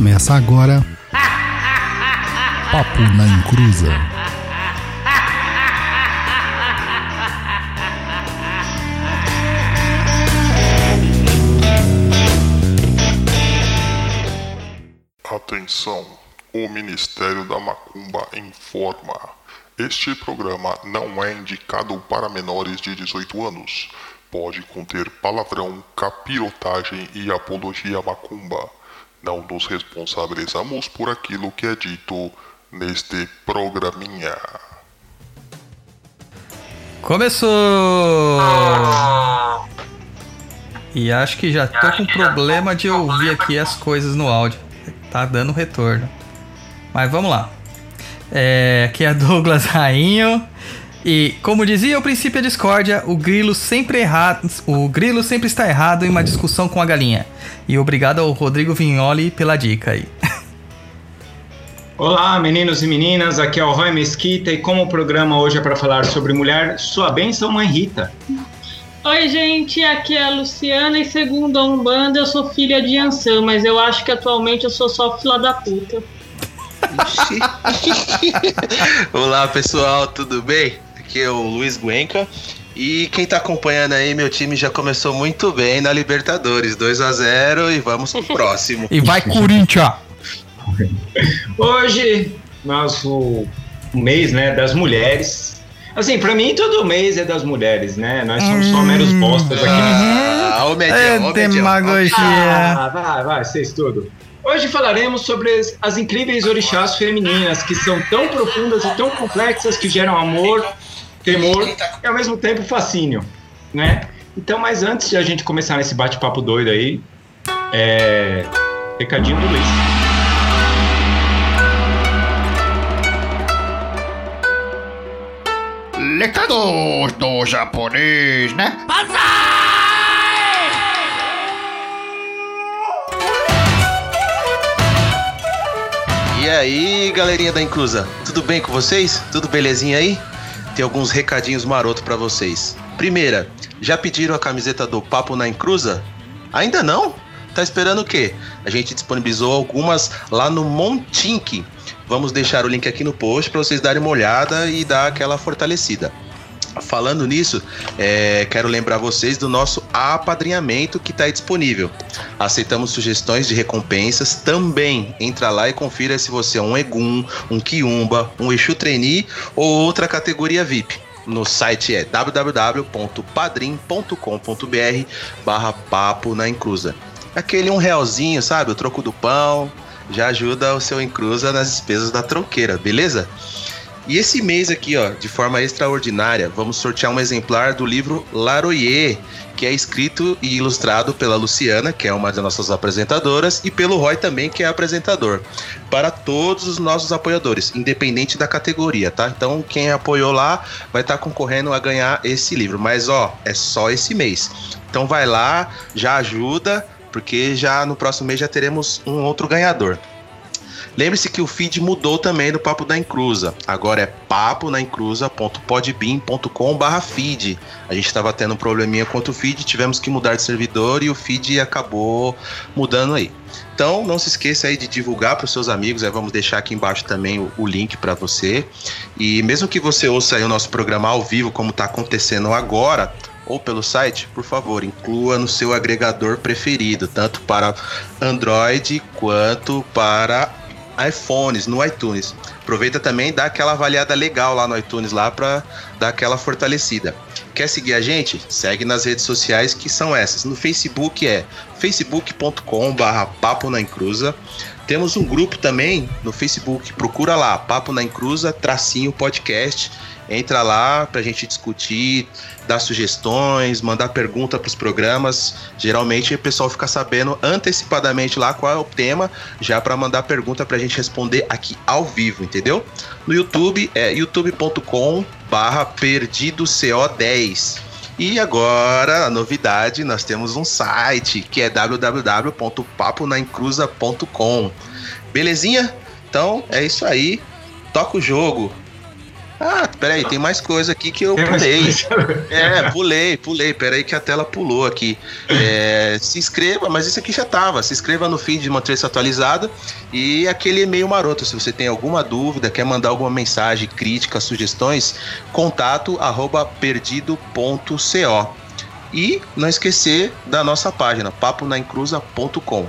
Começa agora. Papo na Encruza. Atenção, o Ministério da Macumba informa. Este programa não é indicado para menores de 18 anos. Pode conter palavrão, capirotagem e apologia macumba. Não nos responsabilizamos por aquilo que é dito neste programinha. Começou! E acho que já tô com problema de ouvir aqui as coisas no áudio. Tá dando retorno. Mas vamos lá. É, aqui é Douglas Rainho. E como dizia o princípio da discórdia, o grilo sempre errado, o grilo sempre está errado em uma discussão com a galinha. E obrigado ao Rodrigo Vignoli pela dica aí. Olá, meninos e meninas, aqui é o Roy Mesquita e como o programa hoje é para falar sobre mulher, sua bênção, mãe Rita. Oi, gente, aqui é a Luciana e segundo a Umbanda eu sou filha de Ansan, mas eu acho que atualmente eu sou só fila da puta. Olá pessoal, tudo bem? Aqui é o Luiz Guenca. E quem tá acompanhando aí, meu time já começou muito bem na Libertadores, 2 a 0 e vamos pro próximo. E vai Corinthians! Hoje, nosso mês, né, das mulheres. Assim, pra mim todo mês é das mulheres, né? Nós somos só meros bostas aqui. Ah, o medião, É o demagogia. Ah, vai, vai, vocês tudo. Hoje falaremos sobre as, as incríveis orixás femininas, que são tão profundas e tão complexas que geram amor, temor e ao mesmo tempo fascínio, né? Então, mas antes de a gente começar nesse bate-papo doido aí, é... recadinho do Luiz. Recados do japonês, né? E aí, galerinha da Inclusa, tudo bem com vocês? Tudo belezinha aí? Tem alguns recadinhos maroto pra vocês. Primeira, já pediram a camiseta do Papo na Inclusa? Ainda não? Tá esperando o quê? A gente disponibilizou algumas lá no Montink. Vamos deixar o link aqui no post para vocês darem uma olhada e dar aquela fortalecida. Falando nisso, é, quero lembrar vocês do nosso apadrinhamento que está disponível. Aceitamos sugestões de recompensas também. Entra lá e confira se você é um Egum, um Kiumba, um Exu Trainee ou outra categoria VIP. No site é www.padrim.com.br barra papo na inclusa. Aquele um realzinho, sabe? O troco do pão já ajuda o seu inclusa nas despesas da troqueira, beleza? E esse mês aqui, ó, de forma extraordinária, vamos sortear um exemplar do livro Laroyer, que é escrito e ilustrado pela Luciana, que é uma das nossas apresentadoras, e pelo Roy também, que é apresentador, para todos os nossos apoiadores, independente da categoria, tá? Então, quem apoiou lá vai estar concorrendo a ganhar esse livro, mas ó, é só esse mês. Então vai lá, já ajuda, porque já no próximo mês já teremos um outro ganhador. Lembre-se que o feed mudou também do Papo da Inclusa. Agora é paponaencruza.podbean.com.br feed. A gente estava tendo um probleminha quanto o feed, tivemos que mudar de servidor e o feed acabou mudando aí. Então não se esqueça aí de divulgar para os seus amigos. Aí vamos deixar aqui embaixo também o, o link para você. E mesmo que você ouça aí o nosso programa ao vivo, como está acontecendo agora, ou pelo site, por favor, inclua no seu agregador preferido, tanto para Android quanto para iPhones, no iTunes. Aproveita também dá aquela avaliada legal lá no iTunes lá para dar aquela fortalecida. Quer seguir a gente? Segue nas redes sociais que são essas. No Facebook é facebook.com/barra papo na encruza. Temos um grupo também no Facebook, procura lá, Papo na Encruza, tracinho podcast. Entra lá pra gente discutir, dar sugestões, mandar pergunta pros programas. Geralmente o pessoal fica sabendo antecipadamente lá qual é o tema, já para mandar pergunta pra gente responder aqui ao vivo, entendeu? No YouTube é youtube.com barra perdido CO10. E agora, a novidade, nós temos um site que é www.paponaencruza.com. Belezinha? Então é isso aí. Toca o jogo. Ah, peraí, tem mais coisa aqui que eu Tem pulei. É, pulei, pulei. Peraí que a tela pulou aqui. É, se inscreva, mas isso aqui já tava. Se inscreva no feed de Mantrace atualizada e aquele e-mail maroto. Se você tem alguma dúvida, quer mandar alguma mensagem, crítica, sugestões, contato arroba perdido.co. E não esquecer da nossa página, paponaencruza.com.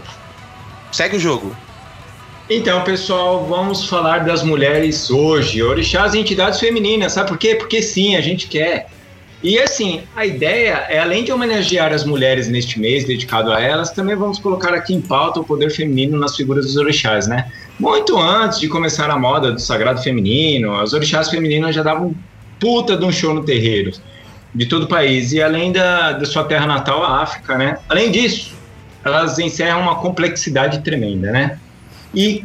Segue o jogo. Então, pessoal, vamos falar das mulheres hoje. Orixás e entidades femininas, sabe por quê? Porque sim, a gente quer. E assim, a ideia é, além de homenagear as mulheres neste mês dedicado a elas, também vamos colocar aqui em pauta o poder feminino nas figuras dos orixás, né? Muito antes de começar a moda do sagrado feminino, as orixás femininas já davam puta de um show no terreiro de todo o país. E além da, da sua terra natal, a África, né? Além disso, elas encerram uma complexidade tremenda, né? E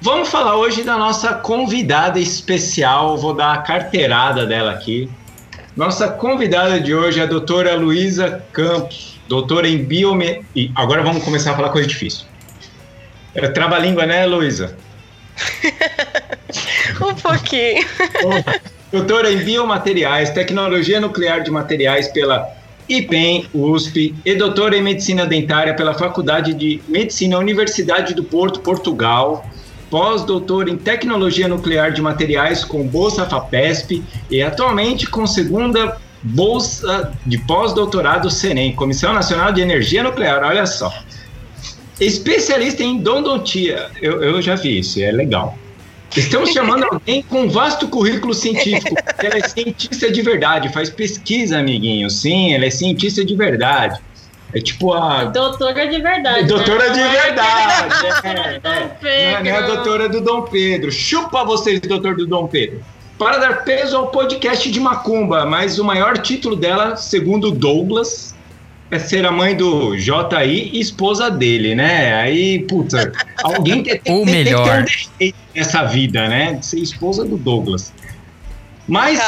vamos falar hoje da nossa convidada especial. Vou dar a carteirada dela aqui. Nossa convidada de hoje é a doutora Luísa Campos, doutora em biome... e Agora vamos começar a falar coisa difícil. É trava-língua, né, Luísa? Um pouquinho. Doutora em Biomateriais, Tecnologia Nuclear de Materiais pela IPEM, USP, e doutora em Medicina Dentária pela Faculdade de Medicina Universidade do Porto, Portugal. Pós-doutora em Tecnologia Nuclear de Materiais com Bolsa FAPESP e atualmente com segunda Bolsa de Pós-Doutorado CENEM, Comissão Nacional de Energia Nuclear, olha só. Especialista em endodontia, eu, eu já vi isso, é legal. Estamos chamando alguém com um vasto currículo científico. Ela é cientista de verdade, faz pesquisa, amiguinho. Sim, ela é cientista de verdade. É tipo a. Doutora de verdade. Doutora né? de é verdade. É, Dom é. Não é a Pedro. doutora do Dom Pedro. Chupa vocês, doutor do Dom Pedro. Para dar peso ao podcast de Macumba, mas o maior título dela, segundo Douglas, é ser a mãe do JI e esposa dele, né? Aí, puta, alguém tem, tem, O tem- tem que ter melhor. um defeito nessa vida, né? De ser esposa do Douglas. Mas,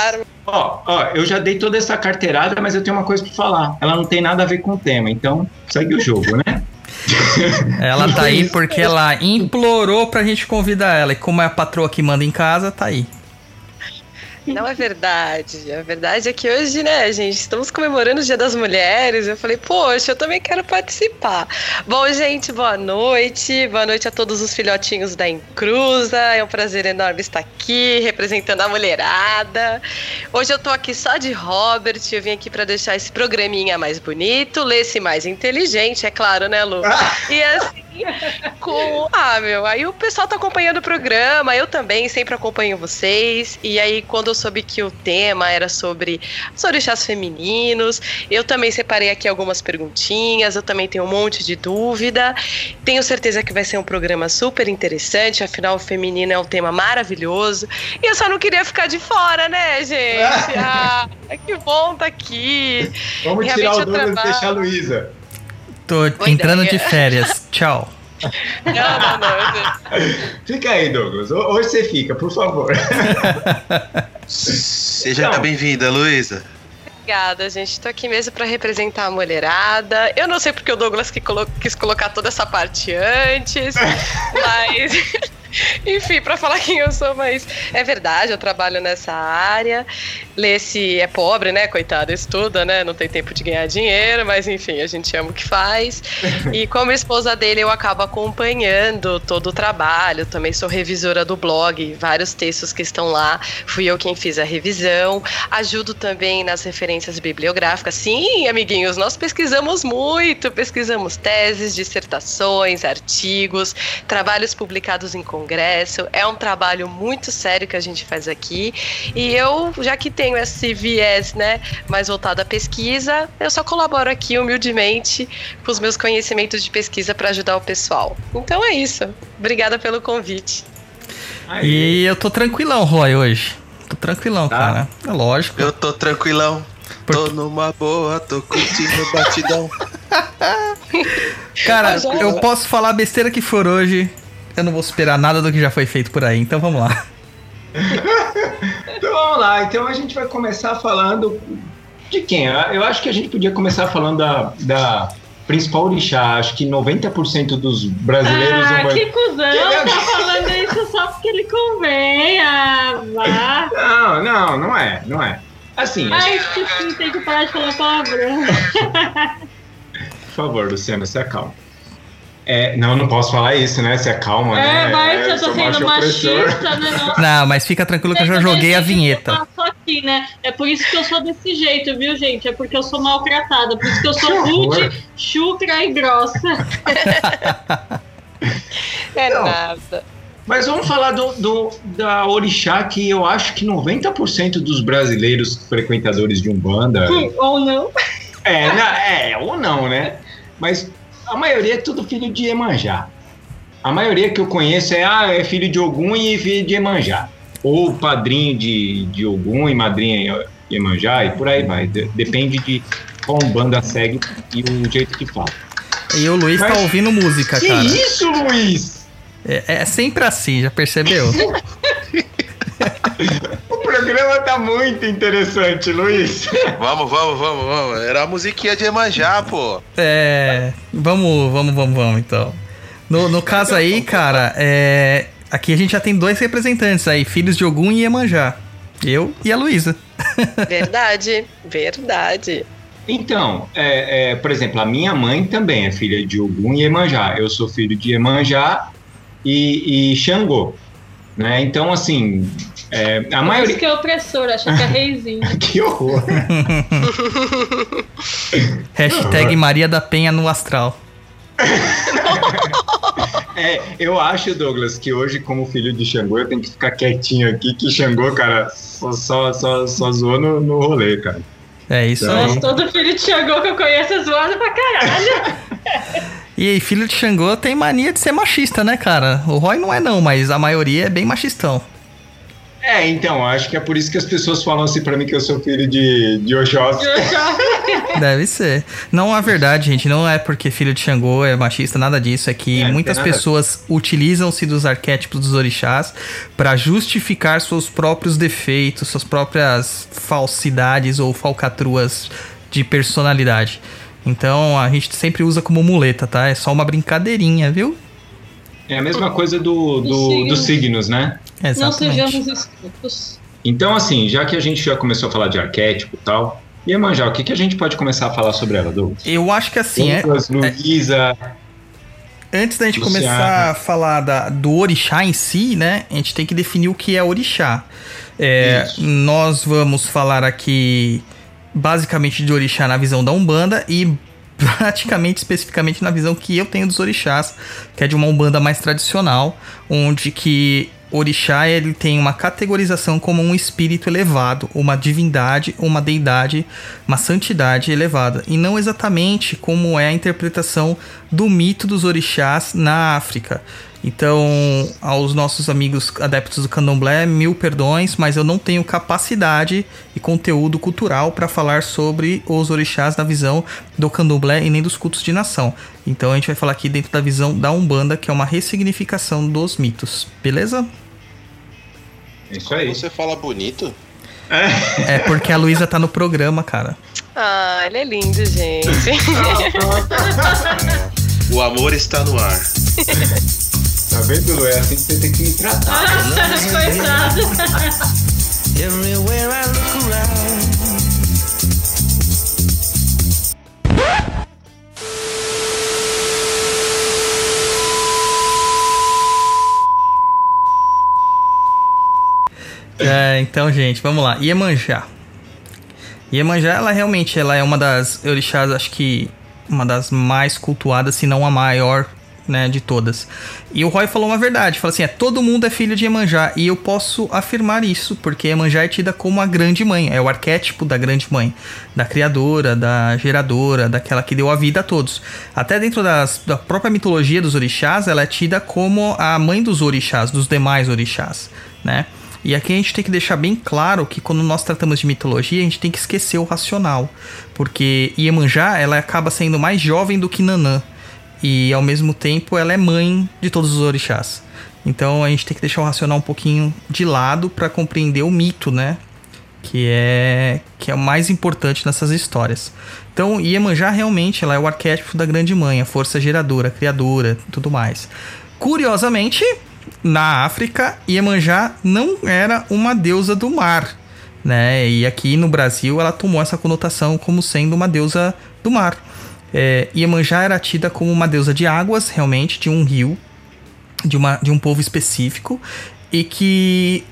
ó, ó, eu já dei toda essa carteirada, mas eu tenho uma coisa pra falar. Ela não tem nada a ver com o tema, então segue o jogo, né? Ela tá aí porque ela implorou pra gente convidar ela. E como é a patroa que manda em casa, tá aí. Não é verdade. A verdade é que hoje, né, gente, estamos comemorando o Dia das Mulheres. Eu falei, poxa, eu também quero participar. Bom, gente, boa noite. Boa noite a todos os filhotinhos da Encruza. É um prazer enorme estar aqui representando a mulherada. Hoje eu tô aqui só de Robert. Eu vim aqui para deixar esse programinha mais bonito, ler-se mais inteligente, é claro, né, Lu? E assim, com. Ah, meu, aí o pessoal tá acompanhando o programa, eu também sempre acompanho vocês. E aí, quando eu soube que o tema era sobre os orixás femininos, eu também separei aqui algumas perguntinhas, eu também tenho um monte de dúvida. Tenho certeza que vai ser um programa super interessante, afinal, o feminino é um tema maravilhoso. E eu só não queria ficar de fora, né, gente? Ah, que bom tá aqui. Vamos Realmente tirar o Douglas e deixar a Luísa. Tô Boa entrando ideia. de férias. Tchau. Não, não, não. eu- Fica aí, Douglas. Ho- Hoje você fica, por favor. Seja Então. bem-vinda, Luísa. Obrigada, gente. Tô aqui mesmo pra representar a mulherada. Eu não sei porque o Douglas que colo- quis colocar toda essa parte antes, mas. Enfim, pra falar quem eu sou, mas é verdade, eu trabalho nessa área. Lê-se é pobre, né? Coitado, estuda, né? Não tem tempo de ganhar dinheiro, mas enfim, a gente ama o que faz. E como esposa dele, eu acabo acompanhando todo o trabalho. Também sou revisora do blog, vários textos que estão lá. Fui eu quem fiz a revisão. Ajudo também nas referências bibliográficas. Sim, amiguinhos, nós pesquisamos muito. Pesquisamos teses, dissertações, artigos, trabalhos publicados em congresso. É um trabalho muito sério que a gente faz aqui. E eu, já que tenho esse viés, né, mais voltado à pesquisa, eu só colaboro aqui humildemente com os meus conhecimentos de pesquisa para ajudar o pessoal. Então é isso. Obrigada pelo convite. Aí, E eu tô tranquilão, Roy, hoje. Tô tranquilão, Tá. cara. É lógico. Eu tô tranquilão. Tô numa boa, tô curtindo o batidão. Cara, eu posso falar a besteira que for hoje. Eu não vou esperar nada do que já foi feito por aí. Então vamos lá. Então vamos lá. Então a gente vai começar falando de quem? Eu acho que a gente podia começar falando da, da principal orixá. Acho que 90% dos brasileiros Ah, vai. que cuzão Que- tá falando isso só porque ele convém. Ah, vá. Não, não, não é, não é. Assim, Ai, Chiquinho, tem que parar de falar palavrão. por favor, Luciano, se acalma. É, não, não posso falar isso, né? Se acalma, né? É, vai que eu tô sendo machista, né? Não. Não, mas fica tranquilo que eu já joguei a vinheta. Eu faço aqui, né? É por isso que eu sou desse jeito, viu, gente? É porque eu sou maltratada. Por isso que eu sou rude, chucra e grossa. É Não. nada. Mas vamos falar do, do- da orixá que eu acho que 90% dos brasileiros frequentadores de Umbanda. Ou não. é, na- é, ou não, né? Mas a maioria é tudo filho de Emanjá. A maioria que eu conheço é, ah, é filho de Ogum e filho de Emanjá. Ou padrinho de, de Ogum e madrinha de Emanjá e por aí vai. De- depende de qual Umbanda segue e o jeito que fala. E o Luiz tá Mas- ouvindo música, Que cara. isso, Luiz? É, é sempre assim, já percebeu? O programa tá muito interessante, Luiz. Vamos, vamos, vamos, vamos. Era a musiquinha de Emanjá, pô. É. Vamos, vamos, vamos, vamos, então. No, no caso aí, cara, é. Aqui a gente já tem dois representantes aí, filhos de Ogum e Iemanjá. Eu e a Luísa. Verdade, verdade. Então, é, é, por exemplo, a minha mãe também é filha de Ogum e Emanjá. Eu sou filho de Emanjá e, e Xangô. Né? Então, assim, é, a Por isso maioria. que é opressor, acha que é reizinho. Que horror! Hashtag Maria da Penha no astral. É, eu acho, Douglas, que hoje, como filho de Xangô, eu tenho que ficar quietinho aqui, que Xangô, cara, só, só, só, só zoou no, no rolê, cara. É isso Então-. Mas todo filho de Xangô que eu conheço é zoado pra caralho. E aí, filho de Xangô tem mania de ser machista, né, cara? O Roy não é não, mas a maioria é bem machistão. É, então, acho que é por isso que as pessoas falam assim pra mim que eu sou filho de, de Oxóssi. Deve ser. Não é verdade, gente. Não é porque filho de Xangô é machista, nada disso. É que É, muitas pessoas utilizam-se dos arquétipos dos orixás pra justificar seus próprios defeitos, suas próprias falsidades ou falcatruas de personalidade. Então a gente sempre usa como muleta, tá? É só uma brincadeirinha, viu? É a mesma coisa do, do, signos. dos signos, né? Não Exatamente. sejamos estúpidos. Então, assim, já que a gente já começou a falar de arquétipo e tal, e Emanjá, o que, que a gente pode começar a falar sobre ela, Douglas? Eu acho que assim, é, Douglas, Luísa, Antes da gente Luciana. começar a falar da- do orixá em si, né? A gente tem que definir o que é orixá. É, nós vamos falar aqui basicamente de orixá na visão da Umbanda e praticamente especificamente na visão que eu tenho dos orixás, que é de uma Umbanda mais tradicional, onde que orixá ele tem uma categorização como um espírito elevado, uma divindade, uma deidade, uma santidade elevada, e não exatamente como é a interpretação do mito dos orixás na África. Então, aos nossos amigos adeptos do candomblé, mil perdões, mas eu não tenho capacidade e conteúdo cultural para falar sobre os orixás na visão do candomblé e nem dos cultos de nação. Então, a gente vai falar aqui dentro da visão da Umbanda, que é uma ressignificação dos mitos, beleza? é isso aí. Você fala bonito? É porque a Luísa tá no programa, cara. Ah, ele é lindo, gente. O amor está no ar. Tá vendo, Lu? É assim que você tem que me tratar. Coitado. Everywhere I look around. É, então, gente, vamos lá. Iemanjá. Iemanjá, ela realmente ela é uma das orixás, acho que uma das mais cultuadas, se não a maior, né, de todas. E o Roy falou uma verdade, falou assim, é, todo mundo é filho de Iemanjá, e eu posso afirmar isso, porque Iemanjá é tida como a grande mãe, é o arquétipo da grande mãe, da criadora, da geradora, daquela que deu a vida a todos. Até dentro das, da própria mitologia dos orixás, ela é tida como a mãe dos orixás, dos demais orixás, né? E aqui a gente tem que deixar bem claro que quando nós tratamos de mitologia, a gente tem que esquecer o racional. Porque Iemanjá, ela acaba sendo mais jovem do que Nanã. E ao mesmo tempo, ela é mãe de todos os orixás. Então a gente tem que deixar o racional um pouquinho de lado para compreender o mito, né? Que é, que é o mais importante nessas histórias. Então, Iemanjá realmente ela é o arquétipo da grande mãe, a força geradora, criadora, tudo mais. Curiosamente, na África, Iemanjá não era uma deusa do mar, né? E aqui no Brasil ela tomou essa conotação como sendo uma deusa do mar. É, Iemanjá era tida como uma deusa de águas, realmente, de um rio, de, uma, de um povo específico, e que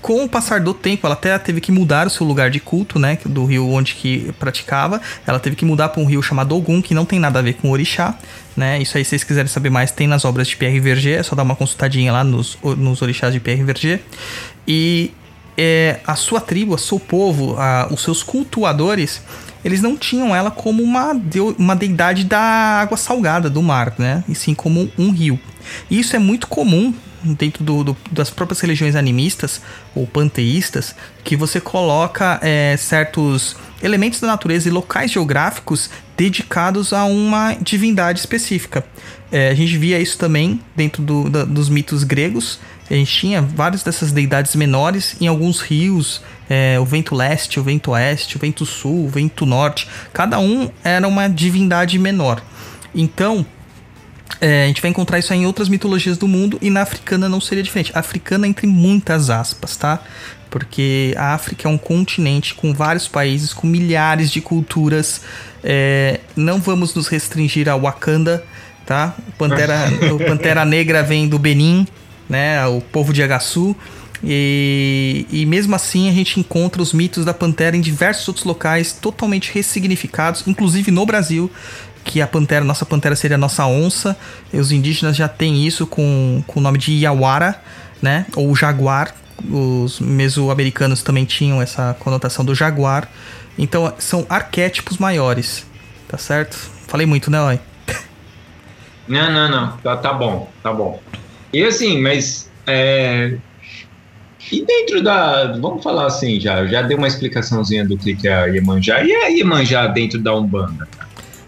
com o passar do tempo, ela até teve que mudar o seu lugar de culto, né? Do rio onde que praticava. Ela teve que mudar para um rio chamado Ogum, que não tem nada a ver com orixá, né? Isso aí, se vocês quiserem saber mais, tem nas obras de Pierre Verger. É só dar uma consultadinha lá nos, nos orixás de Pierre Verger. E é, a sua tribo, o seu povo, a, os seus cultuadores, eles não tinham ela como uma, deu, uma deidade da água salgada do mar, né? E sim como um rio. E isso é muito comum dentro do, do, das próprias religiões animistas ou panteístas, que você coloca é, certos elementos da natureza e locais geográficos dedicados a uma divindade específica. É, a gente via isso também dentro do, da, dos mitos gregos. A gente tinha várias dessas deidades menores em alguns rios, é, o vento leste, o vento oeste, o vento sul, o vento norte. Cada um era uma divindade menor. Então, é, a gente vai encontrar isso em outras mitologias do mundo e na africana não seria diferente. africana entre muitas aspas, tá? Porque a África é um continente com vários países, com milhares de culturas. É, não vamos nos restringir a Wakanda, tá? O Pantera, o Pantera Negra vem do Benin, né? O povo de Agaçu. E, e, mesmo assim a gente encontra os mitos da pantera em diversos outros locais totalmente ressignificados, inclusive no Brasil que a pantera, nossa pantera seria a nossa onça. E os indígenas já têm isso com, com o nome de Iawara, né? Ou jaguar. Os mesoamericanos também tinham essa conotação do jaguar. Então são arquétipos maiores, tá certo? Falei muito, né, Oi? Não, não, não. Tá, tá bom, tá bom. E assim, mas é, e dentro da. Vamos falar assim já, eu já dei uma explicaçãozinha do que, que é a Iemanjá. E a Iemanjá dentro da Umbanda?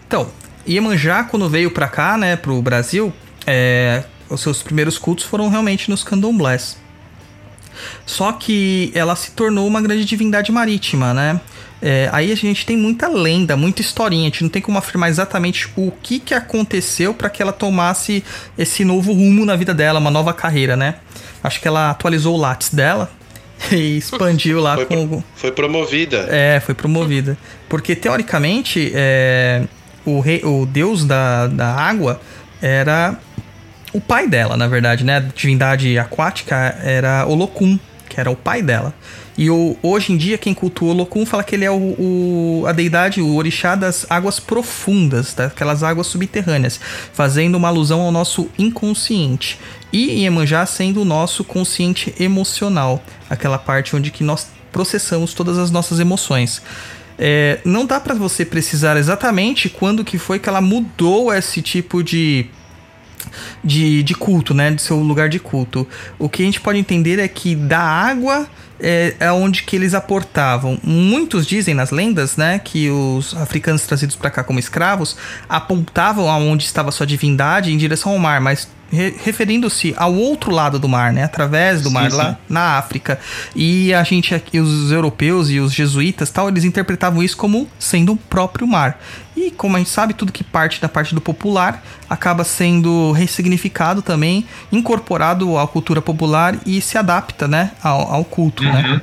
Então, Iemanjá, quando veio pra cá, né, pro Brasil, é, os seus primeiros cultos foram realmente nos candomblés. Só que ela se tornou uma grande divindade marítima, né? É, aí a gente tem muita lenda, muita historinha. A gente não tem como afirmar exatamente o que, que aconteceu para que ela tomasse esse novo rumo na vida dela, uma nova carreira, né? Acho que ela atualizou o látis dela e expandiu lá foi com. Pro, foi promovida. É, foi promovida. Porque teoricamente, é, o, rei, o deus da, da água era o pai dela, na verdade, né? A divindade aquática era Olokun, que era o pai dela. E o, hoje em dia, quem cultua Olokun fala que ele é o, o, a deidade, o orixá das águas profundas, daquelas águas subterrâneas, fazendo uma alusão ao nosso inconsciente. E Iemanjá sendo o nosso consciente emocional, aquela parte onde que nós processamos todas as nossas emoções. É, não dá para você precisar exatamente quando que foi que ela mudou esse tipo de de, de culto, né, de seu lugar de culto. O que a gente pode entender é que da água é, é onde que eles aportavam. Muitos dizem nas lendas, né, que os africanos trazidos para cá como escravos apontavam aonde estava sua divindade em direção ao mar, mas referindo-se ao outro lado do mar, né? Através do sim, mar, sim. lá na África. E a gente aqui, os europeus e os jesuítas tal, eles interpretavam isso como sendo o próprio mar. E como a gente sabe, tudo que parte da parte do popular acaba sendo ressignificado também, incorporado à cultura popular e se adapta, né? Ao, ao culto, né? uhum. né?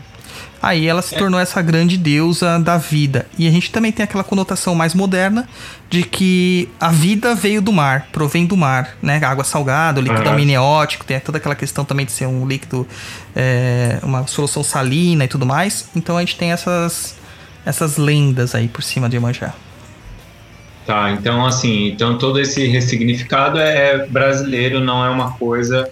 Aí ela se tornou essa grande deusa da vida. E a gente também tem aquela conotação mais moderna de que a vida veio do mar, provém do mar, né? Água salgada, o líquido uhum. amniótico, tem toda aquela questão também de ser um líquido, é, uma solução salina e tudo mais. Então a gente tem essas, essas lendas aí por cima de Iemanjá. Tá, então assim, então todo esse ressignificado é brasileiro, não é uma coisa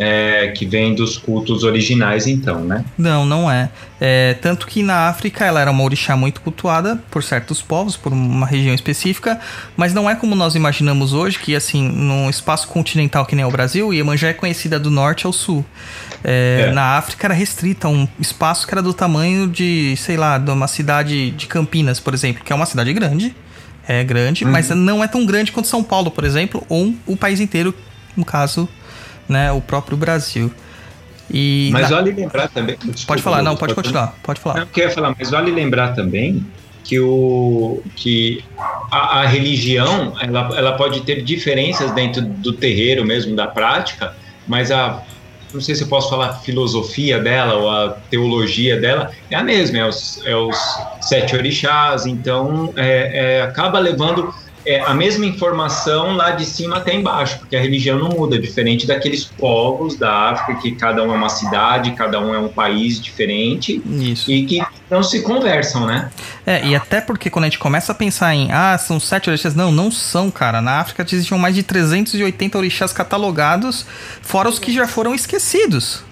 é, que vem dos cultos originais, então, né? Não, não é. é. Tanto que na África ela era uma orixá muito cultuada por certos povos, por uma região específica, mas não é como nós imaginamos hoje, que assim, num espaço continental que nem o Brasil, Iemanjá é conhecida do norte ao sul. É, é. Na África era restrita a um espaço que era do tamanho de, sei lá, de uma cidade de Campinas, por exemplo, que é uma cidade grande. É grande, uhum. mas não é tão grande quanto São Paulo, por exemplo, ou o país inteiro, no caso né, o próprio Brasil. E mas na... vale lembrar também. Desculpa, pode falar, não, pode, pode continuar, pode falar. Eu queria falar, mas vale lembrar também que, o, que a, a, religião ela, ela pode ter diferenças dentro do terreiro mesmo, da prática, mas a não sei se eu posso falar a filosofia dela ou a teologia dela, é a mesma, é os, é os sete orixás, então é, é, acaba levando é, a mesma informação lá de cima até embaixo, porque a religião não muda, diferente daqueles povos da África que cada um é uma cidade, cada um é um país diferente Isso. e que não se conversam, né? É, e até porque quando a gente começa a pensar em, ah, são sete orixás, não, não são, cara. Na África existiam mais de 380 orixás catalogados, fora os que já foram esquecidos.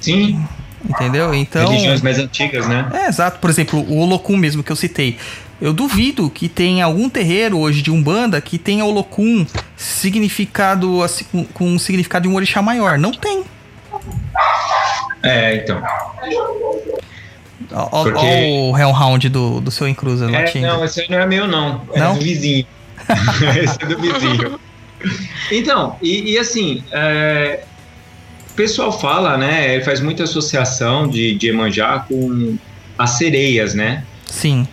Sim. Entendeu? Então. Religiões mais antigas, né? É, exato. Por exemplo, o Olocum mesmo que eu citei. Eu duvido que tenha algum terreiro hoje de Umbanda que tenha Olocum significado assim, com, um significado de um orixá maior. Não tem. É, então. Ó- Porque- o Hellhound do, do seu Encruza É, latindo. não, esse aí não é meu, não. É Não? do vizinho. esse é do vizinho. Então, e, e assim, é, pessoal fala, né? Faz muita associação de, de Emanjá com as sereias, né? Sim.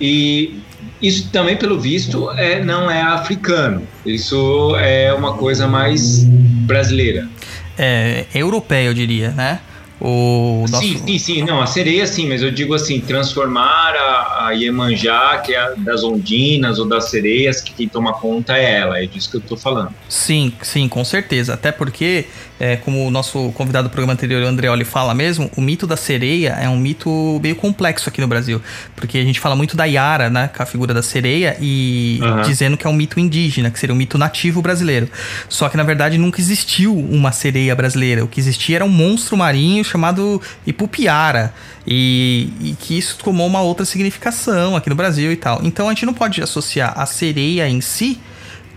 E isso também, pelo visto, é, não é africano. Isso é uma coisa mais brasileira. É, é europeia, eu diria, né? O nosso... Sim, sim, sim. Não, a sereia sim, mas eu digo assim, transformar a, a Iemanjá, que é a das ondinas ou das sereias, que quem toma conta é ela. É disso que eu tô falando. Sim, sim, com certeza. Até porque, é, como o nosso convidado do programa anterior, o Andreoli, fala mesmo, o mito da sereia é um mito meio complexo aqui no Brasil. Porque a gente fala muito da Yara, né? Com a figura da sereia, e Aham. dizendo que é um mito indígena, que seria um mito nativo brasileiro. Só que, na verdade, nunca existiu uma sereia brasileira. O que existia era um monstro marinho chamado Ipupiara. E, e que isso tomou uma outra significação aqui no Brasil e tal. Então a gente não pode associar a sereia em si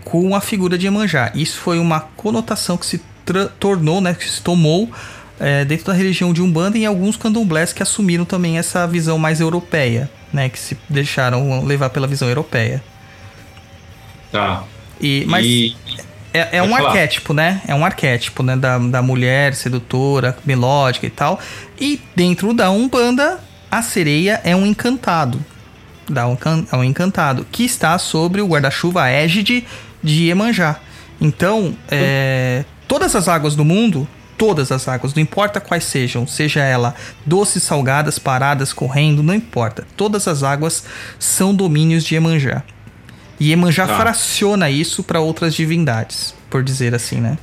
com a figura de Iemanjá. Isso foi uma conotação que se tornou, né, que se tomou é, dentro da religião de Umbanda e alguns candomblés que assumiram também essa visão mais europeia, né, que se deixaram levar pela visão europeia. Tá. E, mas E- é, é um falar. arquétipo, né? É um arquétipo, né? Da, da mulher sedutora, melódica e tal. E dentro da Umbanda, a sereia é um encantado. Dá um, é um encantado. Que está sobre o guarda-chuva égide de Iemanjá. Então, é, todas as águas do mundo, todas as águas, não importa quais sejam, seja ela doces, salgadas, paradas, correndo, não importa. Todas as águas são domínios de Iemanjá. E Iemanjá Tá. fraciona isso para outras divindades, por dizer assim, né?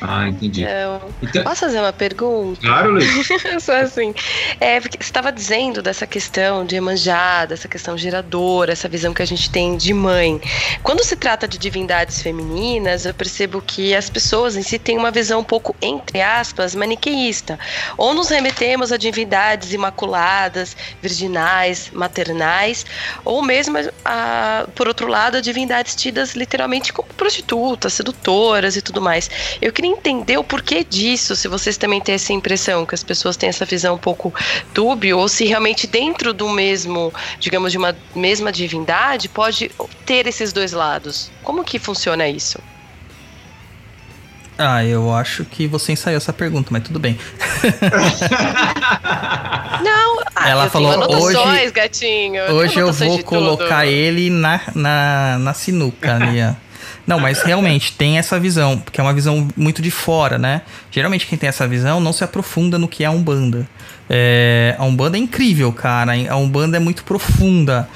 Ah, entendi. Então, Então, posso fazer uma pergunta? claro, Luiz. Só assim. É, você estava dizendo dessa questão de Emanjá, dessa questão geradora, essa visão que a gente tem de mãe. Quando se trata de divindades femininas, eu percebo que as pessoas em si têm uma visão um pouco, entre aspas, maniqueísta. Ou nos remetemos a divindades imaculadas, virginais, maternais, ou mesmo, a, por outro lado, a divindades tidas literalmente como prostitutas, sedutoras e tudo mais. Eu queria entender o porquê disso, se vocês também têm essa impressão, que as pessoas têm essa visão um pouco dúbio, ou se realmente dentro do mesmo, digamos, de uma mesma divindade, pode ter esses dois lados. Como que funciona isso? Ah, eu acho que você ensaiou essa pergunta, mas tudo bem. Não, ah, Ela eu falou, tenho anotações, hoje- gatinho. Hoje eu vou colocar tudo. ele na, na, na sinuca ali, ó. Não, mas realmente tem essa visão, porque é uma visão muito de fora, né? Geralmente quem tem essa visão não se aprofunda no que é a Umbanda. É, a Umbanda é incrível, cara. A Umbanda é muito profunda.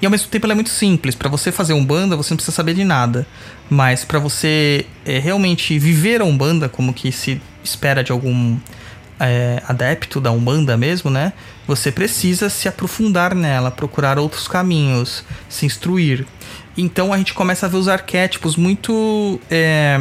E ao mesmo tempo ela é muito simples. Pra você fazer Umbanda, você não precisa saber de nada. Mas pra você é, realmente viver a Umbanda, como que se espera de algum é, adepto da Umbanda mesmo, né? Você precisa se aprofundar nela, procurar outros caminhos, se instruir. Então a gente começa a ver os arquétipos muito é,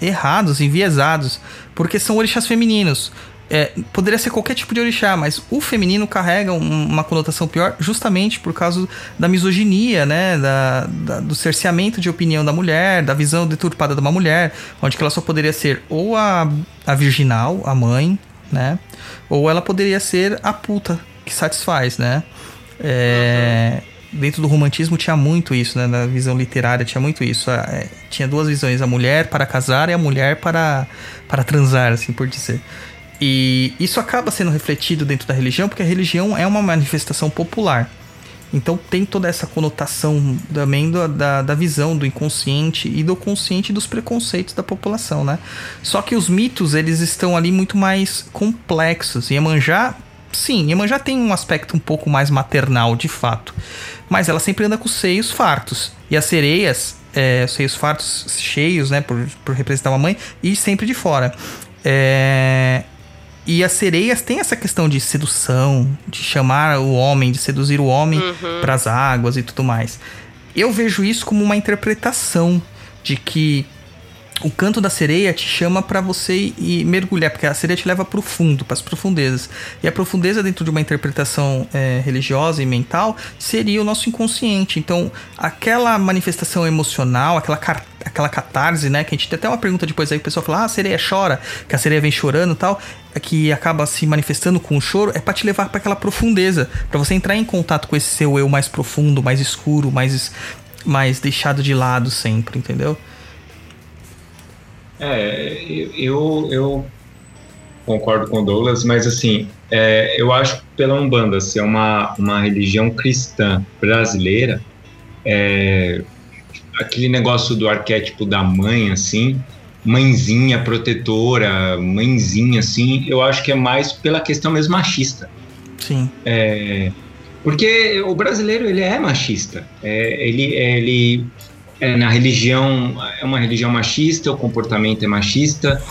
errados, enviesados, porque são orixás femininos. É, poderia ser qualquer tipo de orixá, mas o feminino carrega um- uma conotação pior justamente por causa da misoginia, né? Da, da- do cerceamento de opinião da mulher, da visão deturpada de uma mulher, onde ela só poderia ser ou a, a virginal, a mãe, né? Ou ela poderia ser a puta que satisfaz, né? É, Dentro do romantismo tinha muito isso, né? Na visão literária tinha muito isso. A- é, tinha duas visões, a mulher para casar e a mulher para, para transar, assim por dizer. E isso acaba sendo refletido dentro da religião, porque a religião é uma manifestação popular. Então tem toda essa conotação também da, da, da, visão do inconsciente e do consciente dos preconceitos da população, né? Só que os mitos, eles estão ali muito mais complexos. Iemanjá, sim, Iemanjá tem um aspecto um pouco mais maternal, de fato. Mas ela sempre anda com os seios fartos. E as sereias, é, seios fartos cheios, né? Por, por representar uma mãe, e sempre de fora. É, e as sereias têm essa questão de sedução, de chamar o homem, de seduzir o homem uhum. para as águas e tudo mais. Eu vejo isso como uma interpretação de que o canto da sereia te chama para você ir mergulhar, porque a sereia te leva para o fundo, para as profundezas. E a profundeza, dentro de uma interpretação é, religiosa e mental, seria o nosso inconsciente. Então, aquela manifestação emocional, aquela, aquela catarse, né? Que a gente tem até uma pergunta depois aí, o pessoal fala, ah, a sereia chora, que a sereia vem chorando e tal, é que acaba se manifestando com o choro, é para te levar para aquela profundeza, para você entrar em contato com esse seu eu mais profundo, mais escuro, mais, mais deixado de lado sempre, entendeu? É, eu, eu concordo com o Douglas, mas assim, é, eu acho que pela Umbanda ser uma, uma religião cristã brasileira, é, aquele negócio do arquétipo da mãe, assim, mãezinha protetora, mãezinha, assim, eu acho que é mais pela questão mesmo machista. Sim. É, porque o brasileiro, ele é machista. É, ele, ele é, na religião é uma religião machista, o comportamento é machista.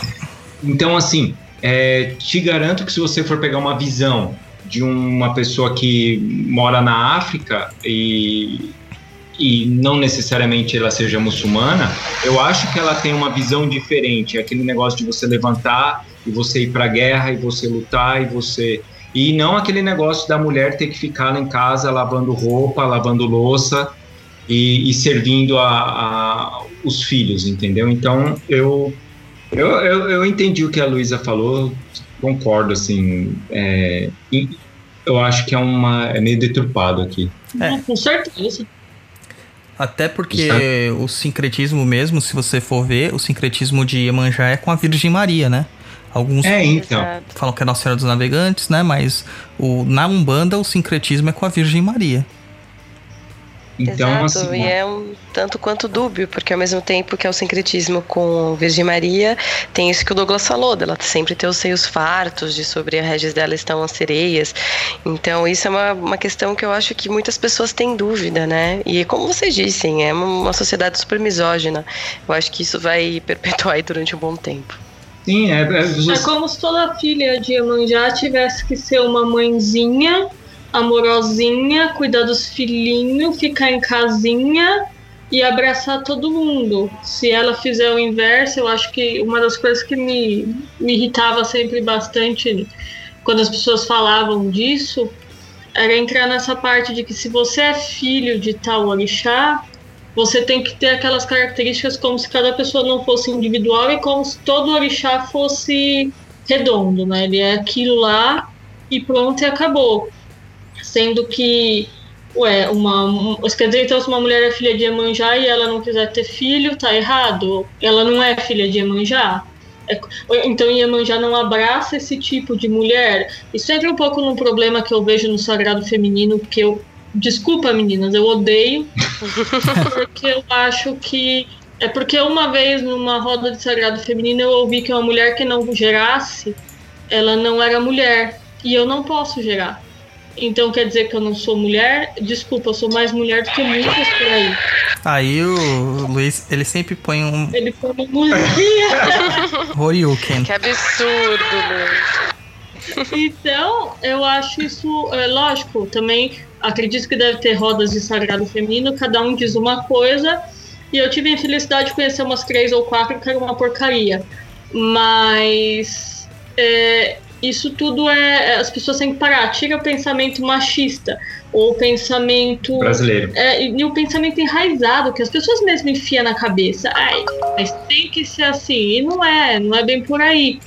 Então, assim, é, te garanto que se você for pegar uma visão de uma pessoa que mora na África e, e não necessariamente ela seja muçulmana, eu acho que ela tem uma visão diferente. É aquele negócio de você levantar e você ir para a guerra e você lutar e você e não aquele negócio da mulher ter que ficar em casa lavando roupa, lavando louça e, e servindo a, a, os filhos, entendeu? Então eu, eu, eu, eu entendi o que a Luísa falou, concordo, assim, é, eu acho que é, uma, é meio deturpado aqui. É. Com certeza. Até porque o sincretismo mesmo, se você for ver, o sincretismo de Iemanjá é com a Virgem Maria, né? Alguns é, então. falam que é Nossa Senhora dos Navegantes, né? Mas o, na Umbanda o sincretismo é com a Virgem Maria. Então, Exato, assim, e é um tanto quanto dúbio, porque ao mesmo tempo que é o sincretismo com Virgem Maria, tem isso que o Douglas falou, dela sempre ter os seios fartos, de sobre a regis dela estão as sereias. Então, isso é uma, uma questão que eu acho que muitas pessoas têm dúvida, né? E como vocês dissem, é uma sociedade super misógina. Eu acho que isso vai perpetuar aí durante um bom tempo. Sim, é, é, é como se toda filha de Iemanjá tivesse que ser uma mãezinha amorosinha, cuidar dos filhinhos, ficar em casinha e abraçar todo mundo. Se ela fizer o inverso, eu acho que uma das coisas que me, me irritava sempre bastante quando as pessoas falavam disso era entrar nessa parte de que se você é filho de tal orixá, você tem que ter aquelas características como se cada pessoa não fosse individual e como se todo orixá fosse redondo, né? Ele é aquilo lá e pronto e acabou sendo que ué, uma, quer dizer, então se uma mulher é filha de Iemanjá e ela não quiser ter filho, tá errado? Ela não é filha de Iemanjá? É, então Iemanjá não abraça esse tipo de mulher? Isso entra um pouco num problema que eu vejo no sagrado feminino, que eu, desculpa meninas, eu odeio, porque eu acho que é porque uma vez numa roda de sagrado feminino eu ouvi que uma mulher que não gerasse, ela não era mulher, e eu não posso gerar. Então quer dizer que eu não sou mulher? Desculpa, eu sou mais mulher do que muitas por aí. Aí o Luiz, ele sempre põe um. Ele põe uma musiquinha. Horyuken. Que absurdo, Luiz. Então, eu acho isso, é, lógico, também acredito que deve ter rodas de sagrado feminino, cada um diz uma coisa, e eu tive a infelicidade de conhecer umas três ou quatro que eram uma porcaria. Mas é, isso tudo é, é. As pessoas têm que parar. Tira o pensamento machista. Ou o pensamento. Brasileiro. É, e o pensamento enraizado, que as pessoas mesmo enfiam na cabeça. Ai, mas tem que ser assim. E não é, não é bem por aí.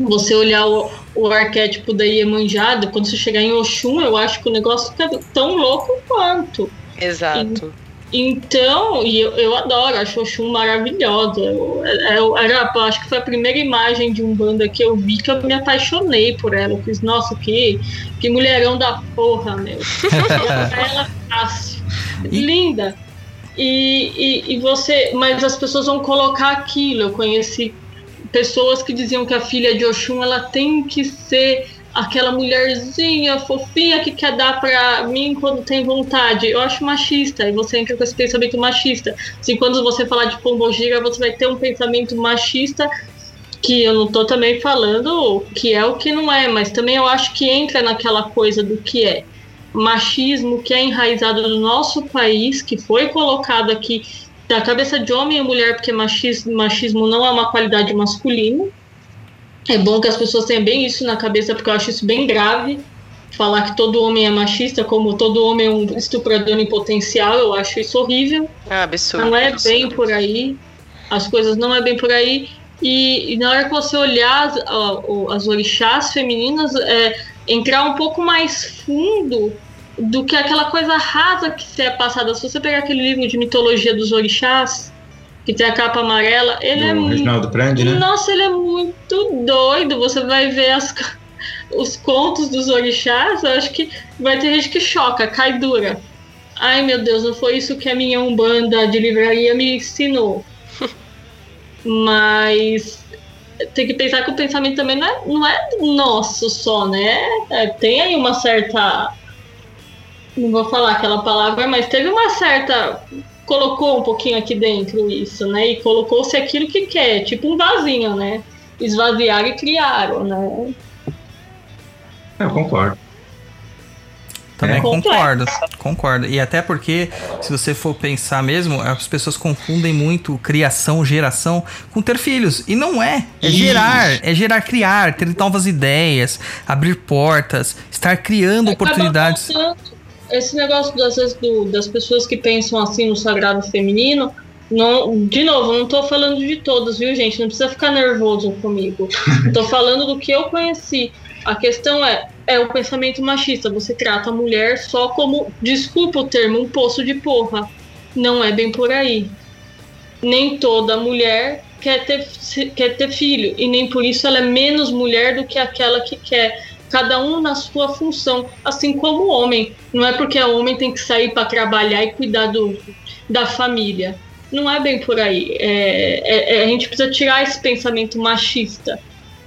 Você olhar o, o arquétipo da Iemanjá, quando você chegar em Oxum, eu acho que o negócio fica tão louco quanto. Exato. Então, e eu, eu adoro, acho Oxum maravilhosa. Eu, eu, era, eu acho que foi a primeira imagem de um banda que eu vi que eu me apaixonei por ela. Eu fiz, nossa, que, que mulherão da porra, meu. ela, fácil. Linda. E, e, e você. Mas as pessoas vão colocar aquilo. Eu conheci pessoas que diziam que a filha de Oxum ela tem que ser aquela mulherzinha fofinha que quer dar pra mim quando tem vontade. Eu acho machista, e você entra com esse pensamento machista. Assim, quando você falar de pombogira, você vai ter um pensamento machista que eu não tô também falando que é o que não é, mas também eu acho que entra naquela coisa do que é machismo que é enraizado no nosso país, que foi colocado aqui da cabeça de homem e mulher, porque machismo, machismo não é uma qualidade masculina. É bom que as pessoas tenham bem isso na cabeça, porque eu acho isso bem grave. Falar que todo homem é machista, como todo homem é um estuprador em potencial, eu acho isso horrível. É absurdo. Não é absurdo. bem por aí. As coisas não é bem por aí. E, e na hora que você olhar as, as orixás femininas, é, entrar um pouco mais fundo do que aquela coisa rasa que se é passada. Se você pegar aquele livro de mitologia dos orixás, que tem a capa amarela, ele Do é muito. Reginaldo Prandi, né? Nossa, ele é muito doido. Você vai ver as, os contos dos orixás, eu acho que vai ter gente que choca, cai dura. Ai meu Deus, não foi isso que a minha Umbanda de livraria me ensinou. Mas tem que pensar que o pensamento também não é, não é nosso só, né? É, tem aí uma certa. Não vou falar aquela palavra, mas teve uma certa. Colocou um pouquinho aqui dentro isso, né? E colocou-se aquilo que quer, tipo um vasinho, né? Esvaziaram e criaram, né? Eu concordo. Também É. concordo, concordo. E até porque, se você for pensar mesmo, as pessoas confundem muito criação, geração com ter filhos. E não é. É Isso. gerar, é gerar, criar, ter novas ideias, abrir portas, estar criando oportunidades. Voltando. Esse negócio, às vezes, do- das pessoas que pensam assim no sagrado feminino, não, de novo, não tô falando de todas, viu, gente? Não precisa ficar nervoso comigo. tô falando do que eu conheci. A questão é, é o pensamento machista. Você trata a mulher só como, desculpa o termo, um poço de porra. Não é bem por aí. Nem toda mulher quer ter, quer ter filho. E nem por isso ela é menos mulher do que aquela que quer cada um na sua função, assim como o homem. Não é porque o homem tem que sair para trabalhar e cuidar do, da família. Não é bem por aí. É, é- é- a gente precisa tirar esse pensamento machista,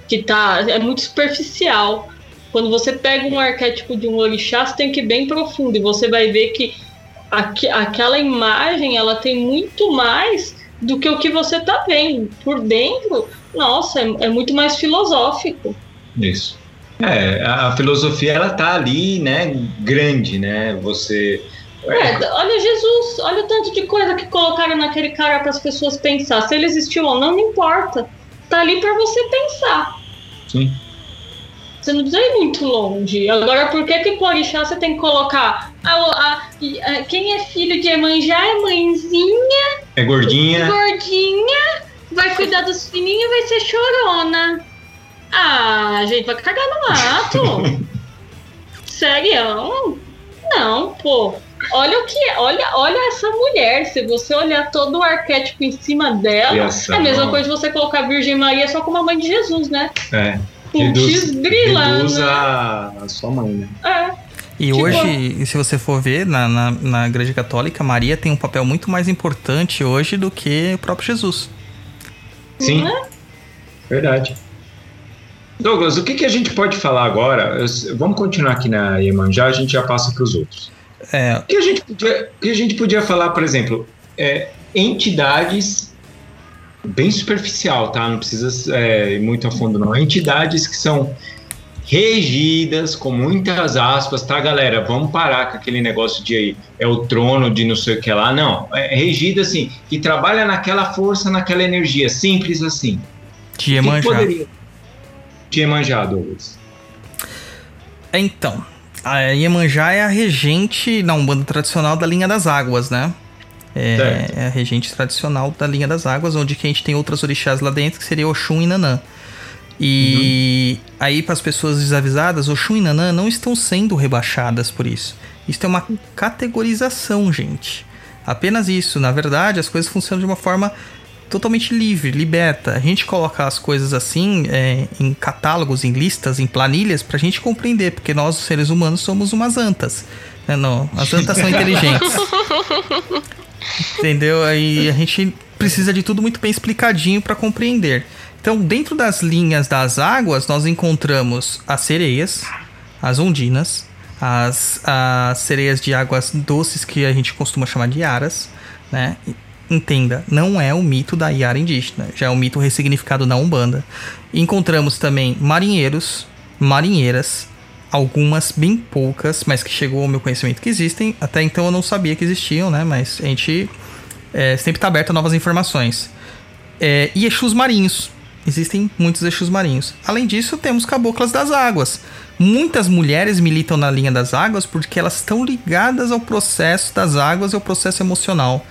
que tá, é muito superficial. Quando você pega um arquétipo de um orixá, você tem que ir bem profundo e você vai ver que aque- aquela imagem ela tem muito mais do que o que você tá vendo. Por dentro, nossa, é- é muito mais filosófico. Isso. É, a filosofia ela tá ali, né, grande, né? Você É, olha Jesus, olha o tanto de coisa que colocaram naquele cara para as pessoas pensar. Se ele existiu ou não, não importa. Tá ali para você pensar. Sim. Você não precisa ir muito longe. Agora, por que que com orixá você tem que colocar a, a- a- quem é filho de Emanjá é mãezinha, é gordinha. gordinha, vai cuidar dos filhinhos e vai ser chorona. Ah, gente, vai cagar no mato. Sério? Não, pô. Olha o que é, olha, olha essa mulher. Se você olhar todo o arquétipo em cima dela, Essa é a mesma coisa de você colocar a Virgem Maria só como a mãe de Jesus, né? É. Putz, grila, reduz né? a, a sua mãe, né? É. E Tipo- hoje, se você for ver, na, na, na Igreja Católica, Maria tem um papel muito mais importante hoje do que o próprio Jesus. Sim. Né? Verdade. Douglas, o que, que a gente pode falar agora? Vamos continuar aqui na Iemanjá, a gente já passa para os outros. É, O que a gente podia, que a gente podia falar, por exemplo, é, entidades bem superficial, tá? Não precisa é, ir muito a fundo, não. Entidades que são regidas com muitas aspas, tá, galera? Vamos parar com aquele negócio de aí, é o trono de não sei o que lá. Não, é regida assim, que trabalha naquela força, naquela energia, simples assim. que Iemanjá. poderia de Iemanjá, Douglas? Então, a Iemanjá é a regente na Umbanda tradicional da linha das águas, né? É, é a regente tradicional da linha das águas, onde que a gente tem outras orixás lá dentro, que seria Oxum e Nanã. E aí, para as pessoas desavisadas, Oxum e Nanã não estão sendo rebaixadas por isso. Isso é uma categorização, gente. Apenas isso. Na verdade, as coisas funcionam de uma forma totalmente livre, liberta. A gente coloca as coisas assim é, em catálogos, em listas, em planilhas, pra gente compreender, porque nós, os seres humanos, somos umas antas. Né? Não, as antas são inteligentes. Entendeu? Aí a gente precisa de tudo muito bem explicadinho para compreender. Então, dentro das linhas das águas, nós encontramos as sereias, as ondinas, as, as sereias de águas doces que a gente costuma chamar de aras, né? Entenda, não é o mito da Iara indígena, já é um mito ressignificado na Umbanda. Encontramos também marinheiros, marinheiras, algumas bem poucas, mas que chegou ao meu conhecimento que existem. Até então eu não sabia que existiam, né? Mas a gente é, sempre está aberto a novas informações. É, e Exus marinhos. Existem muitos Exus marinhos. Além disso, temos caboclas das águas. Muitas mulheres militam na linha das águas porque elas estão ligadas ao processo das águas e ao processo emocional.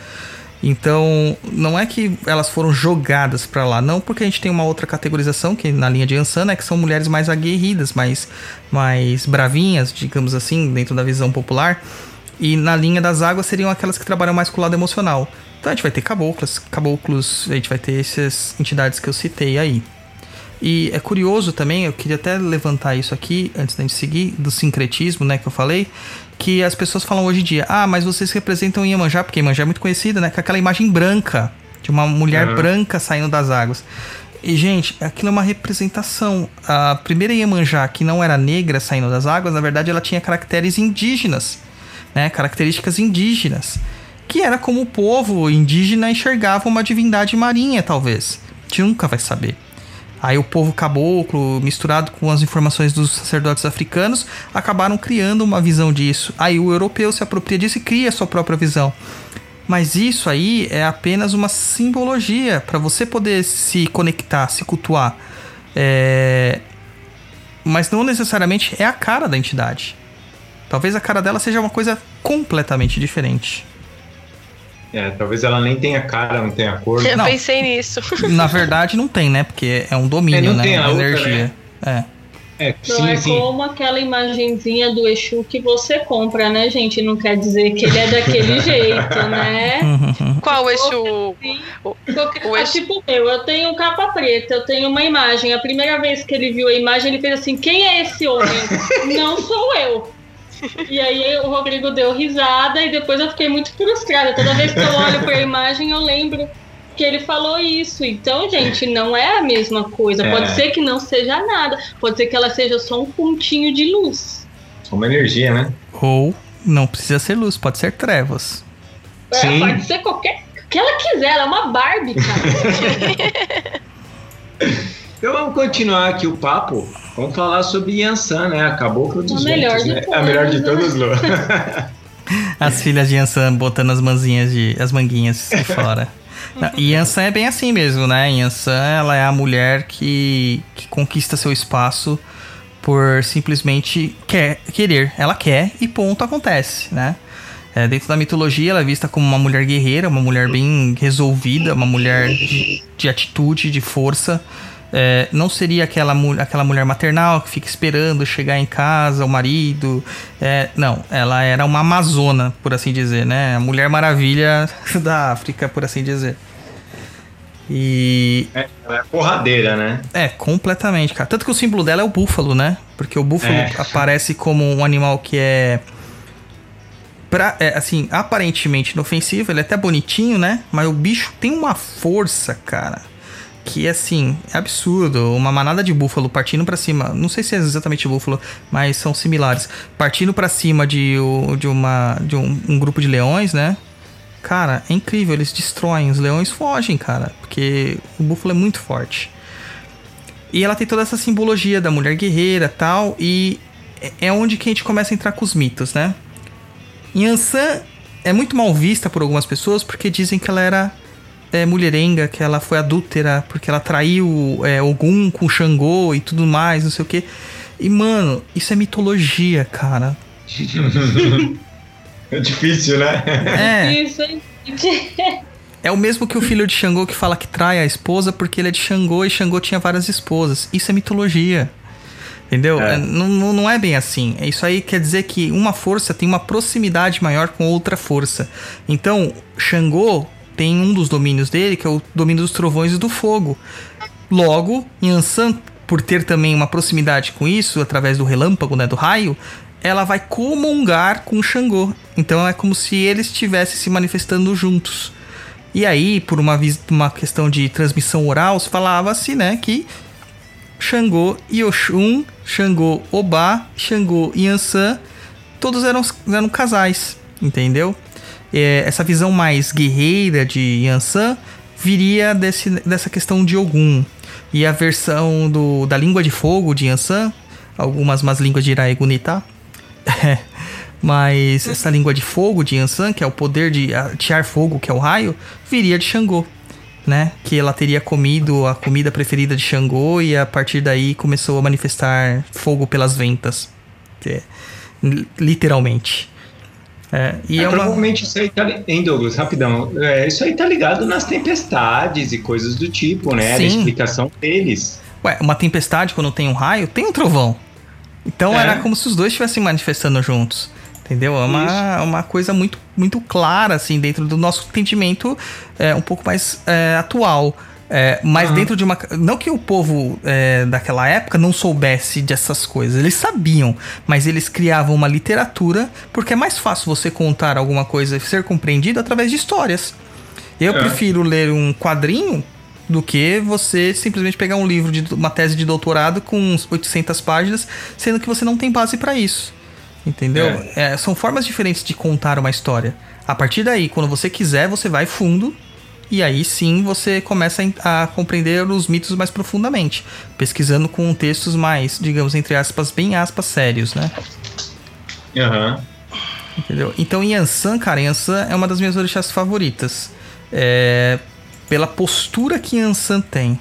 Então, não é que elas foram jogadas para lá, não, porque a gente tem uma outra categorização que na linha de Ansan, né, que são mulheres mais aguerridas, mais mais bravinhas, digamos assim, dentro da visão popular. E na linha das águas seriam aquelas que trabalham mais com o lado emocional. Então a gente vai ter caboclas, caboclos, a gente vai ter essas entidades que eu citei aí. E é curioso também, eu queria até levantar isso aqui antes da gente seguir, do sincretismo, né, que eu falei, que as pessoas falam hoje em dia, ah, mas vocês representam Iemanjá, porque Iemanjá é muito conhecida, né, com aquela imagem branca, de uma mulher uhum. branca saindo das águas. E, gente, aquilo é uma representação. A primeira Iemanjá, que não era negra saindo das águas, na verdade ela tinha caracteres indígenas, né, características indígenas, que era como o povo indígena enxergava uma divindade marinha, talvez. A gente nunca vai saber. Aí o povo caboclo, misturado com as informações dos sacerdotes africanos, acabaram criando uma visão disso. Aí o europeu se apropria disso e cria a sua própria visão. Mas isso aí é apenas uma simbologia para você poder se conectar, se cultuar. É... Mas não necessariamente é a cara da entidade. Talvez a cara dela seja uma coisa completamente diferente. É, talvez ela nem tenha cara, não tenha cor. Eu não. pensei nisso. Na verdade, não tem, né? Porque é um domínio, é, né? Tem a outra, energia. Né? É. É, não sim, é sim. como aquela imagenzinha do Exu que você compra, né, gente? Não quer dizer que ele é daquele jeito, né? Qual Exu? Assim, o, o Exu? Tipo eu, eu tenho capa preta, eu tenho uma imagem. A primeira vez que ele viu a imagem, ele fez assim: quem é esse homem? Não sou eu. E aí o Rodrigo deu risada e depois eu fiquei muito frustrada. Toda vez que eu olho para a imagem, eu lembro que ele falou isso. Então, gente, não é a mesma coisa. É. Pode ser que não seja nada. Pode ser que ela seja só um pontinho de luz. Só uma energia, né? Ou não precisa ser luz, pode ser trevas. É, Sim. Pode ser qualquer. O que ela quiser, ela é uma Barbie, cara. então vamos continuar aqui o papo. Vamos falar sobre Yansan, né? A cabocla dos a melhor ventos, né? A melhor de todas, Lu. As filhas de Yansan botando as manzinhas de. as manguinhas de fora. Não, Yansan é bem assim mesmo, né? Yansan, ela é a mulher que, que conquista seu espaço por simplesmente quer, querer. Ela quer e ponto acontece, né? É, dentro da mitologia, ela é vista como uma mulher guerreira, uma mulher bem resolvida, uma mulher de, de atitude, de força. É, não seria aquela, aquela mulher maternal que fica esperando chegar em casa, o marido. É, não, ela era uma amazona, por assim dizer, né? A Mulher Maravilha da África, por assim dizer. E. É, ela é porradeira, né? É, completamente, cara. Tanto que o símbolo dela é o búfalo, né? Porque o búfalo é. aparece como um animal que é. Pra, é, assim, aparentemente inofensivo, ele é até bonitinho, né? Mas o bicho tem uma força, cara que assim, é absurdo. Uma manada de búfalo partindo para cima, não sei se é exatamente búfalo, mas são similares. Partindo para cima de, de, uma, de um, um, grupo de leões, né? Cara, é incrível, eles destroem, os leões fogem, cara, porque o búfalo é muito forte. E ela tem toda essa simbologia da mulher guerreira tal, e é, é onde que a gente começa a entrar com os mitos, né? Yansan é muito mal vista por algumas pessoas porque dizem que ela era é, mulherenga, que ela foi adúltera porque ela traiu é, Ogum com Xangô e tudo mais, não sei o que. E, mano, isso é mitologia, cara. é difícil, né? É. É o mesmo que o filho de Xangô que fala que trai a esposa porque ele é de Xangô e Xangô tinha várias esposas. Isso é mitologia. Entendeu? É. Não, não é bem assim. Isso aí quer dizer que uma força tem uma proximidade maior com outra força. Então, Xangô tem um dos domínios dele, que é o domínio dos trovões e do fogo. Logo, Yansan, por ter também uma proximidade com isso, através do relâmpago, né, do raio, ela vai comungar com Xangô. Então é como se eles estivessem se manifestando juntos. E aí, por uma, uma questão de transmissão oral, se falava-se, né, que Xangô e Oxum, Xangô Obá, Xangô e Yansan, todos eram, eram casais, entendeu? É, essa visão mais guerreira de Yansan viria desse, dessa questão de Ogum. E a versão do, da língua de fogo de Yansan, algumas más línguas de Iraegunita, mas essa língua de fogo de Yansan, que é o poder de atear fogo, que é o raio, viria de Xangô, né? Que ela teria comido a comida preferida de Xangô e a partir daí começou a manifestar fogo pelas ventas. É, literalmente. É, e é, é uma... Provavelmente isso aí tá. Hein, Douglas, rapidão. É, isso aí tá ligado nas tempestades e coisas do tipo, né? Sim. A explicação deles. Ué, uma tempestade, quando tem um raio, tem um trovão. Então é. era como se os dois estivessem manifestando juntos. Entendeu? É uma, uma coisa muito, muito clara, assim, dentro do nosso entendimento é, um pouco mais é, atual. É, mas uhum. dentro de uma. Não que o povo é, daquela época não soubesse dessas coisas, eles sabiam, mas eles criavam uma literatura porque é mais fácil você contar alguma coisa e ser compreendido através de histórias. Eu é. prefiro ler um quadrinho do que você simplesmente pegar um livro de uma tese de doutorado com uns 800 páginas, sendo que você não tem base para isso. Entendeu? É. É, são formas diferentes de contar uma história. A partir daí, quando você quiser, você vai fundo e aí sim você começa a compreender os mitos mais profundamente, pesquisando com textos mais, digamos, entre aspas, bem aspas, sérios, né? Aham. Uhum. Entendeu? Então, Yansan, cara, Yansan é uma das minhas orixás favoritas. É, pela postura que Yansan tem.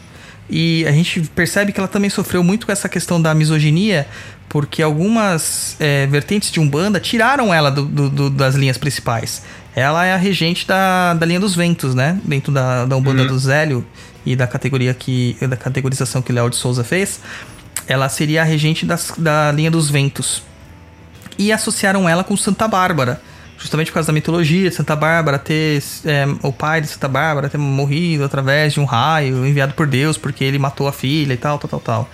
E a gente percebe que ela também sofreu muito com essa questão da misoginia, porque algumas é, vertentes de Umbanda tiraram ela do, do, do, das linhas principais. Ela é a regente da, da linha dos ventos, né? Dentro da, da Umbanda uhum. do Zélio e da categoria que. da categorização que o Léo de Souza fez. Ela seria a regente das, da linha dos ventos. E associaram ela com Santa Bárbara justamente por causa da mitologia de Santa Bárbara ter é, o pai de Santa Bárbara ter morrido através de um raio enviado por Deus porque ele matou a filha e tal, tal, tal, tal.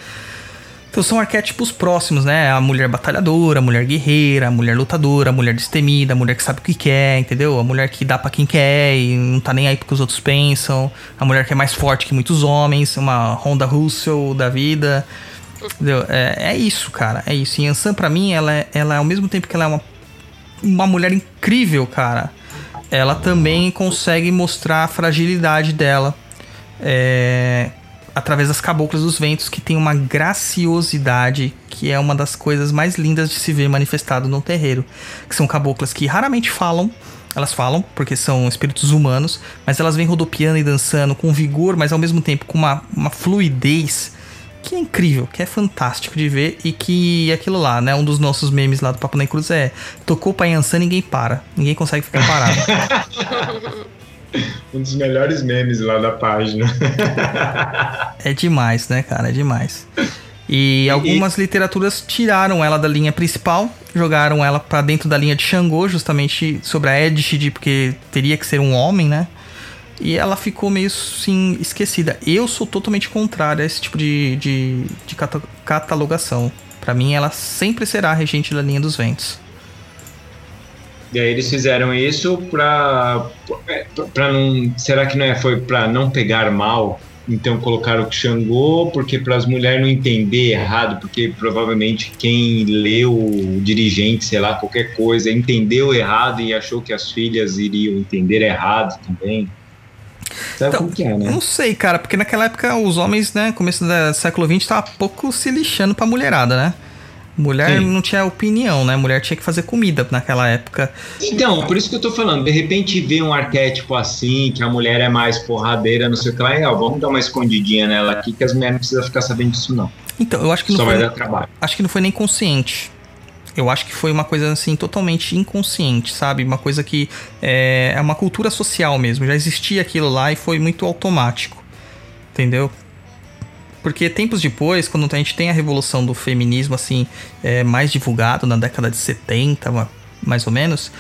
Então são arquétipos próximos, né? A mulher batalhadora, a mulher guerreira, a mulher lutadora, a mulher destemida, a mulher que sabe o que quer, entendeu? A mulher que dá para quem quer e não tá nem aí porque os outros pensam. A mulher que é mais forte que muitos homens, uma Honda Russell da vida. Entendeu? É, é isso, cara. É isso. E Ansan, pra mim, ela é, ela, ao mesmo tempo que ela é uma uma mulher incrível, cara. Ela também consegue mostrar a fragilidade dela é, através das caboclas dos ventos, que tem uma graciosidade que é uma das coisas mais lindas de se ver manifestado no terreiro. Que são caboclas que raramente falam, elas falam, porque são espíritos humanos, mas elas vêm rodopiando e dançando com vigor, mas ao mesmo tempo com uma, uma fluidez que é incrível, que é fantástico de ver e que aquilo lá, né? Um dos nossos memes lá do Papo na Cruz é tocou o Yansan, ninguém para. Ninguém consegue ficar parado. um dos melhores memes lá da página. é demais, né, cara? É demais. E algumas e... literaturas tiraram ela da linha principal, jogaram ela para dentro da linha de Xangô, justamente sobre a Edith, porque teria que ser um homem, né? E ela ficou meio assim esquecida. Eu sou totalmente contrário a esse tipo de, de, de catalogação. Para mim, ela sempre será regente da linha dos ventos. E aí eles fizeram isso pra, pra não. Será que não é, foi pra não pegar mal? Então colocaram o Xangô, porque para as mulheres não entender errado, porque provavelmente quem leu o dirigente, sei lá, qualquer coisa, entendeu errado e achou que as filhas iriam entender errado também. Sabe então, como que é, né? Não sei, cara, porque naquela época os homens, né, começo do século XX, tava pouco se lixando pra mulherada, né? Mulher Sim. não tinha opinião, né? Mulher tinha que fazer comida naquela época. Então, por isso que eu tô falando. De repente vê um arquétipo assim, que a mulher é mais porradeira, não sei o que lá, e, ó, vamos dar uma escondidinha nela aqui, que as mulheres não precisam ficar sabendo disso, não. Então, eu acho que não Só foi. Vai dar trabalho. Acho que não foi nem consciente. Eu acho que foi uma coisa assim totalmente inconsciente, sabe? Uma coisa que é, é uma cultura social mesmo. Já existia aquilo lá e foi muito automático. Entendeu? Porque tempos depois, quando a gente tem a revolução do feminismo assim, é, mais divulgado na década de 70, mais ou menos,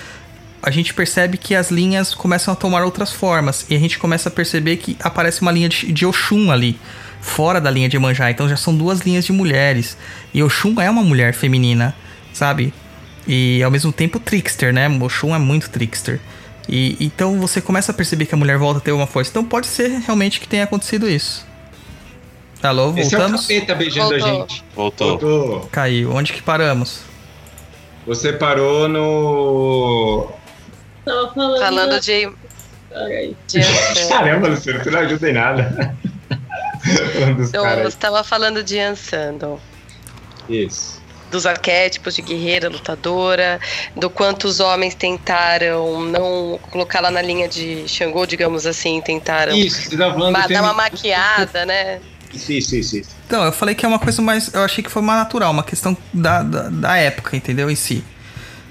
a gente percebe que as linhas começam a tomar outras formas. E a gente começa a perceber que aparece uma linha de, de Oxum ali, fora da linha de Manjá. Então já são duas linhas de mulheres. E Oxum é uma mulher feminina sabe? E ao mesmo tempo trickster, né? Moshun é muito trickster. E então você começa a perceber que a mulher volta a ter uma força. Então pode ser realmente que tenha acontecido isso. Alô, voltamos? Esse é o capeta beijando Voltou. a gente. Voltou. Voltou. Caiu. Onde que paramos? Você parou no. Tava falando, falando de. de... Caramba, Luciano, tu não ajuda em nada. então, você estava falando de Ansando. Isso dos arquétipos de guerreira, lutadora, do quanto os homens tentaram não colocar lá na linha de Xangô, digamos assim, tentaram isso, você tá falando dar uma maquiada, né? Isso, isso, isso, isso. Então, eu falei que é uma coisa mais. Eu achei que foi mais natural, uma questão da, da, da época, entendeu? Em si.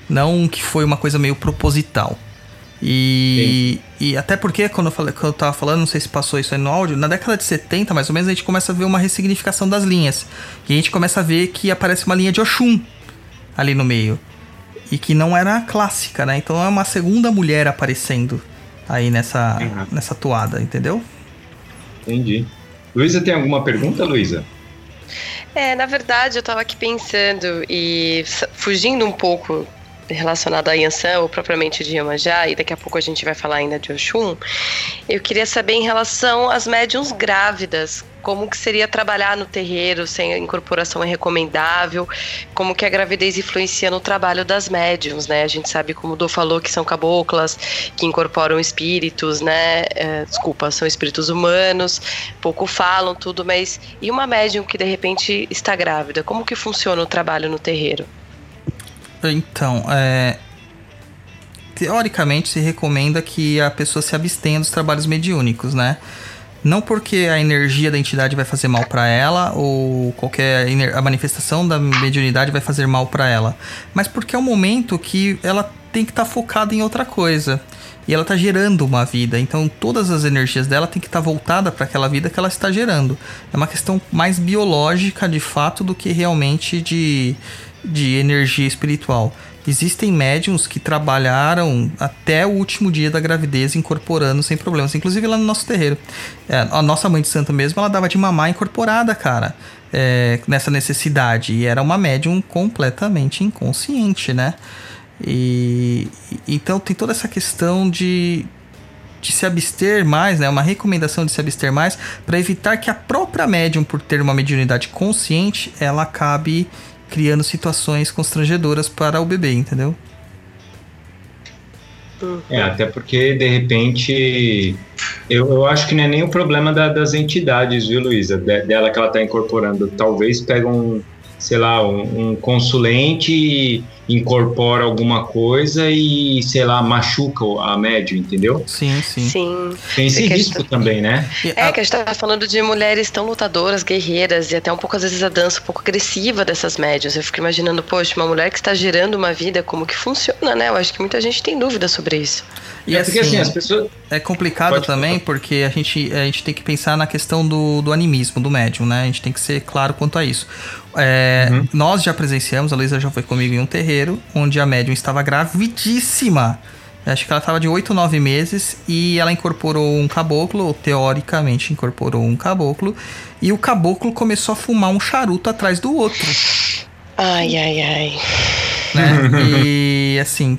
Não que foi uma coisa meio proposital. E, e até porque, quando eu, falei, quando eu tava falando, não sei se passou isso aí no áudio, na década de 70, mais ou menos, a gente começa a ver uma ressignificação das linhas. E a gente começa a ver que aparece uma linha de Oxum ali no meio. E que não era clássica, né? Então é uma segunda mulher aparecendo aí nessa, uhum. nessa toada, entendeu? Entendi. Luísa, tem alguma pergunta, Luísa? É, na verdade, eu tava aqui pensando e fugindo um pouco relacionado a Yansan ou propriamente de Iemanjá, e daqui a pouco a gente vai falar ainda de Oxum, eu queria saber em relação às médiums grávidas, como que seria trabalhar no terreiro sem incorporação é recomendável, como que a gravidez influencia no trabalho das médiums, né? A gente sabe, como o Dô falou, que são caboclas, que incorporam espíritos, né? É, desculpa, são espíritos humanos, pouco falam tudo, mas e uma médium que de repente está grávida, como que funciona o trabalho no terreiro? Então, é, teoricamente se recomenda que a pessoa se abstenha dos trabalhos mediúnicos, né? Não porque a energia da entidade vai fazer mal para ela ou qualquer a manifestação da mediunidade vai fazer mal para ela, mas porque é um momento que ela tem que estar tá focada em outra coisa. E ela está gerando uma vida, então todas as energias dela tem que estar tá voltada para aquela vida que ela está gerando. É uma questão mais biológica de fato do que realmente de de energia espiritual. Existem médiums que trabalharam até o último dia da gravidez incorporando sem problemas, inclusive lá no nosso terreiro. É, a nossa mãe de santo mesmo, ela dava de mamar incorporada, cara, é, nessa necessidade. E era uma médium completamente inconsciente, né? E então tem toda essa questão de, de se abster mais, né? Uma recomendação de se abster mais para evitar que a própria médium, por ter uma mediunidade consciente, ela acabe criando situações constrangedoras para o bebê, entendeu? É, até porque, de repente, eu, eu acho que não é nem o problema da, das entidades, viu, Luísa? De, dela que ela está incorporando. Talvez pegam um, sei lá, um, um consulente incorpora alguma coisa e, sei lá, machuca a médio, entendeu? Sim, sim. Sim. Tem esse risco também, né? É, que a gente tá falando de mulheres tão lutadoras, guerreiras, e até um pouco, às vezes, a dança um pouco agressiva dessas médios. Eu fico imaginando, poxa, uma mulher que está gerando uma vida, como que funciona, né? Eu acho que muita gente tem dúvida sobre isso. E é porque, assim, assim, as pessoas... É complicado Pode também, falar. porque a gente, a gente tem que pensar na questão do, do animismo, do médium, né? A gente tem que ser claro quanto a isso. É, uhum. Nós já presenciamos, a Luísa já foi comigo em um terreiro, onde a médium estava gravidíssima. Acho que ela estava de 8 ou 9 meses e ela incorporou um caboclo, ou teoricamente incorporou um caboclo, e o caboclo começou a fumar um charuto atrás do outro. Ai, ai, ai. Né? e assim,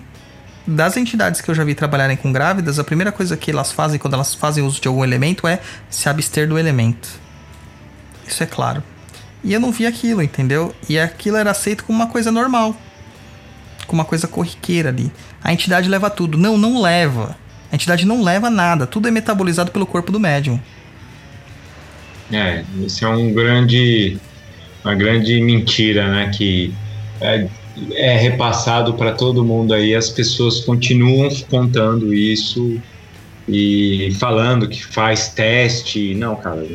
das entidades que eu já vi trabalharem com grávidas, a primeira coisa que elas fazem quando elas fazem uso de algum elemento é se abster do elemento. Isso é claro. E eu não vi aquilo, entendeu? E aquilo era aceito como uma coisa normal. Como uma coisa corriqueira ali. A entidade leva tudo. Não, não leva. A entidade não leva nada. Tudo é metabolizado pelo corpo do médium. É, isso é um grande. Uma grande mentira, né? Que é, é repassado para todo mundo aí. As pessoas continuam contando isso e falando que faz teste. Não, cara,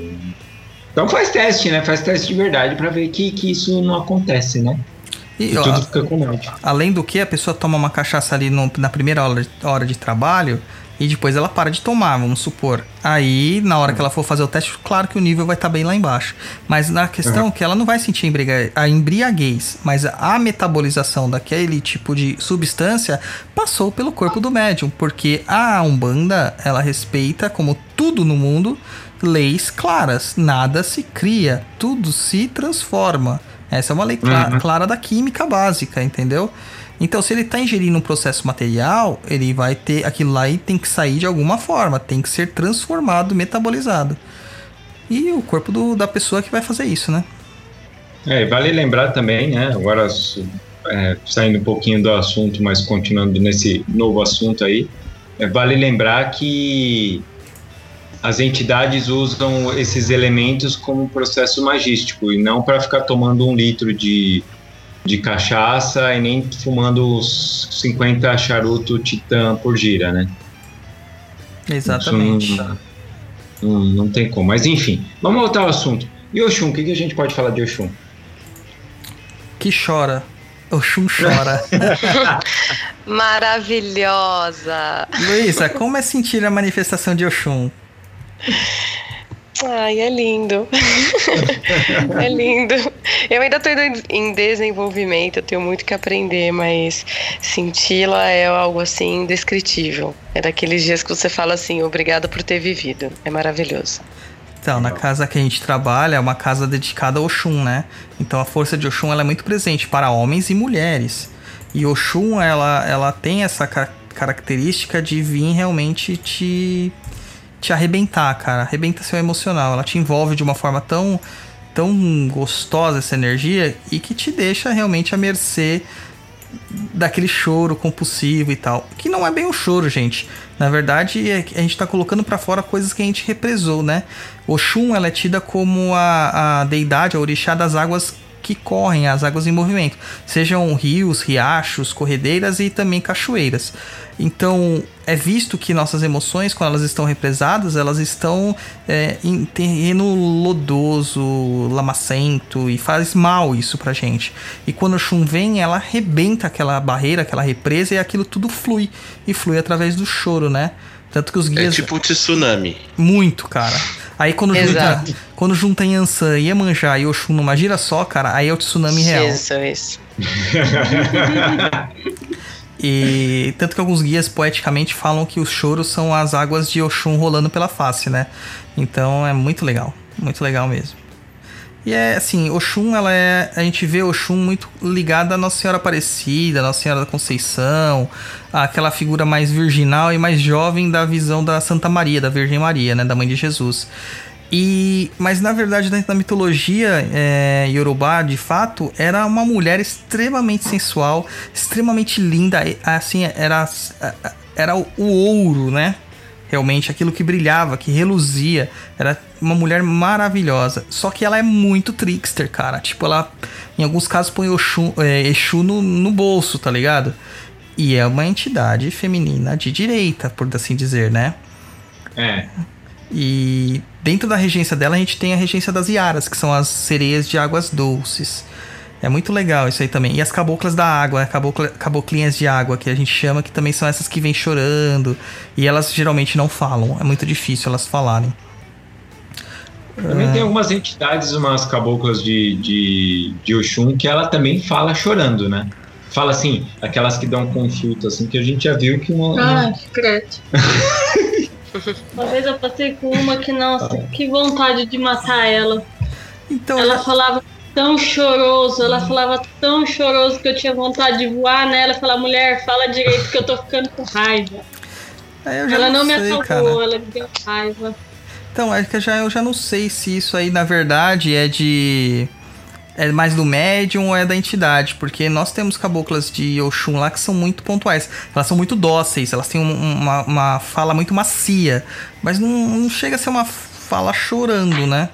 então faz teste, né? Faz teste de verdade para ver que, que isso não acontece, né? E, e ó, tudo fica com. Além do que, a pessoa toma uma cachaça ali no, na primeira hora, hora de trabalho e depois ela para de tomar, vamos supor. Aí, na hora que ela for fazer o teste, claro que o nível vai estar tá bem lá embaixo. Mas na questão uhum. que ela não vai sentir a embriaguez, mas a metabolização daquele tipo de substância passou pelo corpo do médium, porque a Umbanda, ela respeita, como tudo no mundo, leis claras. Nada se cria, tudo se transforma. Essa é uma lei clara, uhum. clara da química básica, entendeu? Então, se ele está ingerindo um processo material, ele vai ter aquilo lá e tem que sair de alguma forma, tem que ser transformado, metabolizado. E o corpo do, da pessoa que vai fazer isso, né? É, vale lembrar também, né? Agora é, saindo um pouquinho do assunto, mas continuando nesse novo assunto aí, é, vale lembrar que as entidades usam esses elementos como processo magístico e não para ficar tomando um litro de, de cachaça e nem fumando os 50 charuto titã por gira, né? Exatamente. Não, não, não, tem como. Mas enfim, vamos voltar ao assunto. E Oxum, o que, que a gente pode falar de Oxum? Que chora. Oxum chora. Maravilhosa. Luísa, como é sentir a manifestação de Oxum? Ai, é lindo. é lindo. Eu ainda estou em desenvolvimento, eu tenho muito que aprender, mas senti-la é algo assim indescritível. É daqueles dias que você fala assim, obrigada por ter vivido. É maravilhoso. Então, na casa que a gente trabalha é uma casa dedicada a Oxum, né? Então a força de Oxum ela é muito presente para homens e mulheres. E Oxum, ela, ela tem essa característica de vir realmente te te arrebentar, cara. Arrebenta seu emocional. Ela te envolve de uma forma tão, tão gostosa essa energia e que te deixa realmente à mercê daquele choro compulsivo e tal. Que não é bem um choro, gente. Na verdade, é a gente tá colocando para fora coisas que a gente represou, né? Oxum, ela é tida como a, a deidade, a orixá das águas que correm, as águas em movimento, sejam rios, riachos, corredeiras e também cachoeiras. Então, é visto que nossas emoções, quando elas estão represadas, elas estão é, em terreno lodoso, lamacento e faz mal isso pra gente. E quando o chum vem, ela arrebenta aquela barreira, aquela represa e aquilo tudo flui. E flui através do choro, né? Tanto que os guias. É tipo um tsunami. Muito, cara. Aí quando junta, quando junta Yansan, Iemanjá e Oxum numa gira só, cara, aí é o tsunami real. Isso, isso. E tanto que alguns guias poeticamente falam que os choros são as águas de Oxum rolando pela face, né? Então é muito legal, muito legal mesmo. E é assim, Oxum, ela é. A gente vê Oxum muito ligada à Nossa Senhora Aparecida, Nossa Senhora da Conceição, aquela figura mais virginal e mais jovem da visão da Santa Maria, da Virgem Maria, né? Da mãe de Jesus. E, mas na verdade, dentro da mitologia é, Yorubá, de fato, era uma mulher extremamente sensual, extremamente linda. Assim, era, era o ouro, né? Realmente, aquilo que brilhava, que reluzia. Era uma mulher maravilhosa. Só que ela é muito trickster, cara. Tipo, ela, em alguns casos, põe Oxum, é, Exu no, no bolso, tá ligado? E é uma entidade feminina de direita, por assim dizer, né? É. E dentro da regência dela a gente tem a regência das Iaras, que são as sereias de águas doces. É muito legal isso aí também. E as caboclas da água, né? Cabocla, caboclinhas de água, que a gente chama, que também são essas que vêm chorando. E elas geralmente não falam. É muito difícil elas falarem. Também tem algumas entidades, umas caboclas de, de, de Oxum, que ela também fala chorando, né? Fala assim, aquelas que dão consulta, assim, que a gente já viu que uma. Ah, credo. Uma vez eu passei com uma que, nossa, que vontade de matar ela. Então, ela falava tão choroso, ela falava tão choroso que eu tinha vontade de voar nela e falar, mulher, fala direito que eu tô ficando com raiva. ela não, não sei, me acalmou, cara. ela me deu raiva. Então, é que eu já, eu já não sei se isso aí, na verdade, é de é mais do médium ou é da entidade, porque nós temos caboclas de Oxum lá que são muito pontuais. Elas são muito dóceis, elas têm uma, uma fala muito macia, mas não, não, chega a ser uma fala chorando, né?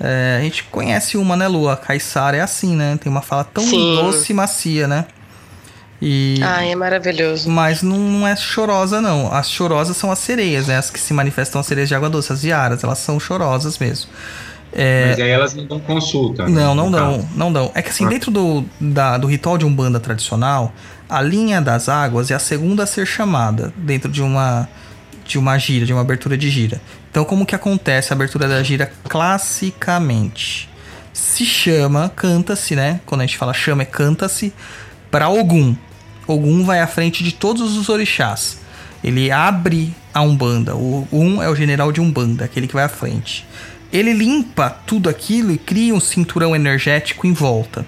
É, a gente conhece uma, né, Lua? A Caissara é assim, né? Tem uma fala tão Sim. doce e macia, né? E... Ai, é maravilhoso. Mas não, não, é chorosa, não. As chorosas são as sereias, né? As que se manifestam as sereias de água doce, as viaras. Elas são chorosas mesmo. É... Mas aí elas não dão consulta. Né, não, não dão, não dão. É que assim, ah. dentro do, da, do ritual de Umbanda tradicional, a linha das águas é a segunda a ser chamada dentro de uma de uma gira, de uma abertura de gira. Então, como que acontece a abertura da gira classicamente? Se chama, canta-se, né? Quando a gente fala chama, é canta-se para Ogum. Ogum vai à frente de todos os orixás. Ele abre a Umbanda. O Ogum é o general de Umbanda, aquele que vai à frente. Ele limpa tudo aquilo e cria um cinturão energético em volta.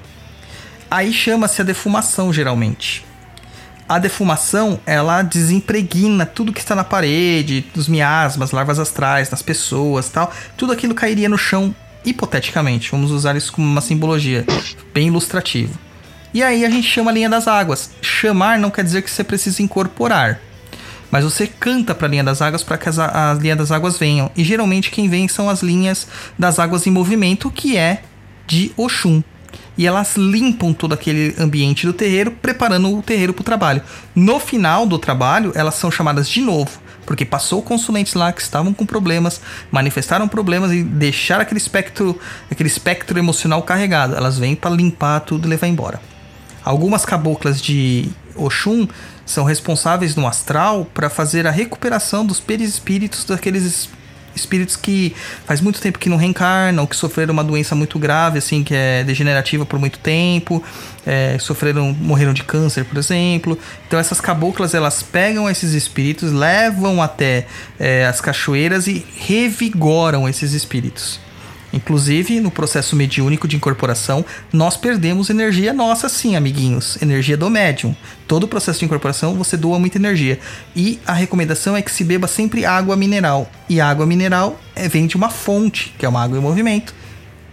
Aí chama-se a defumação, geralmente. A defumação, ela desimpregna tudo que está na parede, dos miasmas, larvas astrais, nas pessoas tal. Tudo aquilo cairia no chão, hipoteticamente. Vamos usar isso como uma simbologia, bem ilustrativo. E aí a gente chama a linha das águas. Chamar não quer dizer que você precisa incorporar. Mas você canta para a linha das águas para que as, as linhas das águas venham. E geralmente quem vem são as linhas das águas em movimento, que é de Oxum e elas limpam todo aquele ambiente do terreiro, preparando o terreiro para o trabalho. No final do trabalho, elas são chamadas de novo, porque passou consulentes lá que estavam com problemas, manifestaram problemas e deixaram aquele espectro, aquele espectro emocional carregado. Elas vêm para limpar tudo e levar embora. Algumas caboclas de Oxum são responsáveis no astral para fazer a recuperação dos perispíritos daqueles espíritos que faz muito tempo que não reencarnam, que sofreram uma doença muito grave, assim, que é degenerativa por muito tempo, é, sofreram, morreram de câncer, por exemplo. Então essas caboclas elas pegam esses espíritos, levam até é, as cachoeiras e revigoram esses espíritos. Inclusive, no processo mediúnico de incorporação, nós perdemos energia nossa, sim, amiguinhos. Energia do médium. Todo o processo de incorporação você doa muita energia. E a recomendação é que se beba sempre água mineral. E água mineral é, vem de uma fonte, que é uma água em movimento,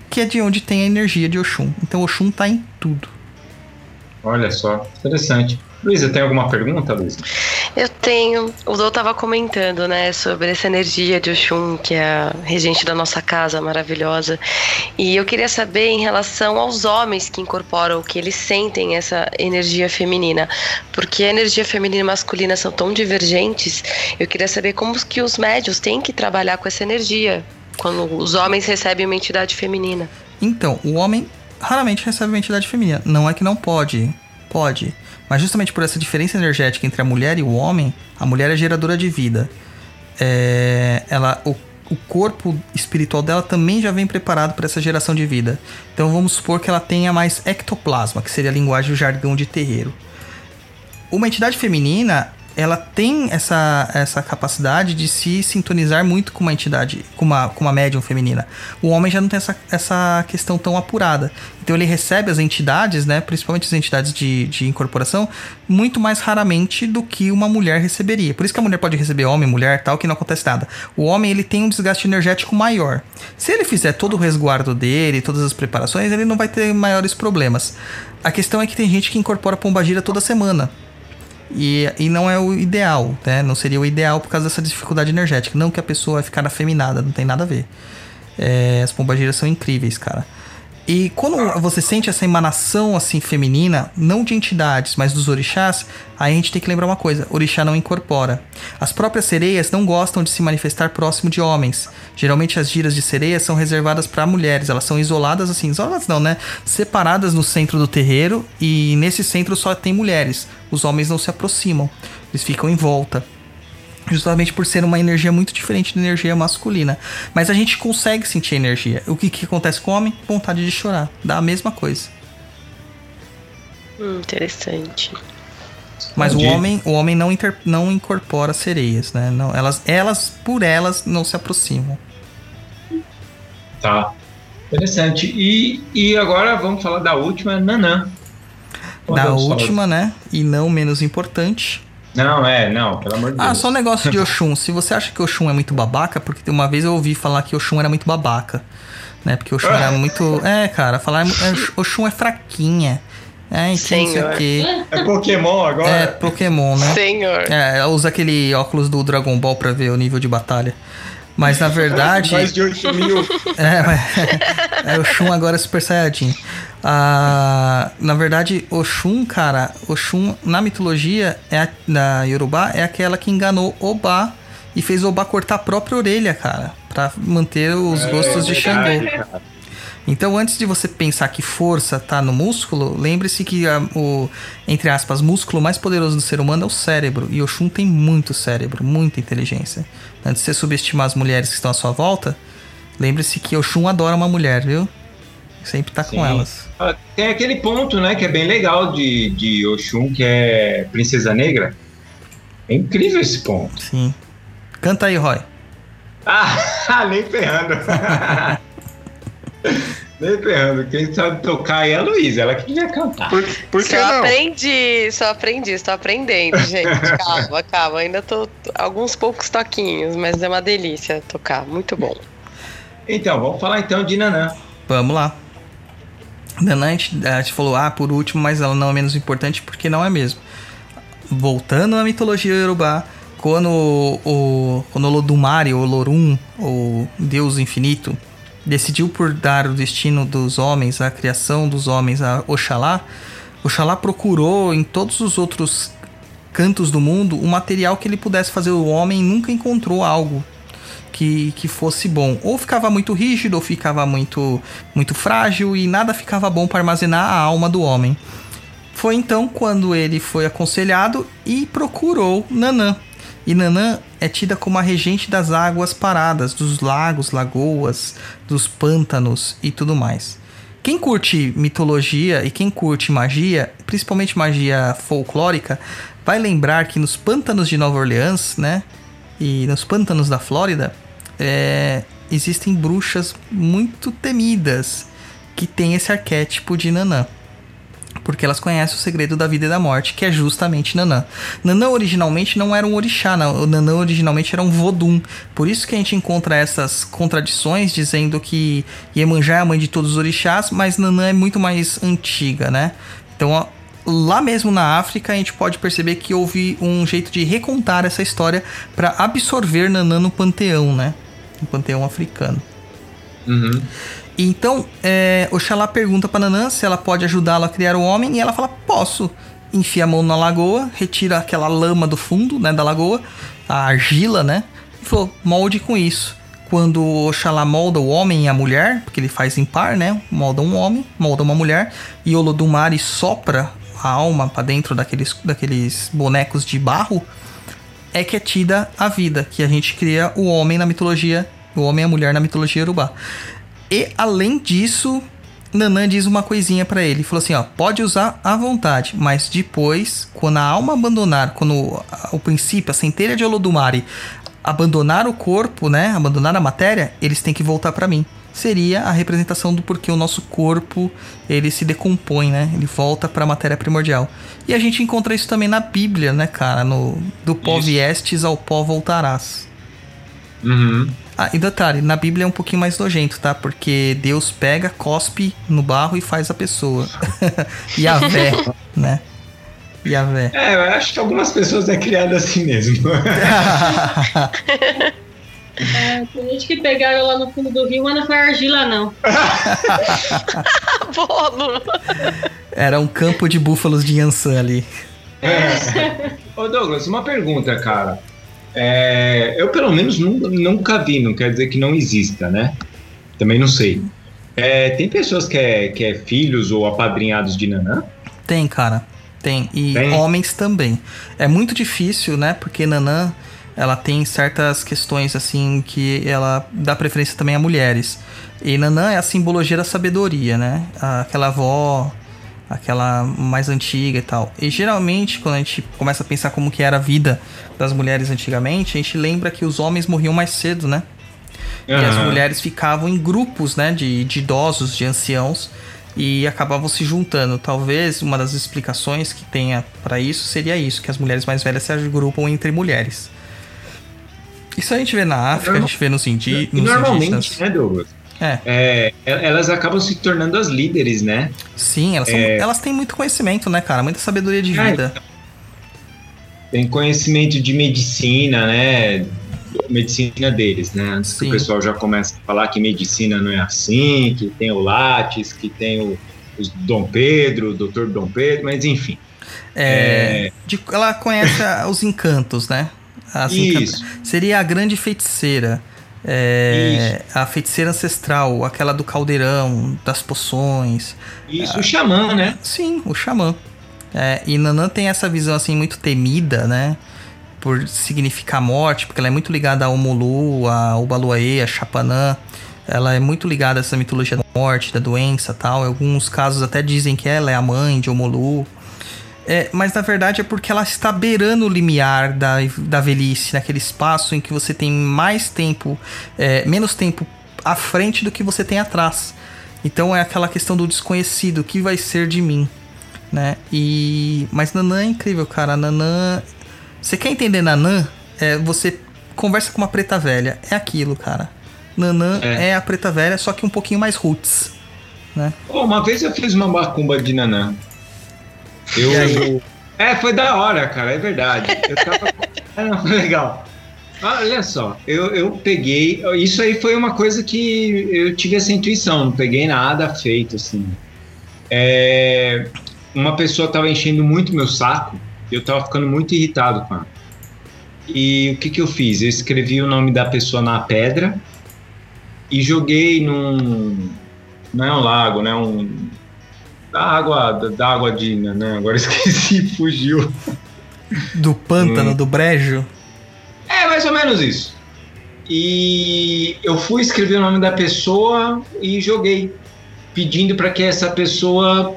que é de onde tem a energia de Oxum. Então, Oxum está em tudo. Olha só, interessante. Luísa, tem alguma pergunta, Luísa? Eu tenho. O Dô estava comentando, né, sobre essa energia de Oxum, que é a regente da nossa casa maravilhosa. E eu queria saber em relação aos homens que incorporam, que eles sentem essa energia feminina. Porque a energia feminina e masculina são tão divergentes. Eu queria saber como que os médios têm que trabalhar com essa energia quando os homens recebem uma entidade feminina. Então, o homem raramente recebe uma entidade feminina. Não é que não pode. Pode. Mas justamente por essa diferença energética entre a mulher e o homem, a mulher é geradora de vida. É, ela, o, o corpo espiritual dela também já vem preparado para essa geração de vida. Então vamos supor que ela tenha mais ectoplasma, que seria a linguagem do jargão de terreiro. Uma entidade feminina, ela tem essa, essa capacidade de se sintonizar muito com uma entidade, com uma, com uma médium feminina. O homem já não tem essa, essa questão tão apurada. Então ele recebe as entidades, né, principalmente as entidades de, de incorporação, muito mais raramente do que uma mulher receberia. Por isso que a mulher pode receber homem, mulher, tal, que não acontece nada. O homem ele tem um desgaste energético maior. Se ele fizer todo o resguardo dele, todas as preparações, ele não vai ter maiores problemas. A questão é que tem gente que incorpora pombagira toda semana. E, e não é o ideal, né? Não seria o ideal por causa dessa dificuldade energética. Não que a pessoa vai ficar afeminada, não tem nada a ver. É, as pombageiras são incríveis, cara. E quando você sente essa emanação assim feminina, não de entidades, mas dos orixás, aí a gente tem que lembrar uma coisa: orixá não incorpora. As próprias sereias não gostam de se manifestar próximo de homens. Geralmente as giras de sereias são reservadas para mulheres, elas são isoladas assim, isoladas não, né? Separadas no centro do terreiro e nesse centro só tem mulheres. Os homens não se aproximam, eles ficam em volta justamente por ser uma energia muito diferente da energia masculina. Mas a gente consegue sentir energia. O que, que acontece com o homem? Vontade de chorar. Dá a mesma coisa. Hum, interessante. Mas o homem, o homem não, inter, não incorpora sereias, né? Não, elas, elas, por elas, não se aproximam. Tá. Interessante. E, e agora vamos falar da última, Nanã. Da última, né? E não menos importante, não, é, não, pelo amor de ah, Deus. Ah, só um negócio de Oxum. Se você acha que Oxum é muito babaca, porque uma vez eu ouvi falar que Oxum era muito babaca. Né? Porque Oxum era muito. É, cara, falar é, Oxum é fraquinha. É, então não sei o quê. É Pokémon agora? É Pokémon, né? Senhor. É, usa aquele óculos do Dragon Ball pra ver o nível de batalha. Mas na verdade. Mais de 8 mil. É, mas, é, o Shun agora é Super Saiyajin. Ah, na verdade, Oxum, cara, Oxum na mitologia é a, na Yorubá é aquela que enganou Oba e fez Oba cortar a própria orelha, cara, para manter os é, gostos de Xangô. Então, antes de você pensar que força tá no músculo, lembre-se que a, o, entre aspas, músculo mais poderoso do ser humano é o cérebro. E Oxum tem muito cérebro, muita inteligência. Antes de você subestimar as mulheres que estão à sua volta, lembre-se que Oxum adora uma mulher, viu? Sempre tá Sim. com elas. Ah, tem aquele ponto, né, que é bem legal de, de Oxum, que é Princesa Negra. É incrível esse ponto. Sim. Canta aí, Roy. Ah, nem ferrando. Nem ferrando. Quem sabe tocar é a Luísa, ela que devia cantar. Por, por que só não? aprendi, só aprendi, estou aprendendo, gente. Calma, calma. Ainda tô alguns poucos toquinhos, mas é uma delícia tocar. Muito bom. Então, vamos falar então de Nanã. Vamos lá. Gente falou, ah, por último, mas ela não é menos importante porque não é mesmo. Voltando à mitologia Yorubá, quando o, o, quando o ou Lorum, o Deus infinito, decidiu por dar o destino dos homens, a criação dos homens a Oxalá, Oxalá procurou em todos os outros cantos do mundo um material que ele pudesse fazer o homem nunca encontrou algo que, que fosse bom. Ou ficava muito rígido, ou ficava muito, muito frágil e nada ficava bom para armazenar a alma do homem. Foi então quando ele foi aconselhado e procurou Nanã. E Nanã é tida como a regente das águas paradas, dos lagos, lagoas, dos pântanos e tudo mais. Quem curte mitologia e quem curte magia, principalmente magia folclórica, vai lembrar que nos pântanos de Nova Orleans, né, e nos pântanos da Flórida, é, existem bruxas muito temidas que têm esse arquétipo de Nanã porque elas conhecem o segredo da vida e da morte, que é justamente Nanã. Nanã originalmente não era um orixá, não. Nanã originalmente era um vodum. Por isso que a gente encontra essas contradições dizendo que Iemanjá é a mãe de todos os orixás, mas Nanã é muito mais antiga, né? Então, lá mesmo na África, a gente pode perceber que houve um jeito de recontar essa história para absorver Nanã no panteão, né? No panteão africano. Uhum. Então, é, Oxalá pergunta para Nanã se ela pode ajudá-lo a criar o homem e ela fala: Posso. Enfia a mão na lagoa, retira aquela lama do fundo né, da lagoa, a argila, né? E falou: molde com isso. Quando Oxalá molda o homem e a mulher, porque ele faz em par, né? Molda um homem, molda uma mulher, e Olodumare sopra a alma para dentro daqueles, daqueles bonecos de barro, é que é tida a vida, que a gente cria o homem na mitologia, o homem e a mulher na mitologia urubá. E além disso, Nanã diz uma coisinha para ele, falou assim, ó, pode usar à vontade, mas depois, quando a alma abandonar, quando o princípio, a centelha de Olodumare abandonar o corpo, né, abandonar a matéria, eles têm que voltar para mim. Seria a representação do porquê o nosso corpo ele se decompõe, né? Ele volta para a matéria primordial. E a gente encontra isso também na Bíblia, né, cara? No do pó Isso. viestes ao pó voltarás. Uhum. Ah, e detalhe, na Bíblia é um pouquinho mais nojento, tá? Porque Deus pega, cospe no barro e faz a pessoa. Yahvé, né? Yahvé. É, eu acho que algumas pessoas é criado assim mesmo. É, tem gente que pegaram lá no fundo do rio, mas não foi argila, não. Bolo. Era um campo de búfalos de Yansan ali. É. Ô Douglas, uma pergunta, cara. É, eu pelo menos nunca, nunca vi, não quer dizer que não exista, né? Também não sei. É, tem pessoas que é, que é filhos ou apadrinhados de Nanã? Tem, cara. Tem. E Tem? homens também. É muito difícil, né? Porque Nanã, ela tem certas questões, assim, que ela dá preferência também a mulheres. E Nanã é a simbologia da sabedoria, né? Aquela avó, aquela mais antiga e tal. E geralmente, quando a gente começa a pensar como que era a vida das mulheres antigamente, a gente lembra que os homens morriam mais cedo, né? E as mulheres ficavam em grupos, né, de, de idosos, de anciãos, e acabavam se juntando. Talvez uma das explicações que tenha para isso seria isso, que as mulheres mais velhas se agrupam entre mulheres. Isso a gente vê na África, a gente vê E nos normalmente, indígenas. né, Douglas? É, É, elas acabam se tornando as líderes, né? sim, elas, são- É. elas têm muito conhecimento, né, cara? Muita sabedoria de Ah, vida. Tem conhecimento de medicina, né? Medicina deles, né? Antes que o pessoal já comece a falar que medicina não é assim, que tem o Lattes, que tem o, os Dom Pedro, o doutor Dom Pedro, mas enfim. É, de- ela conhece os encantos, né? As encanta- Isso. Seria a grande feiticeira. É, a feiticeira ancestral, aquela do caldeirão, das poções. Isso, o xamã, né? Sim, o xamã. É, e Nanã tem essa visão assim muito temida, né? Por significar morte, porque ela é muito ligada ao Mulu, ao Baluaê, a Chapanã. Ela é muito ligada a essa mitologia da morte, da doença tal. Em alguns casos até dizem que ela é a mãe de Omolu. É, mas na verdade é porque ela está beirando o limiar da, da velhice, naquele espaço em que você tem mais tempo, é, menos tempo à frente do que você tem atrás. Então é aquela questão do desconhecido, o que vai ser de mim, né? E mas Nanã é incrível, cara. Nanã, você quer entender Nanã? É, você conversa com uma preta velha, é aquilo, cara. Nanã é. é a preta velha, só que um pouquinho mais roots, né? Oh, uma vez eu fiz uma macumba de Nanã. Eu É, foi da hora, cara, é verdade. Eu tava... é, foi legal. Olha só, eu, eu peguei. Isso aí foi uma coisa que eu tive essa intuição, não peguei nada feito, assim. É, uma pessoa estava enchendo muito meu saco e eu estava ficando muito irritado com ela. E o que, que eu fiz? Eu escrevi o nome da pessoa na pedra e joguei num. Não é um lago, né? Um, da água, da, água de. Né? Agora esqueci, fugiu. Do pântano, hum. do brejo? É, mais ou menos isso. E eu fui escrever o nome da pessoa e joguei, pedindo para que essa pessoa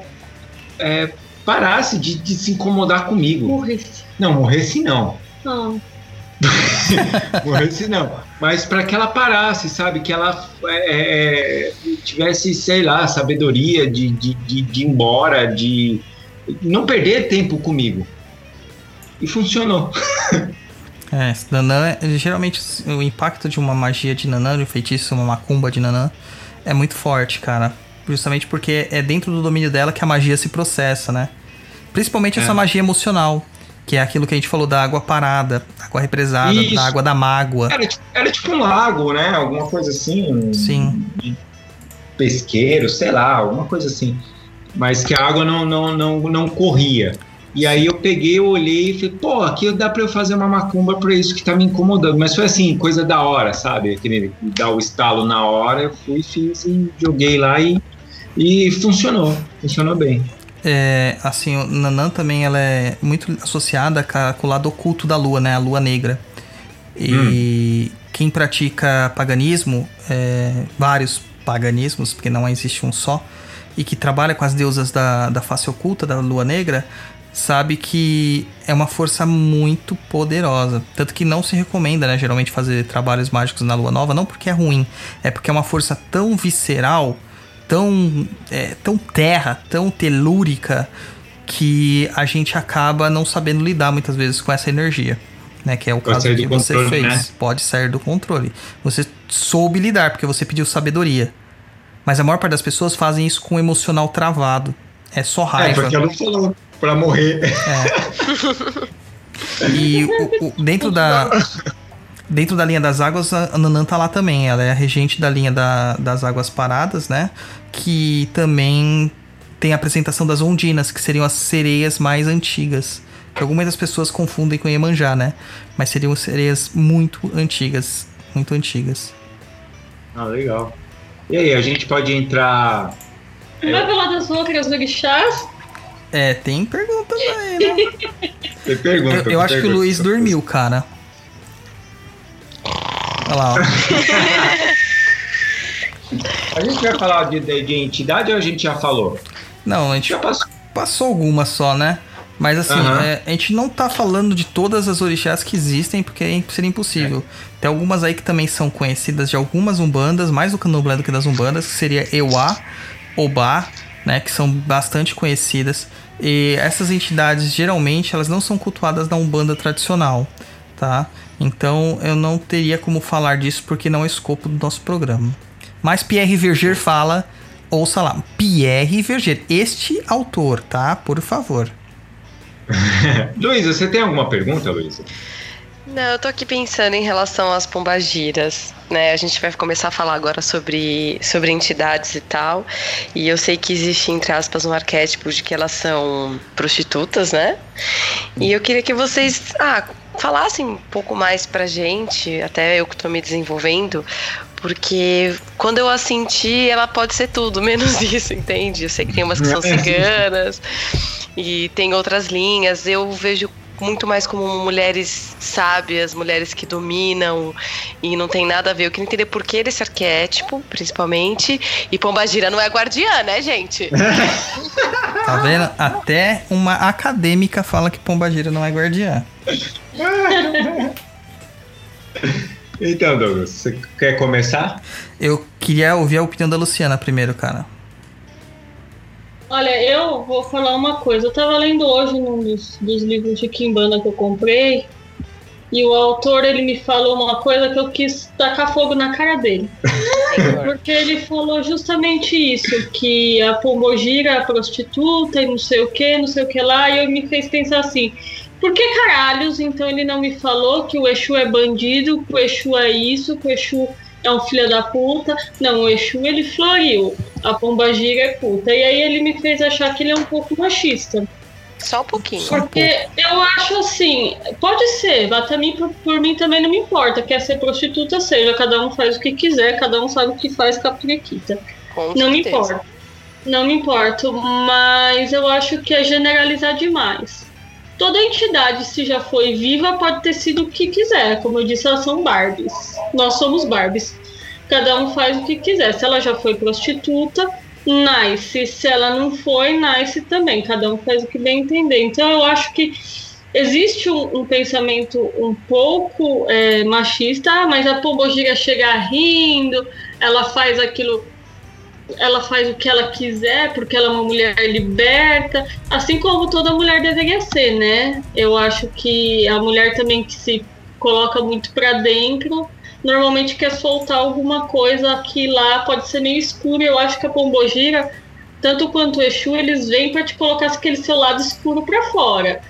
é, parasse de, de, se incomodar comigo. Morresse. Não, morresse não. Não. morresse não. Mas para que ela parasse, sabe? Que ela é, é, tivesse, sei lá, sabedoria de, de, de, de ir embora, de não perder tempo comigo. E funcionou. É, Nanã, geralmente o impacto de uma magia de Nanã, de um feitiço, uma macumba de Nanã, é muito forte, cara. Justamente porque é dentro do domínio dela que a magia se processa, né? Principalmente é. essa magia emocional, que é aquilo que a gente falou da água parada, água represada, Isso. da água da mágoa. Era, era, tipo um lago, né? Alguma coisa assim. Sim. pesqueiro, sei lá, alguma coisa assim. Mas que a água não, não, não, não corria. E aí eu peguei, eu olhei e falei, pô, aqui dá pra eu fazer uma macumba pra isso que tá me incomodando. Mas foi assim, coisa da hora, sabe? Aquele dar o estalo na hora, eu fui, fiz e joguei lá e, e funcionou. Funcionou bem. É, assim, o Nanã também ela é muito associada com o lado oculto da lua, né? A lua negra. E hum. quem pratica paganismo, é, vários paganismos, porque não existe um só, e que trabalha com as deusas da, da face oculta, da lua negra, sabe que é uma força muito poderosa. Tanto que não se recomenda, né, geralmente, fazer trabalhos mágicos na lua nova, não porque é ruim, é porque é uma força tão visceral, tão, é, tão terra, tão telúrica, que a gente acaba não sabendo lidar muitas vezes com essa energia. Né, que é o Pode caso que você controle, fez. Né? Pode sair do controle. Você soube lidar, porque você pediu sabedoria. Mas a maior parte das pessoas fazem isso com o emocional travado. É só é, raiva. É, porque ela falou pra morrer. É. E o, o, dentro da. Dentro da linha das águas, a Nanã tá lá também. Ela é a regente da linha da, das águas paradas, né? Que também tem a apresentação das ondinas, que seriam as sereias mais antigas. Que algumas das pessoas confundem com Iemanjá, né? Mas seriam sereias muito antigas. Muito antigas. Ah, legal. E aí, a gente pode entrar. Vai falar das outras orixás? É, tem pergunta aí, né? Tem pergunta. Eu, eu acho pergunta. que o Luiz dormiu, cara. Olha lá, ó. a gente vai falar de, de, de, entidade ou a gente já falou? Não, a gente já passou, passou algumas só, né? Mas assim, uhum. é, a gente não tá falando de todas as orixás que existem, porque é seria impossível. É. Tem algumas aí que também são conhecidas de algumas umbandas, mais do candomblé do que das umbandas, que seria Euá, Obá, né, que são bastante conhecidas. E essas entidades geralmente elas não são cultuadas na Umbanda tradicional, tá? Então eu não teria como falar disso porque não é escopo do nosso programa. Mas Pierre Verger fala, ouça lá, Pierre Verger, este autor, tá? Por favor. Luísa, você tem alguma pergunta, Luísa? Não, eu tô aqui pensando em relação às pombagiras, né? A gente vai começar a falar agora sobre, sobre entidades e tal. E eu sei que existe, entre aspas, um arquétipo de que elas são prostitutas, né? E eu queria que vocês ah, falassem um pouco mais pra gente, até eu que tô me desenvolvendo, porque quando eu a senti, ela pode ser tudo, menos isso, entende? Eu sei que tem umas que são ciganas e tem outras linhas. Eu vejo muito mais como mulheres sábias, mulheres que dominam e não tem nada a ver. Eu queria entender por que desse arquétipo, principalmente. E Pombagira não é guardiã, né, gente? tá vendo? Até uma acadêmica fala que Pombagira não é guardiã. então, Douglas, você quer começar? Eu queria ouvir a opinião da Luciana primeiro, cara. Olha, eu vou falar uma coisa. Eu tava lendo hoje num dos, dos livros de Kimbanda que eu comprei. E o autor ele me falou uma coisa que eu quis tacar fogo na cara dele. Porque ele falou justamente isso, que a Pombogira é prostituta e não sei o que, não sei o que lá, e eu me fez pensar assim, por que caralhos então ele não me falou que o Exu é bandido, que o Exu é isso, que o Exu é um filho da puta? Não, o Exu ele floriu, a Pombagira é puta. E aí ele me fez achar que ele é um pouco machista. Só um pouquinho. Porque eu acho assim, pode ser, mim, por, por, mim também não me importa. Quer ser prostituta, seja, cada um faz o que quiser, cada um sabe o que faz com a periquita. Não certeza. me importa. Não me importo, mas eu acho que é generalizar demais. Toda entidade, se já foi viva, pode ter sido o que quiser. Como eu disse, elas são Barbies. Nós somos Barbies. Cada um faz o que quiser. Se ela já foi prostituta, nice. Se ela não foi, nice também. Cada um faz o que bem entender. Então eu acho que existe um, um pensamento um pouco é, machista, ah, mas a pombogira chega rindo, ela faz aquilo, ela faz o que ela quiser porque ela é uma mulher liberta, assim como toda mulher deveria ser, né? Eu acho que a mulher também que se coloca muito para dentro normalmente quer soltar alguma coisa que lá pode ser meio escuro. Eu acho que a Pombogira, tanto quanto o Exu, eles vêm para te colocar aquele seu lado escuro para fora.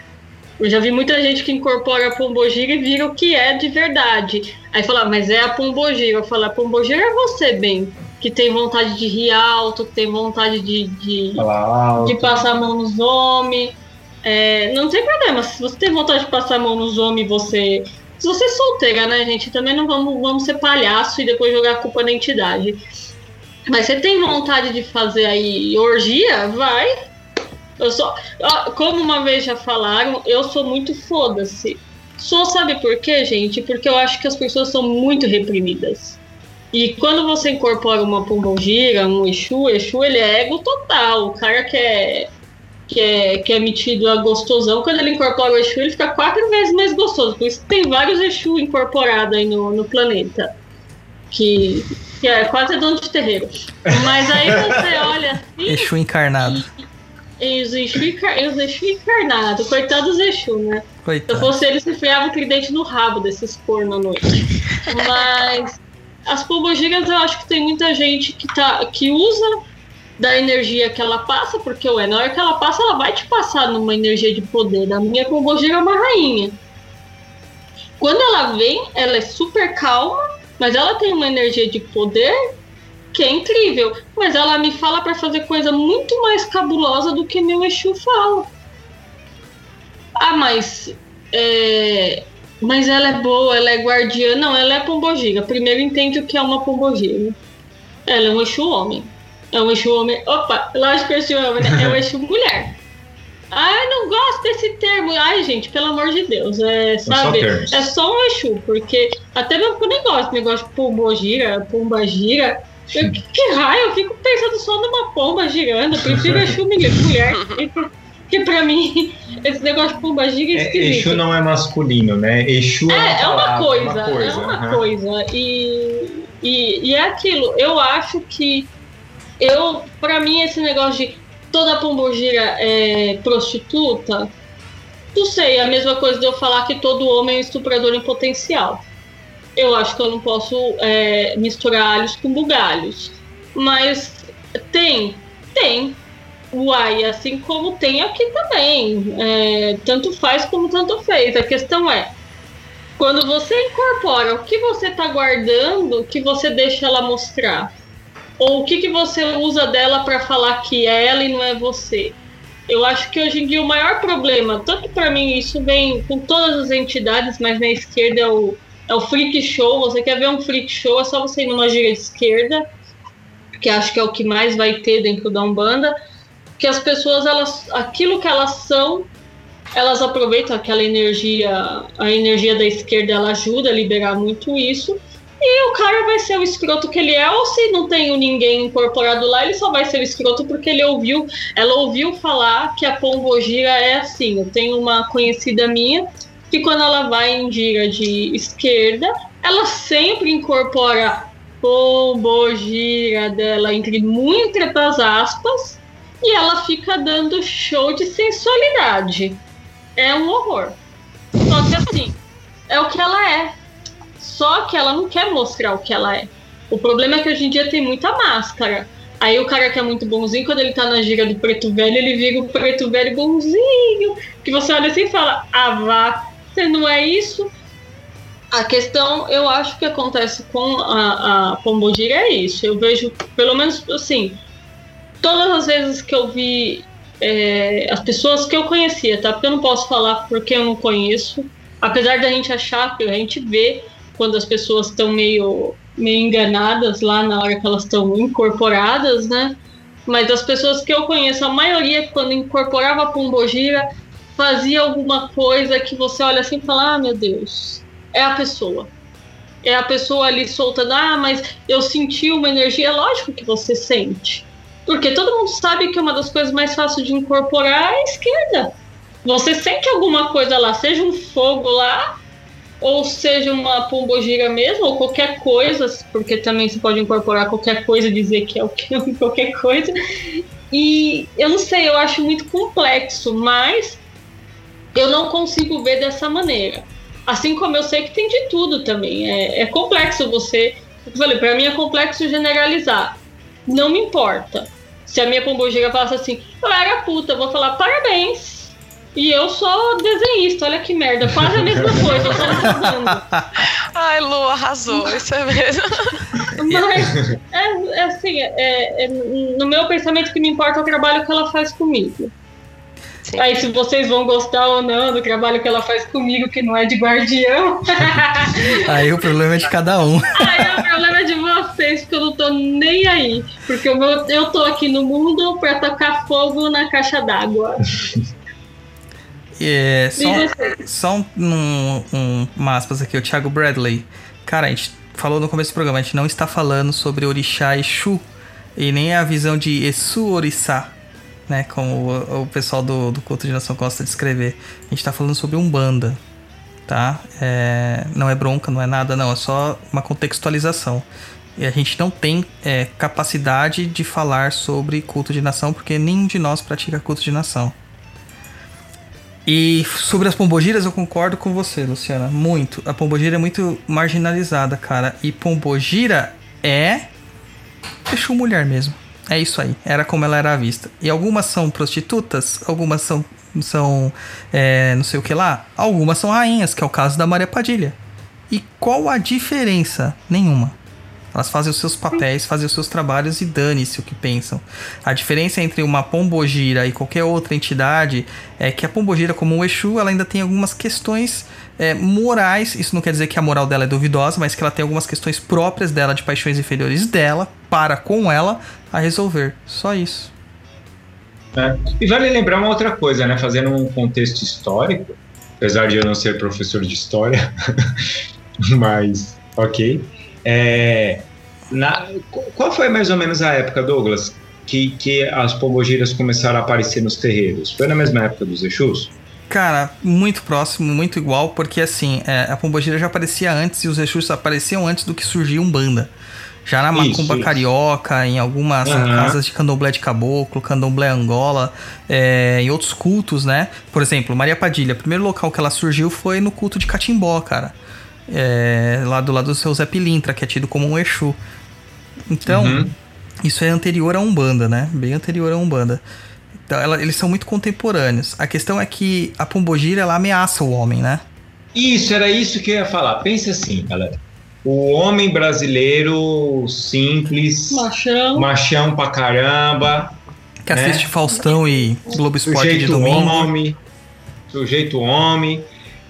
Eu já vi muita gente que incorpora a Pombogira e vira o que é de verdade. Aí fala, mas é a Pombogira. Eu falo, a Pombogira é você, bem, que tem vontade de rir alto, que tem vontade de, de, de passar a mão nos homens. É, não tem problema, se você tem vontade de passar a mão nos homens você se você é solteira, né, gente? Também não vamos, vamos ser palhaço e depois jogar a culpa na entidade. Mas você tem vontade de fazer aí orgia? Vai. Eu sou. Como uma vez já falaram, eu sou muito foda-se. Só sabe por quê, gente? Porque eu acho que as pessoas são muito reprimidas. E quando você incorpora uma pombogira, um Exu, Exu ele é ego total. O cara que é que é, que é metido a gostosão, quando ele incorpora o Exu, ele fica quatro vezes mais gostoso. Por isso tem vários Exu incorporados aí no, no planeta. Que, que é quase dono de terreiro. Mas aí você olha assim. Exu encarnado. E, os Exu, os Exu encarnado. Coitado dos Exu, né? Coitado. Se eu fosse ele, se enfiava o tridente no rabo desses corno à noite. Mas as pombogiras eu acho que tem muita gente que, tá, que usa da energia que ela passa, porque ué, na hora que ela passa, ela vai te passar numa energia de poder. A minha Pombogira é uma rainha. Quando ela vem, ela é super calma, mas ela tem uma energia de poder que é incrível. Mas ela me fala para fazer coisa muito mais cabulosa do que meu Exu fala. Ah, mas. É... Mas ela é boa, ela é guardiã. Não, ela é pombogira. Primeiro entende o que é uma pombogira. Ela é um Exu homem. É um Exu homem. Opa, lógico que é Exu homem, né? É um Exu mulher. Ai, não gosto desse termo. Ai, gente, pelo amor de Deus. É, sabe? É só um Exu, porque até mesmo com o negócio, negócio de pombo gira, pomba gira. Eu, que, que raio, eu fico pensando só numa pomba girando. Eu prefiro Exu mulher. Que pra mim, esse negócio de pomba gira é, é esquisito. Exu não é masculino, né? Exu é, é, é uma, coisa, uma coisa. É uma uhum. coisa. E, e, e é aquilo. Eu acho que eu, para mim, esse negócio de toda pombogira é prostituta, não sei, é a mesma coisa de eu falar que todo homem é estuprador em potencial. Eu acho que eu não posso é, misturar alhos com bugalhos. Mas tem, tem. Uai, assim como tem aqui também. É, tanto faz como tanto fez. A questão é, quando você incorpora o que você está guardando, que você deixa ela mostrar. Ou o que, que você usa dela para falar que é ela e não é você? Eu acho que hoje em dia o maior problema, tanto para mim, isso vem com todas as entidades, mas na esquerda é o, é o freak show. Você quer ver um freak show, é só você ir numa gira de esquerda, que acho que é o que mais vai ter dentro da Umbanda. Que as pessoas, elas, aquilo que elas são, elas aproveitam aquela energia, a energia da esquerda, ela ajuda a liberar muito isso. E o cara vai ser o escroto que ele é, ou se não tem ninguém incorporado lá, ele só vai ser o escroto porque ele ouviu, ela ouviu falar que a pombogira é assim. Eu tenho uma conhecida minha que quando ela vai em gira de esquerda, ela sempre incorpora pombogira dela entre muitas aspas e ela fica dando show de sensualidade. É um horror. Só que assim, é o que ela é. Só que ela não quer mostrar o que ela é. O problema é que hoje em dia tem muita máscara. Aí o cara que é muito bonzinho, quando ele tá na gira do preto velho, ele vira o preto velho bonzinho. Que você olha assim e fala, ah vá, você não é isso. A questão, eu acho que acontece com a, a Pombogira é isso. Eu vejo, pelo menos assim, todas as vezes que eu vi é, as pessoas que eu conhecia, tá? Porque eu não posso falar porque eu não conheço. Apesar da gente achar, a gente vê quando as pessoas estão meio, meio enganadas lá na hora que elas estão incorporadas, né? Mas as pessoas que eu conheço, a maioria, quando incorporava a Pombogira, fazia alguma coisa que você olha assim e fala: ah, meu Deus, é a pessoa. É a pessoa ali soltando, ah, mas eu senti uma energia. Lógico que você sente. Porque todo mundo sabe que uma das coisas mais fáceis de incorporar é a esquerda. Você sente alguma coisa lá, seja um fogo lá, ou seja uma pombogira mesmo, ou qualquer coisa, porque também se pode incorporar qualquer coisa, dizer que é o que qualquer coisa. E eu não sei, eu acho muito complexo, mas eu não consigo ver dessa maneira. Assim como eu sei que tem de tudo também. É, é complexo você. Eu falei, para mim é complexo generalizar. Não me importa. Se a minha pombogira falasse assim, eu era puta, eu vou falar parabéns. E eu sou desenhista, olha que merda. Quase a mesma coisa, eu tô Ai, Lu, arrasou, isso é mesmo. Mas, é, é assim, é, é, no meu pensamento que me importa é o trabalho que ela faz comigo. Sim. Aí, se vocês vão gostar ou não do trabalho que ela faz comigo, que não é de guardião. aí o problema é de cada um. aí o problema é de vocês, porque eu não tô nem aí. Porque eu, eu tô aqui no mundo pra tocar fogo na caixa d'água. É, só, só um, um, um, uma aspas aqui, o Thiago Bradley. Cara, a gente falou no começo do programa, a gente não está falando sobre Orixá Exu e nem a visão de Exu Orixá né? Como o, o pessoal do, do culto de nação gosta de escrever. A gente tá falando sobre Umbanda, tá? É, não é bronca, não é nada, não. É só uma contextualização. E a gente não tem é, capacidade de falar sobre culto de nação, porque nenhum de nós pratica culto de nação. E sobre as pombogiras, eu concordo com você, Luciana. Muito. A pombogira é muito marginalizada, cara. E pombogira é. Exu mulher mesmo. É isso aí, era como ela era vista. E algumas são prostitutas, algumas são, são é, não sei o que lá, algumas são rainhas, que é o caso da Maria Padilha. E qual a diferença? Nenhuma. Elas fazem os seus papéis, fazem os seus trabalhos e dane-se o que pensam. A diferença entre uma pombogira e qualquer outra entidade é que a pombogira, como o Exu, ela ainda tem algumas questões é, morais. Isso não quer dizer que a moral dela é duvidosa, mas que ela tem algumas questões próprias dela, de paixões inferiores dela, para com ela, a resolver. Só isso. É. E vale lembrar uma outra coisa, né? Fazendo um contexto histórico, apesar de eu não ser professor de história, mas ok. É, na, qual foi mais ou menos a época, Douglas, que, que as pombogiras começaram a aparecer nos terreiros? Foi na mesma época dos Exus? Cara, muito próximo, muito igual, porque assim, é, a pombogira já aparecia antes e os Exus apareciam antes do que surgia um banda. Já na Macumba isso, Carioca, em algumas uhum. casas de candomblé de caboclo, candomblé Angola, é, em outros cultos, né? Por exemplo, Maria Padilha, o primeiro local que ela surgiu foi no culto de Catimbó, cara é, lá do lado do seu Zé Pilintra, que é tido como um Exu. Então, uhum. isso é anterior a Umbanda, né? Bem anterior a Umbanda. Então, ela, eles são muito contemporâneos. A questão é que a Pombogira, ela ameaça o homem, né? Isso, era isso que eu ia falar. Pensa assim, galera. O homem brasileiro simples, machão, machão pra caramba, que né? assiste Faustão e Globo Esporte sujeito de domingo. Homem, sujeito homem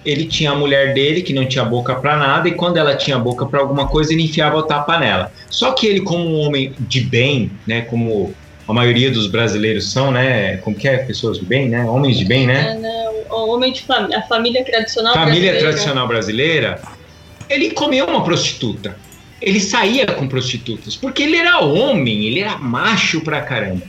ele tinha a mulher dele que não tinha boca para nada e quando ela tinha boca para alguma coisa ele enfiava o tapa nela. Só que ele como um homem de bem, né, como a maioria dos brasileiros são, né, como que é, pessoas de bem, né, homens de bem, né? É, não, o homem de família, a família tradicional família brasileira. tradicional brasileira, ele comeu uma prostituta. Ele saía com prostitutas, porque ele era homem, ele era macho pra caramba.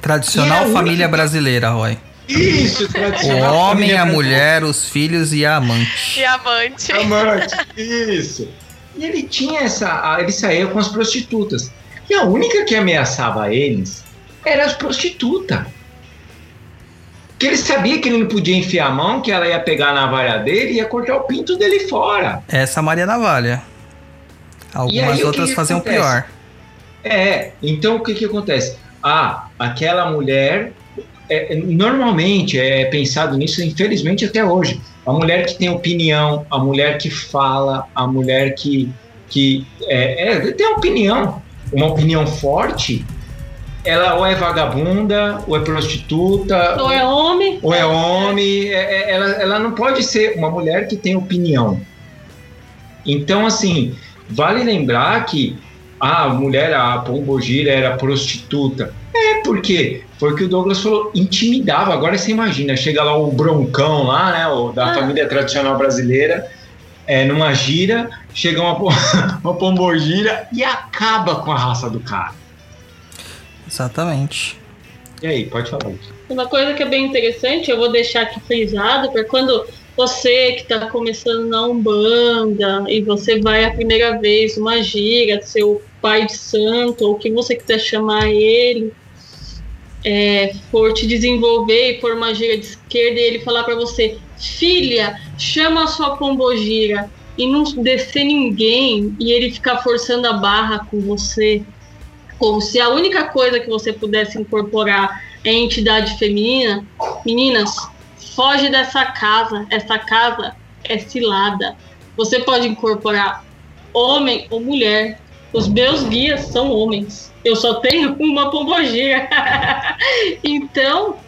Tradicional família brasileira, Roy. Isso, O homem, a mulher, os filhos e a amante. E a amante. Amante, isso. E ele tinha essa. Ele saía com as prostitutas. E a única que ameaçava eles eram as prostitutas. Que ele sabia que ele não podia enfiar a mão, que ela ia pegar a navalha dele e ia cortar o pinto dele fora. Essa Maria Navalha. Algumas aí, outras faziam pior. É, então o que que acontece? Ah, aquela mulher, é, normalmente é pensado nisso, infelizmente até hoje. A mulher que tem opinião, a mulher que fala, a mulher que, que é, é, tem opinião, uma opinião forte, ela ou é vagabunda, ou é prostituta, Ou é homem? ou é homem, é- é- ela, ela não pode ser uma mulher que tem opinião. Então, assim, vale lembrar que ah, a mulher, a Pombogira era prostituta. É, porque foi o que o Douglas falou, intimidava. Agora você imagina, chega lá o broncão lá, né, o da Ah. família tradicional brasileira, é, numa gira, chega uma, uma Pombogira e acaba com a raça do cara. Exatamente. E aí, pode falar. Uma coisa que é bem interessante, eu vou deixar aqui frisado, para quando você que está começando na Umbanda e você vai a primeira vez uma gira, seu pai de santo, ou o que você quiser chamar ele, é, for te desenvolver e for uma gira de esquerda e ele falar para você, filha, chama a sua pombogira e não descer ninguém e ele ficar forçando a barra com você, como se a única coisa que você pudesse incorporar é entidade feminina, meninas, foge dessa casa. Essa casa é cilada. Você pode incorporar homem ou mulher. Os meus guias são homens. Eu só tenho uma pombogira. então,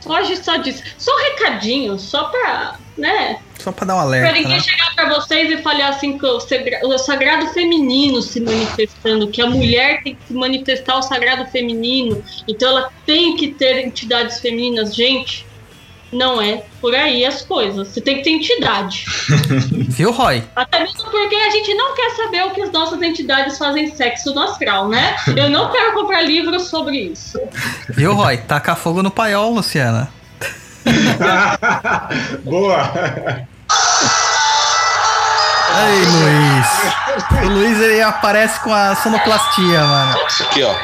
foge só disso. Só um recadinho, só pra, né? Só pra dar um Pra alerta, ninguém né? chegar pra vocês e falar assim que o, sagra- o sagrado feminino se manifestando, que a mulher tem que manifestar o sagrado feminino, então ela tem que ter entidades femininas. Gente, não é por aí as coisas. Você tem que ter entidade. Viu, Roy? Até mesmo porque a gente não quer saber o que as nossas entidades fazem sexo no astral, né? Eu não quero comprar livros sobre isso. Viu, Roy? Taca fogo no paiol, Luciana. Boa! Aí, Luiz. O Luiz, ele aparece com a sonoplastia, mano. Isso aqui, ó.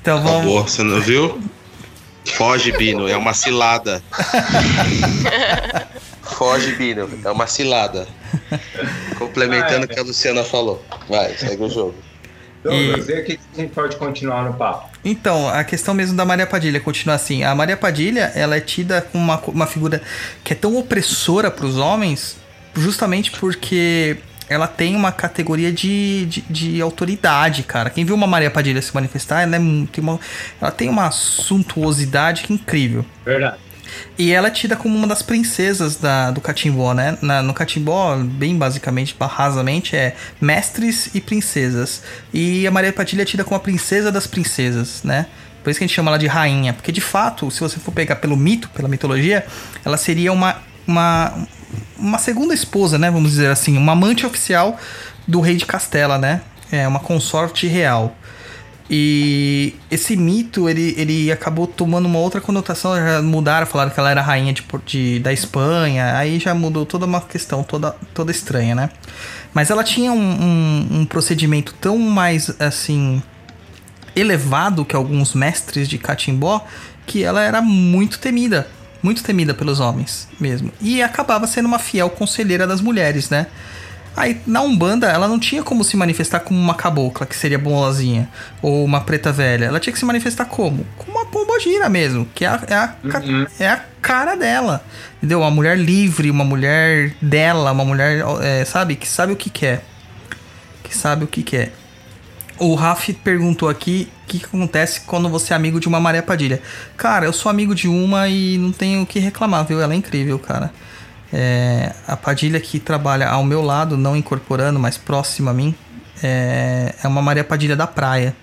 Então vamos... Acabou, você não viu? Foge, Bino, é uma cilada. Foge, Bino, é uma cilada. Complementando o que a Luciana falou. Vai, segue o jogo. Douglas, e o que a gente pode continuar no papo? Então, a questão mesmo da Maria Padilha continua assim. A Maria Padilha, ela é tida como uma, uma figura que é tão opressora para os homens, justamente porque ela tem uma categoria de, de, de autoridade, cara. Quem viu uma Maria Padilha se manifestar, ela, é, tem uma, ela tem uma suntuosidade incrível. Verdade. E ela é tida como uma das princesas da, do catimbó, né? Na- no catimbó, bem basicamente, rasamente, é mestres e princesas. E a Maria Padilha é tida como a princesa das princesas, né? Por isso que a gente chama ela de rainha. Porque, de fato, se você for pegar pelo mito, pela mitologia, ela seria uma, uma, uma segunda esposa, né? Vamos dizer assim, uma amante oficial do rei de Castela, né? É uma consorte real. E esse mito, ele, ele acabou tomando uma outra conotação, já mudaram, falaram que ela era rainha de, de- da Espanha, aí já mudou toda uma questão toda, toda estranha, né? Mas ela tinha um, um- um procedimento tão mais, assim, elevado que alguns mestres de catimbó, que ela era muito temida, muito temida pelos homens mesmo. E acabava sendo uma fiel conselheira das mulheres, né? Aí, na Umbanda, ela não tinha como se manifestar como uma cabocla, que seria bonzinha, ou uma preta velha. Ela tinha que se manifestar como? Como uma pombogira mesmo, que é a, é a, ca- é a cara dela. Entendeu? Uma mulher livre, uma mulher dela, uma mulher, é, sabe? Que sabe o que quer. Que sabe o que quer. O Raf perguntou aqui o que, que acontece quando você é amigo de uma Maria Padilha. Cara, eu sou amigo de uma e não tenho o que reclamar, viu? Ela é incrível, cara. É, a Padilha que trabalha ao meu lado, não incorporando, mas próxima a mim, é, é uma Maria Padilha da praia.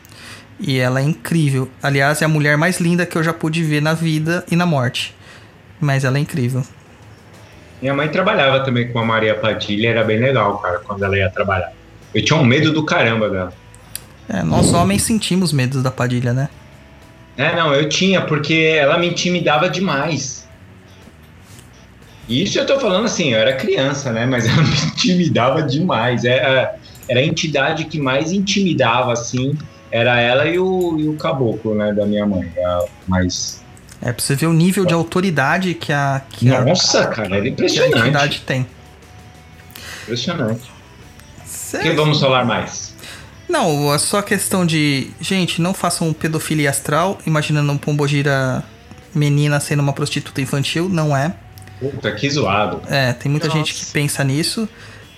E ela é incrível. Aliás, é a mulher mais linda que eu já pude ver na vida e na morte. Mas ela é incrível. Minha mãe trabalhava também com a Maria Padilha, era bem legal, cara, quando ela ia trabalhar. Eu tinha um medo do caramba dela. É, nós homens sentimos medos da Padilha, né? É, não, eu tinha, porque ela me intimidava demais. Isso eu tô falando assim, eu era criança, né? Mas ela me intimidava demais. É, é, era a entidade que mais intimidava, assim, era ela e o, e o caboclo, né, da minha mãe. Mas. É pra você ver o nível de autoridade que a. Que Nossa, a, cara, era impressionante. Que a entidade tem. Impressionante. O que vamos falar mais? Não, é só questão de. Gente, não façam pedofilia astral, imaginando um pombogira menina sendo uma prostituta infantil, não é. Puta, que zoado. É, tem muita Nossa. gente que pensa nisso.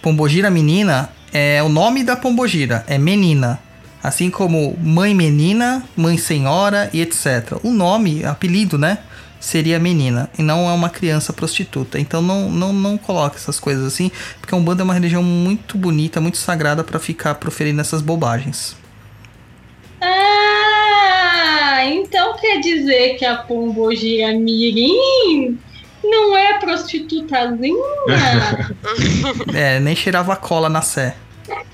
Pombogira menina é o nome da pombogira, é menina. Assim como mãe menina, mãe senhora e etc. O nome, apelido, né? Seria menina e não é uma criança prostituta. Então não, não, não coloque essas coisas assim, porque a Umbanda é uma religião muito bonita, muito sagrada para ficar proferindo essas bobagens. Ah, então quer dizer que a pombogira mirim não é prostitutazinha? é, nem cheirava cola na sé.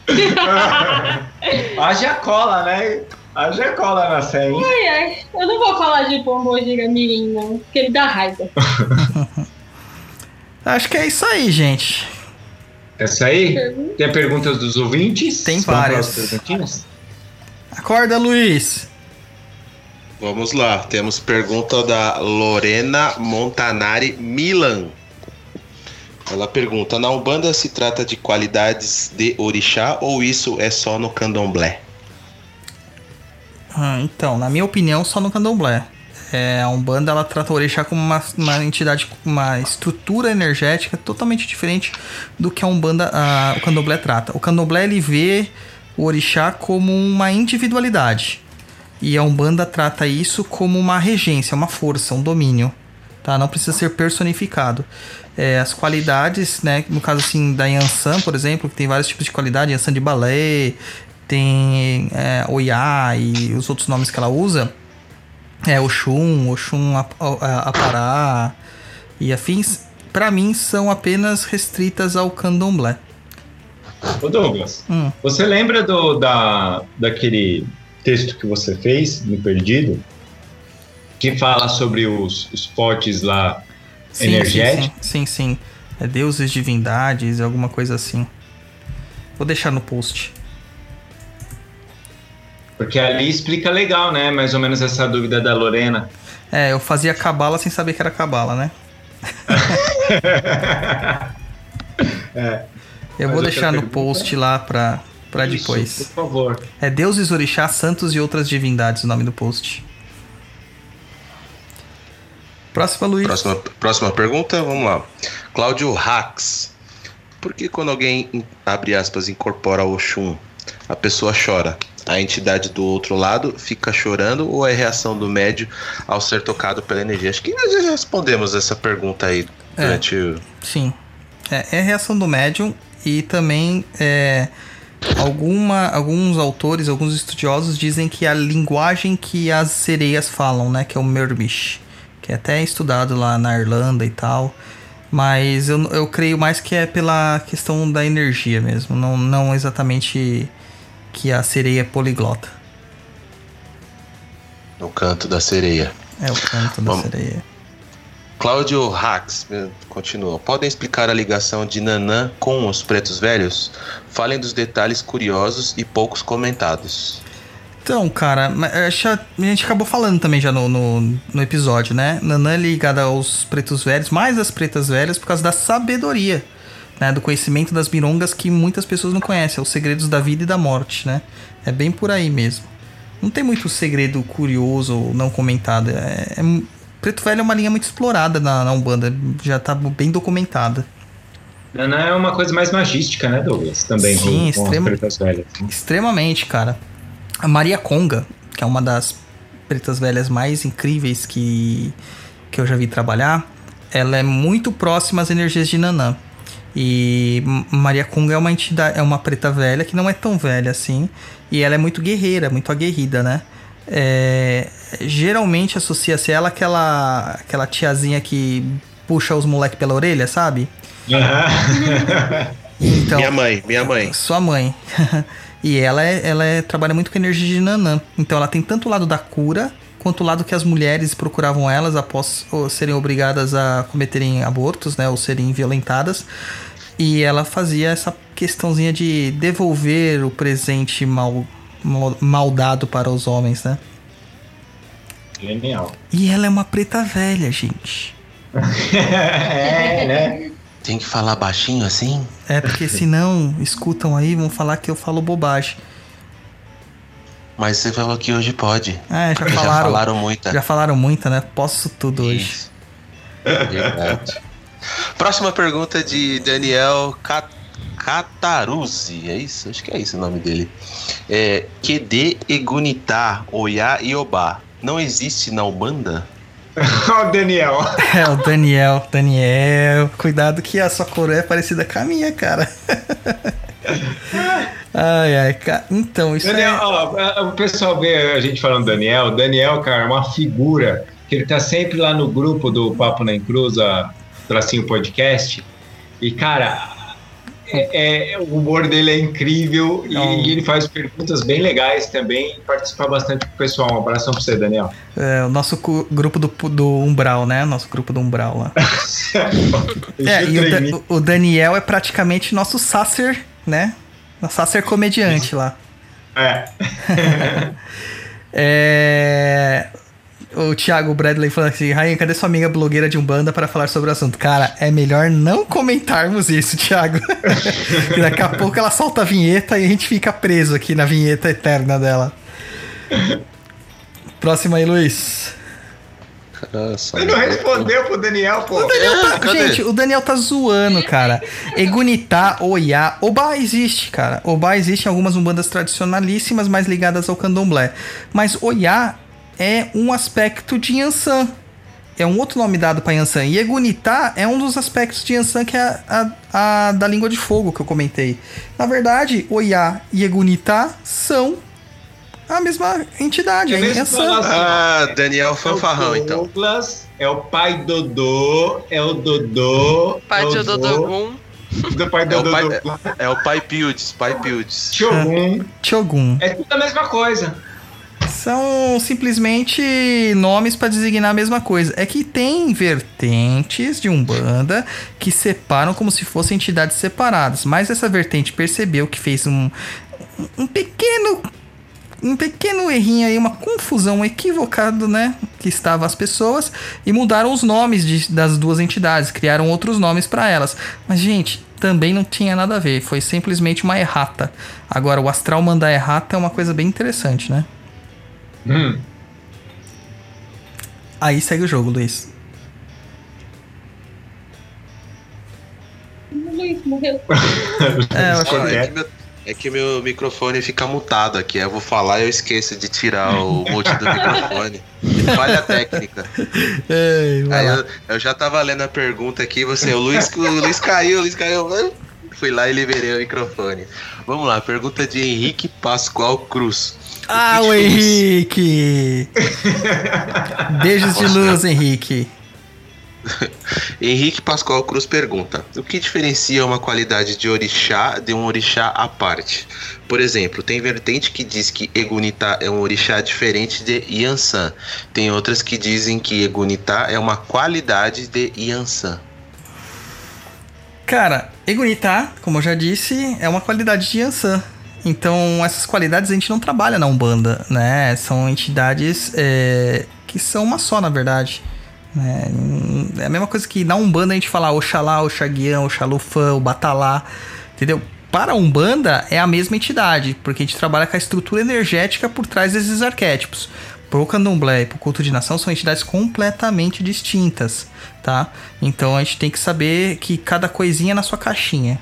Haja cola, né? Haja cola na sé, hein? Ai, ai. Eu não vou falar de pombogira mirim, não, porque ele dá raiva. Acho que é isso aí, gente. É isso aí? Tem perguntas dos ouvintes? Tem várias. Acorda, Luiz. Vamos lá, temos pergunta da Lorena Montanari Milan. Ela pergunta: na Umbanda se trata de qualidades de orixá ou isso é só no candomblé? Ah, então, na minha opinião, só no candomblé. É, a Umbanda ela trata o orixá como uma, uma entidade, uma estrutura energética totalmente diferente do que a Umbanda, a, o candomblé trata. O candomblé ele vê o orixá como uma individualidade. E a Umbanda trata isso como uma regência, uma força, um domínio. Tá? Não precisa ser personificado é, as qualidades, né? No caso assim da Yansan, por exemplo, que tem vários tipos de qualidade, Yansan de balé, tem é, Oiá e os outros nomes que ela usa, é Oxum, Oxum Apará e afins, para mim são apenas restritas ao candomblé. Ô Douglas, hum. você lembra do, da, daquele texto que você fez no Perdido? Que fala sobre os, os potes lá sim, energético? Sim, sim, sim. É deuses, divindades, alguma coisa assim. Vou deixar no post. Porque ali explica legal, né? Mais ou menos essa dúvida da Lorena. É, eu fazia cabala sem saber que era cabala, né? é. Eu vou deixar no post lá pra, Isso, depois. Por favor. É Deuses, Orixás, Santos e outras divindades o nome do post. Próxima, Luiz. Próxima, próxima pergunta, vamos lá. Cláudio Rax. Por que quando alguém, abre aspas, incorpora o Oxum, a pessoa chora? A entidade do outro lado fica chorando ou é reação do médio ao ser tocado pela energia? Acho que nós já respondemos essa pergunta aí é, durante é, o... Sim. É, é reação do médium e também é, alguma, alguns autores, alguns estudiosos dizem que a linguagem que as sereias falam, né, que é o Mirmish que é até estudado lá na Irlanda e tal. Mas eu, eu creio mais que é pela questão da energia mesmo, não, não exatamente que a sereia é poliglota. No canto da sereia. É o canto da sereia. Cláudio Hax continua. Podem explicar a ligação de Nanã com os pretos velhos? Falem dos detalhes curiosos e poucos comentados. Então, cara, a gente acabou falando também já no, no, no episódio, né? Nanã é ligada aos pretos velhos, mais às pretas velhas, por causa da sabedoria, né? Do conhecimento das mirongas que muitas pessoas não conhecem, os segredos da vida e da morte, né? É bem por aí mesmo. Não tem muito segredo curioso ou não comentado. É, é, preto velho é uma linha muito explorada na, na Umbanda, já tá bem documentada. Nanã é uma coisa mais magística, né, Douglas? Também Sim, com, extrema, com as pretas velhas. Extremamente, cara. A Maria Conga, que é uma das pretas velhas mais incríveis que, que eu já vi trabalhar, ela é muito próxima às energias de Nanã. E Maria Conga é uma entidade, é uma preta velha que não é tão velha assim, e ela é muito guerreira, muito aguerrida, né? É, geralmente associa-se ela aquela aquela tiazinha que puxa os moleques pela orelha, sabe? Uhum. então, minha mãe, minha mãe. Sua mãe. E ela, é, ela é, trabalha muito com energia de Nanã. Então ela tem tanto o lado da cura, quanto o lado que as mulheres procuravam elas após serem obrigadas a cometerem abortos, né? Ou serem violentadas. E ela fazia essa questãozinha de devolver o presente mal, mal, mal dado para os homens, né? Genial. E ela é uma preta velha, gente. é, né? Tem que falar baixinho assim? É, porque senão escutam aí vão falar que eu falo bobagem. Mas você falou que hoje pode. É, já Já falaram. falaram muita. Já falaram muita, né? Posso tudo hoje. Isso. Verdade. Próxima pergunta de Daniel Cat Cataruzzi, é isso? Acho que é isso o nome dele. É, QD Egunitá, Oiá e Obá. Não existe na Umbanda? Ó, o Daniel. É, o Daniel. Daniel, cuidado que a sua coroa é parecida com a minha, cara. ai, ai, cara. Então, isso Daniel, é... ó, o pessoal vê a gente falando Daniel. Daniel, cara, é uma figura que ele tá sempre lá no grupo do Papo na Encruza, Tracinho Podcast. E, cara, é, é- o humor dele é incrível e, ele faz perguntas bem legais também e participa bastante com o pessoal. Um abração pra você, Daniel. é o nosso grupo do, do Umbral, né? Nosso grupo do Umbral lá. É, e o, Da- o Daniel é praticamente nosso Sasser, né? Nosso Sasser comediante lá. É. É... O Thiago Bradley falando assim: Ryan, cadê sua amiga blogueira de Umbanda para falar sobre o assunto? Cara, é melhor não comentarmos isso, Thiago. daqui a pouco ela solta a vinheta e a gente fica preso aqui na vinheta eterna dela. Próxima aí, Luiz. Nossa, Ele não respondeu pro Daniel, pô. É, cadê? Gente, o Daniel tá zoando, cara. Egunitá, Oiá, Obá existe, cara. Obá existe em algumas umbandas tradicionalíssimas, mais ligadas ao candomblé. Mas Oiá é um aspecto de Yansan. É um outro nome dado pra Yansan. Egunitá é um dos aspectos de Yansan que é a, a- a da língua de fogo que eu comentei. Na verdade, Oiá e Egunitá são a mesma entidade, É é mesmo assim, Ah, Daniel Fanfarrão, é então. Douglas, é o pai Dodô, é o Dodô. Pai é de o Ododogum. Do pai É o Dodô. pai, do- é o pai Pildes, pai Pildes. Shogun. Chogun. É tudo a mesma coisa. São simplesmente nomes para designar a mesma coisa. É que tem vertentes de Umbanda que separam como se fossem entidades separadas. Mas essa vertente percebeu que fez um, um pequeno. Um pequeno errinho aí, uma confusão equivocada, né? Que estava as pessoas e mudaram os nomes de- das duas entidades, criaram outros nomes para elas. Mas, gente, também não tinha nada a ver, foi simplesmente uma errata. Agora, o astral mandar errata é uma coisa bem interessante, né? Hum. Aí segue o jogo, Luiz. O Luiz morreu. É, eu acho Ó, que... é, que meu, é que meu microfone fica mutado aqui. Eu vou falar e eu esqueço de tirar o mute do microfone. Falha técnica. Ei, Aí eu, eu já tava lendo a pergunta aqui, você, o Luiz, o Luiz caiu, o Luiz caiu. Fui lá e liberei o microfone. Vamos lá, pergunta de Henrique Pascoal Cruz. Ah, o Henrique! Beijos de luz, Henrique. Henrique Pascoal Cruz pergunta: O que diferencia uma qualidade de orixá de um orixá à parte? Por exemplo, tem vertente que diz que Egunitá é um orixá diferente de Yansan. Tem outras que dizem que Egunitá é uma qualidade de Yansan. Cara, Egunitá, como eu já disse, é uma qualidade de Yansan. Então, essas qualidades a gente não trabalha na Umbanda, né? São entidades é, que são uma só, na verdade. né? É a mesma coisa que na Umbanda a gente fala Oxalá, Oxaguião, Oxalufã, o Batalá, entendeu? Para a Umbanda é a mesma entidade, porque a gente trabalha com a estrutura energética por trás desses arquétipos. Pro candomblé e pro culto de nação são entidades completamente distintas, tá? Então a gente tem que saber que cada coisinha é na sua caixinha.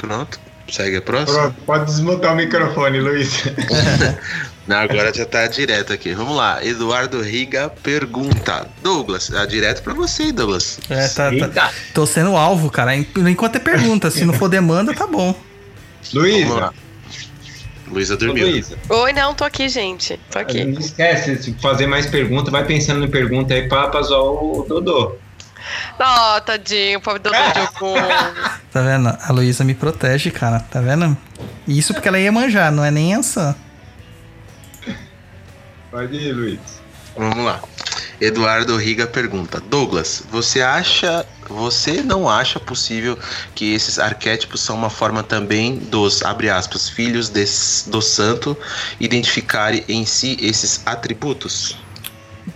Pronto, segue a próxima. Pronto, pode desmutar o microfone, Luiz. Não, agora já tá direto aqui. Vamos lá, Eduardo Riga pergunta: Douglas, é direto pra você, Douglas. É, tá, tá. Tô sendo alvo, cara. Enquanto é pergunta, se não for demanda, tá bom. Lá. Luísa dormiu. Luiz, Oi, não, tô aqui, gente. Tô aqui. não esquece de fazer mais pergunta, vai pensando em pergunta aí pra, pra zoar o Dodô. Ó, tadinho, pobre Dodô de Ogum. Tá vendo? A Luísa me protege, cara. Tá vendo? Isso porque ela ia manjar, não é nem Ansan. Pode ir, Luiz. Vamos lá. Eduardo Riga pergunta: Douglas, você acha, você não acha possível que esses arquétipos são uma forma também dos, abre aspas, filhos desse, do santo identificarem em si esses atributos?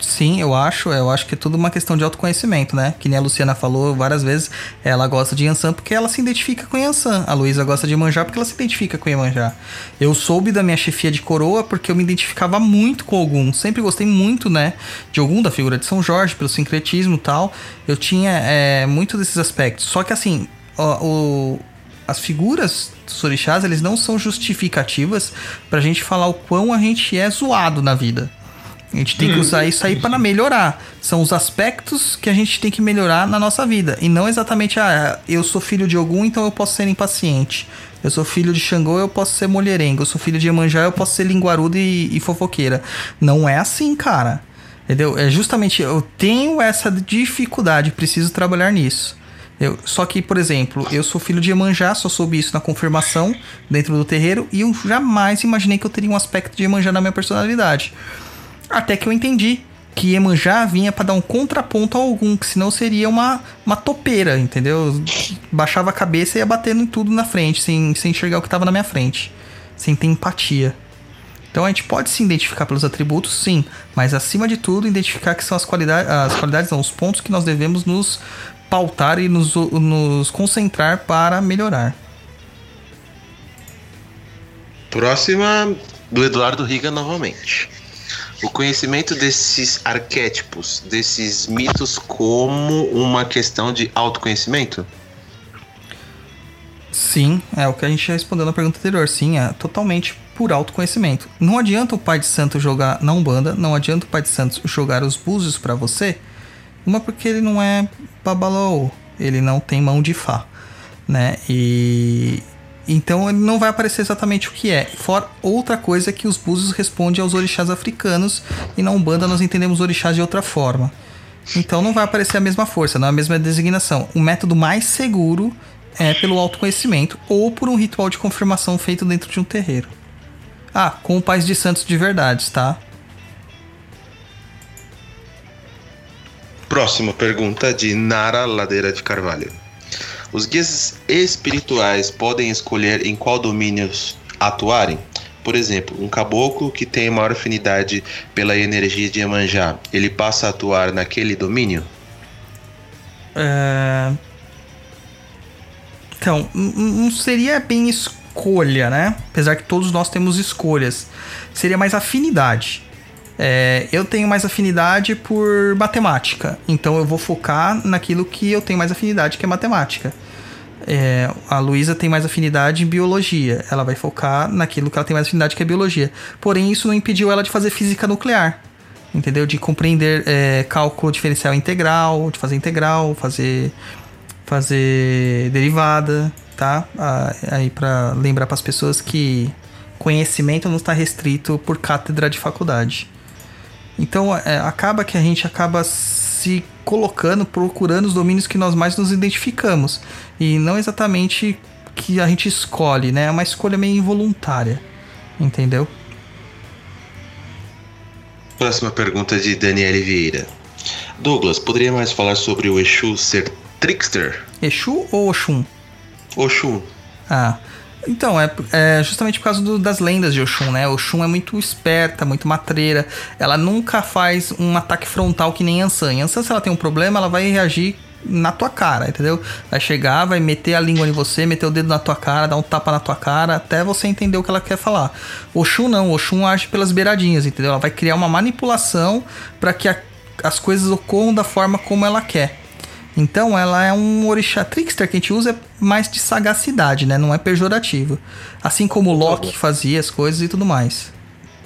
Sim, eu acho. Eu acho que é tudo uma questão de autoconhecimento, né? Que nem a Luciana falou várias vezes, ela gosta de Yansan porque ela se identifica com Yansan. A Luísa gosta de Manjá porque ela se identifica com Iemanjá. Eu soube da minha chefia de coroa porque eu me identificava muito com Ogum. Sempre gostei muito, né? De Ogum, da figura de São Jorge, pelo sincretismo e tal. Eu tinha é, muito desses aspectos. Só que assim, o, o as figuras dos orixás, eles não são justificativas pra gente falar o quão a gente é zoado na vida. A gente tem que usar isso aí para melhorar. São os aspectos que a gente tem que melhorar na nossa vida. E não exatamente, ah, eu sou filho de Ogum, então eu posso ser impaciente. Eu sou filho de Xangô, eu posso ser mulherengo. Eu sou filho de Iemanjá, eu posso ser linguaruda e, e fofoqueira. Não é assim, cara. Entendeu? É justamente, eu tenho essa dificuldade, preciso trabalhar nisso. Eu, só que, por exemplo, eu sou filho de Iemanjá, só soube isso na confirmação dentro do terreiro, e eu jamais imaginei que eu teria um aspecto de Iemanjá na minha personalidade. Até que eu entendi que Iemanjá vinha para dar um contraponto a algum, que senão seria uma, uma topeira, entendeu? Baixava a cabeça e ia batendo em tudo na frente, sem, sem enxergar o que estava na minha frente, sem ter empatia. Então a gente pode se identificar pelos atributos, sim, mas acima de tudo identificar que são as qualidades, as qualidades, não, os pontos que nós devemos nos pautar e nos, nos concentrar para melhorar. Próxima do Eduardo Riga novamente o conhecimento desses arquétipos, desses mitos, como uma questão de autoconhecimento? Sim, é o que a gente respondeu na pergunta anterior. Sim, é totalmente por autoconhecimento. Não adianta o pai de santo jogar na Umbanda, não adianta o pai de santo jogar os búzios para você. Uma porque ele não é babalô, ele não tem mão de fá, né? E então ele não vai aparecer exatamente o que é. Fora outra coisa que os búzios respondem aos orixás africanos e na Umbanda nós entendemos orixás de outra forma. Então não vai aparecer a mesma força, não é a mesma designação. O método mais seguro é pelo autoconhecimento ou por um ritual de confirmação feito dentro de um terreiro. Ah, com o pais de santos de verdade, tá? Próxima pergunta de Nara Ladeira de Carvalho. Os guias espirituais podem escolher em qual domínios atuarem? Por exemplo, um caboclo que tem maior afinidade pela energia de Iemanjá, ele passa a atuar naquele domínio? É... Então, não seria bem escolha, né? Apesar que todos nós temos escolhas. Seria mais afinidade. É, eu tenho mais afinidade por matemática, então eu vou focar naquilo que eu tenho mais afinidade, que é matemática. É, a Luísa tem mais afinidade em biologia. Ela vai focar naquilo que ela tem mais afinidade, que é biologia. Porém, isso não impediu ela de fazer física nuclear. Entendeu? De compreender é, cálculo diferencial integral, de fazer integral, fazer, fazer derivada, tá? Aí para lembrar para as pessoas que conhecimento não está restrito por cátedra de faculdade. Então é, acaba que a gente acaba se colocando, procurando os domínios que nós mais nos identificamos. E não exatamente que a gente escolhe, né? É uma escolha meio involuntária. Entendeu? Próxima pergunta de Daniele Vieira. Douglas, poderia mais falar sobre o Exu ser trickster? Exu ou Oxum? Oxum. Ah, então, é, é justamente por causa do, das lendas de Oxum, né? Oxum é muito esperta, muito matreira. Ela nunca faz um ataque frontal que nem Yansan. Yansan, se ela tem um problema, ela vai reagir na tua cara, entendeu? Vai chegar, vai meter a língua em você, meter o dedo na tua cara, dar um tapa na tua cara, até você entender o que ela quer falar. Oxum não, Oxum age pelas beiradinhas, entendeu? Ela vai criar uma manipulação para que a, as coisas ocorram da forma como ela quer. Então ela é um orixá trickster que a gente usa mais de sagacidade, né? Não é pejorativo. Assim como o Loki fazia as coisas e tudo mais.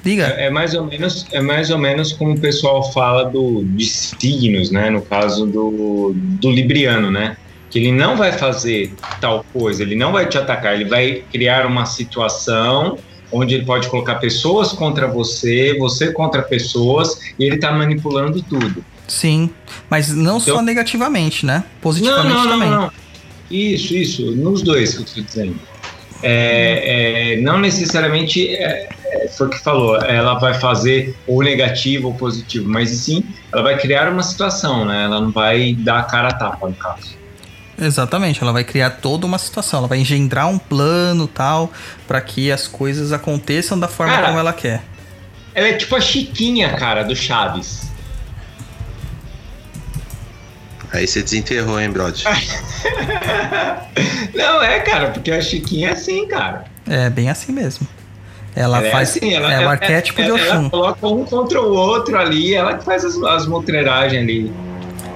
Diga. É, é, mais ou menos, é mais ou menos como o pessoal fala do, de signos, né? No caso do, do Libriano, né? Que ele não vai fazer tal coisa, ele não vai te atacar, ele vai criar uma situação onde ele pode colocar pessoas contra você, você contra pessoas, e ele está manipulando tudo. Sim, mas não então, só negativamente, né? Positivamente não, não, também. Não, não. Isso, isso, nos dois que eu estou dizendo. é, é, não necessariamente é, é, foi o que falou, ela vai fazer ou negativo ou positivo, mas sim, ela vai criar uma situação, né? Ela não vai dar a cara a tapa, no caso. Exatamente, ela vai criar toda uma situação, ela vai engendrar um plano tal, para que as coisas aconteçam da forma cara, como ela quer. Ela é tipo a Chiquinha, cara, do Chaves. Aí você desenterrou, hein, Brody? Não, é, cara, porque a Chiquinha é assim, cara. É, bem assim mesmo. Ela, ela é faz. É, assim, ela, é o arquétipo ela, de Oxum. Ela coloca um contra o outro ali, ela que faz as, as mutreiragens ali.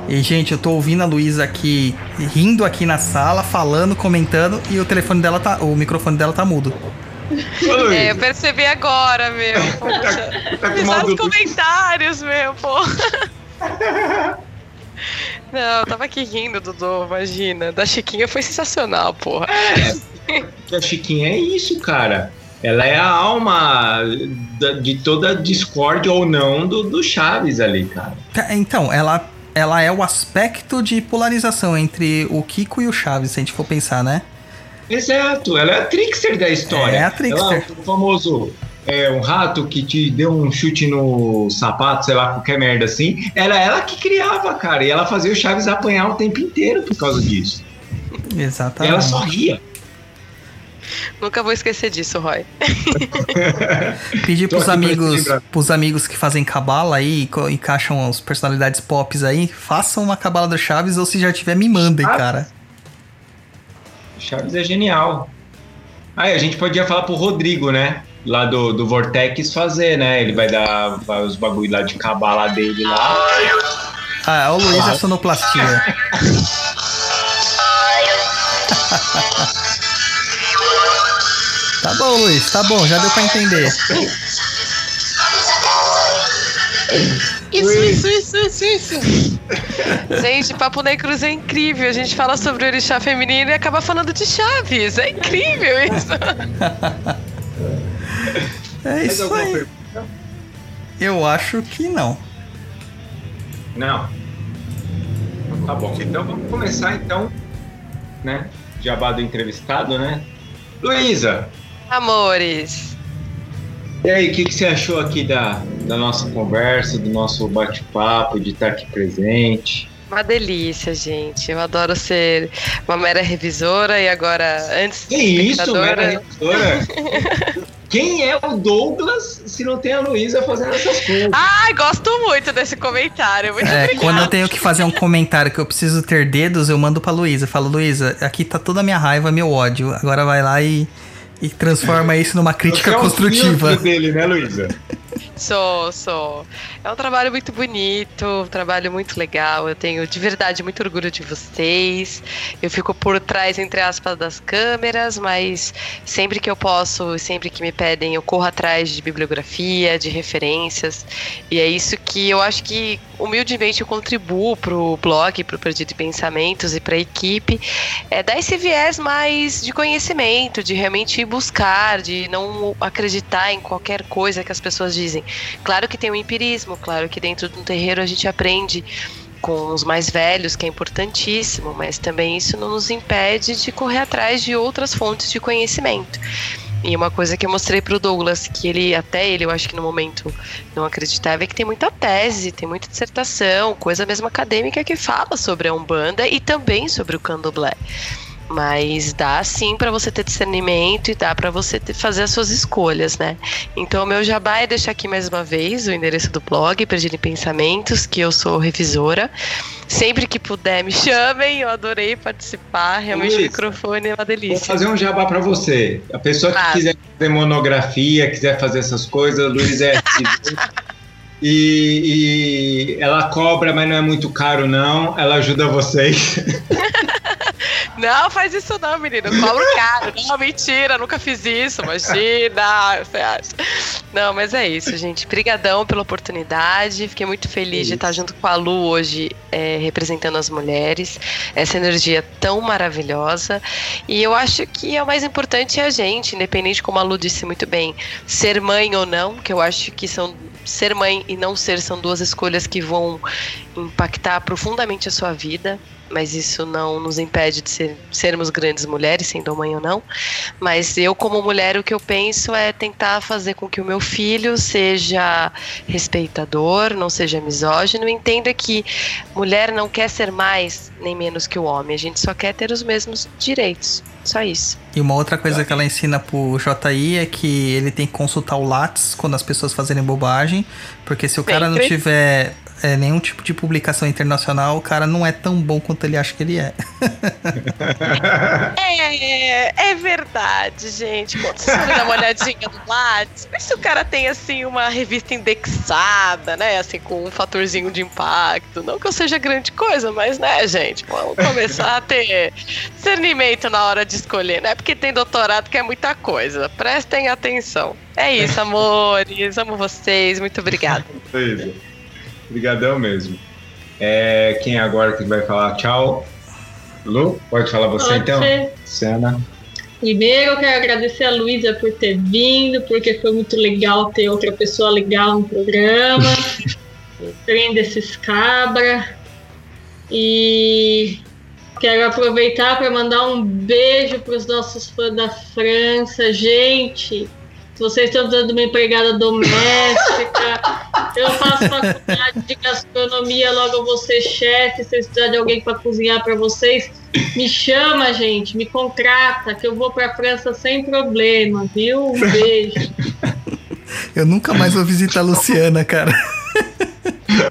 E, gente, eu tô ouvindo a Luísa aqui, rindo aqui na sala, falando, comentando, e o telefone dela tá. O microfone dela tá mudo. É, eu percebi agora, meu. Poxa. tá, tá os comentários, meu, pô. Não, eu tava aqui rindo, Dudu, imagina. Da Chiquinha foi sensacional, porra. É, a Chiquinha é isso, cara. Ela é a alma de toda discórdia ou não do, do Chaves ali, cara. Então, ela, ela é o aspecto de polarização entre o Kiko e o Chaves, se a gente for pensar, né? Exato, ela é a trickster da história. É a trickster. Ela, o famoso é, um rato que te deu um chute no sapato, sei lá, qualquer merda assim, era ela que criava, cara. E ela fazia o Chaves apanhar o tempo inteiro por causa disso. Exatamente. E ela só ria. Nunca vou esquecer disso, Roy. Pedir pros amigos, pros amigos que fazem cabala aí, encaixam as personalidades pop aí, façam uma cabala do Chaves ou se já tiver, me mandem, Chaves. cara. Chaves é genial. Aí, a gente podia falar pro Rodrigo, né? Lá do, do Vortex fazer, né? Ele vai dar vai os bagulho lá de cabala dele lá. Ah, é o Luiz é sonoplastia. tá bom, Luiz, tá bom, já deu pra entender. Isso, isso, isso, isso, isso. Gente, Papo Cruz é incrível. A gente fala sobre o orixá feminino e acaba falando de Chaves. É incrível isso. É isso aí. Pergunta? Eu acho que não. Não. Então tá bom. Então vamos começar então, né? Jabá do entrevistado, né? Luísa. Amores. E aí, o que, que você achou aqui da, da nossa conversa, do nosso bate-papo, de estar aqui presente? Uma delícia, gente. Eu adoro ser uma mera revisora e agora, antes que isso, mera revisora? Quem é o Douglas se não tem a Luísa fazendo essas coisas? Ai, gosto muito desse comentário. Muito é, quando eu tenho que fazer um comentário que eu preciso ter dedos, eu mando pra Luísa. Falo, Luísa, aqui tá toda a minha raiva, meu ódio. Agora vai lá e, e transforma isso numa crítica Você construtiva. É o dele, né, Luísa? Sou, sou. É um trabalho muito bonito, um trabalho muito legal. Eu tenho de verdade muito orgulho de vocês. Eu fico por trás, entre aspas, das câmeras, mas sempre que eu posso, sempre que me pedem, eu corro atrás de bibliografia, de referências. E é isso que eu acho que humildemente eu contribuo pro blog, pro Perdido de Pensamentos e pra equipe. É dar esse viés mais de conhecimento, de realmente buscar, de não acreditar em qualquer coisa que as pessoas. Claro que tem o empirismo, claro que dentro de um terreiro a gente aprende com os mais velhos, que é importantíssimo, mas também isso não nos impede de correr atrás de outras fontes de conhecimento. E uma coisa que eu mostrei para o Douglas, que ele, até ele, eu acho que no momento não acreditava, é que tem muita tese, tem muita dissertação, coisa mesmo acadêmica que fala sobre a Umbanda e também sobre o Candomblé. Mas dá sim para você ter discernimento e dá para você ter, fazer as suas escolhas, né? Então, o meu jabá é deixar aqui mais uma vez o endereço do blog, Perdido em Pensamentos, que eu sou revisora. Sempre que puder, me chamem, eu adorei participar. Realmente, Luiz, o microfone é uma delícia. Vou fazer um jabá para você. A pessoa que ah. quiser fazer monografia, quiser fazer essas coisas, Luiz é. e, e ela cobra, mas não é muito caro, não. Ela ajuda vocês. Não faz isso não, menino. Cobro caro. Não, mentira, nunca fiz isso. Imagina. Você acha? Não, mas é isso, gente. Brigadão pela oportunidade. Fiquei muito feliz de estar junto com a Lu hoje, é, representando as mulheres. Essa energia tão maravilhosa. E eu acho que é o mais importante é a gente, independente como a Lu disse muito bem, ser mãe ou não, que eu acho que são ser mãe e não ser são duas escolhas que vão impactar profundamente a sua vida mas isso não nos impede de ser, sermos grandes mulheres, sendo mãe ou não. Mas eu, como mulher, o que eu penso é tentar fazer com que o meu filho seja respeitador, não seja misógino, entenda que mulher não quer ser mais nem menos que o homem, a gente só quer ter os mesmos direitos. Só isso. E uma outra coisa que ela ensina pro JI é que ele tem que consultar o Lattes quando as pessoas fazerem bobagem, porque se o cara não tiver é, nenhum tipo de publicação internacional, o cara não é tão bom quanto ele acha que ele é. é, é verdade, gente. Quando você dá uma olhadinha no Lattes, vê se o cara tem, assim, uma revista indexada, né? Assim, com um fatorzinho de impacto. Não que eu seja grande coisa, mas, né, gente? Vamos começar a ter discernimento na hora de escolher. Não é porque tem doutorado que é muita coisa. Prestem atenção. É isso, amores. Amo vocês. Muito obrigada. Obrigadão mesmo. É, quem é agora que vai falar tchau? Lu, pode falar você pode então? Ser. Sana. Primeiro eu quero agradecer a Luísa por ter vindo, porque foi muito legal ter outra pessoa legal no programa. Prenda esses cabra. E quero aproveitar para mandar um beijo para os nossos fãs da França. Gente, vocês estão dando uma empregada doméstica, eu faço faculdade de gastronomia, logo eu vou ser chefe. Se vocês precisarem de alguém para cozinhar para vocês, me chama, gente, me contrata, que eu vou para França sem problema, viu? Um beijo. Eu nunca mais vou visitar a Luciana, cara.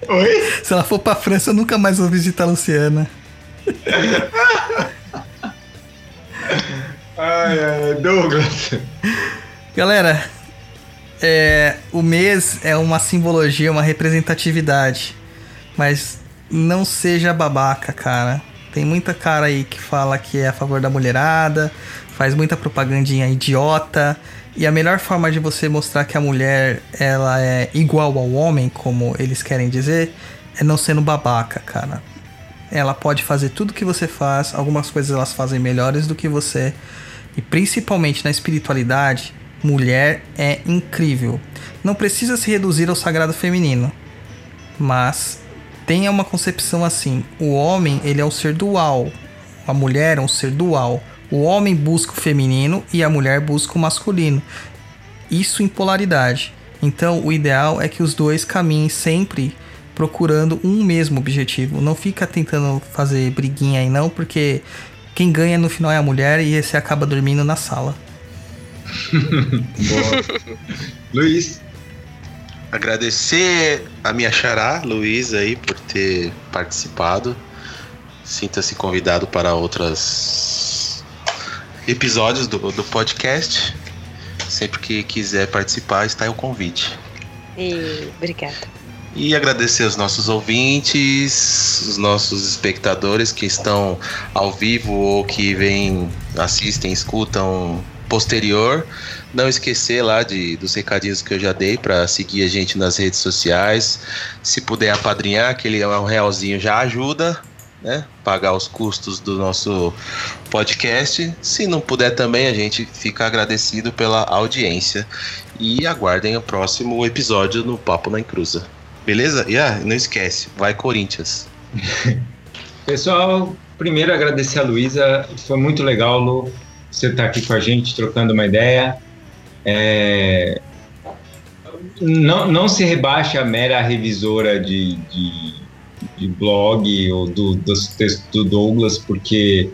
Oi? Se ela for pra França, eu nunca mais vou visitar a Luciana. ai, ai, Douglas. Galera, é, o mês é uma simbologia, uma representatividade. Mas não seja babaca, cara. Tem muita cara aí que fala que é a favor da mulherada, faz muita propagandinha idiota. E a melhor forma de você mostrar que a mulher ela é igual ao homem, como eles querem dizer, é não sendo babaca, cara. Ela pode fazer tudo que você faz, algumas coisas elas fazem melhores do que você. E principalmente na espiritualidade, mulher é incrível. Não precisa se reduzir ao sagrado feminino, mas tenha uma concepção assim: o homem ele é um ser dual, a mulher é um ser dual. O homem busca o feminino e a mulher busca o masculino. Isso em polaridade. Então, o ideal é que os dois caminhem sempre procurando um mesmo objetivo. Não fica tentando fazer briguinha aí não, porque quem ganha no final é a mulher e você acaba dormindo na sala. Luiz. Agradecer a minha xará, Luiz, aí, por ter participado. Sinta-se convidado para outros episódios do, do podcast. Sempre que quiser participar, está aí o convite. E obrigada. E agradecer os nossos ouvintes, os nossos espectadores que estão ao vivo ou que vêm, assistem, escutam posterior. Não esquecer lá de, dos recadinhos que eu já dei para seguir a gente nas redes sociais. Se puder apadrinhar, aquele é um realzinho já ajuda, né? Pagar os custos do nosso podcast. Se não puder também, a gente fica agradecido pela audiência. E aguardem o próximo episódio no Papo na Encruza. Beleza? E ah, não esquece, vai Corinthians. Pessoal, primeiro agradecer a Luísa, foi muito legal, Lu você estar tá aqui com a gente trocando uma ideia. É, não, não se rebaixe a mera revisora de, de, de blog ou do, dos textos do Douglas, porque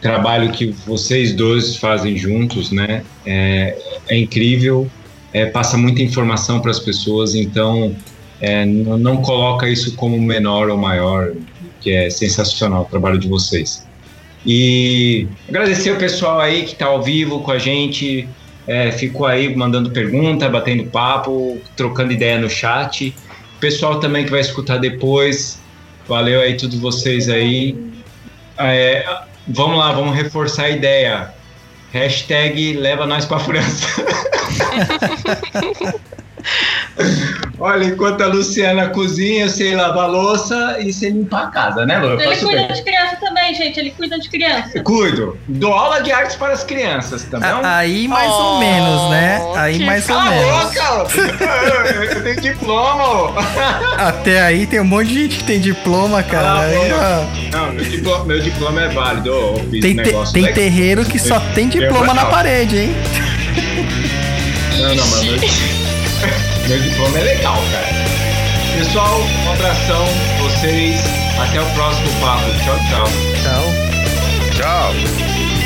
trabalho que vocês dois fazem juntos né, é, é incrível, é, passa muita informação para as pessoas, então é, não, não coloca isso como menor ou maior, que é sensacional o trabalho de vocês. E agradecer o pessoal aí que está ao vivo com a gente, é, ficou aí mandando pergunta, batendo papo, trocando ideia no chat. O pessoal também que vai escutar depois, valeu aí todos vocês aí. É, vamos lá, vamos reforçar a ideia. Hashtag leva nós pra França. Olha, enquanto a Luciana cozinha, eu sei lavar louça e sei limpar a casa, né, Lu? Ele cuida bem. de criança também, gente. Ele cuida de criança. Eu Cuido. Dou aula de artes para as crianças, tá bom? A- Aí mais ou Oh, menos, né? Aí mais ou Cala a menos. boca! ô. Eu tenho diploma. Até aí tem um monte de gente que tem diploma, cara. Cala a Aí, Não, meu diploma, meu diploma é válido. ô, Eu fiz tem, um te- tem terreiro que só tem diploma na parede, hein? Não, não, mas meu diploma é legal, cara. Pessoal, um abração, vocês. Até o próximo papo. Tchau, tchau. Tchau. Tchau.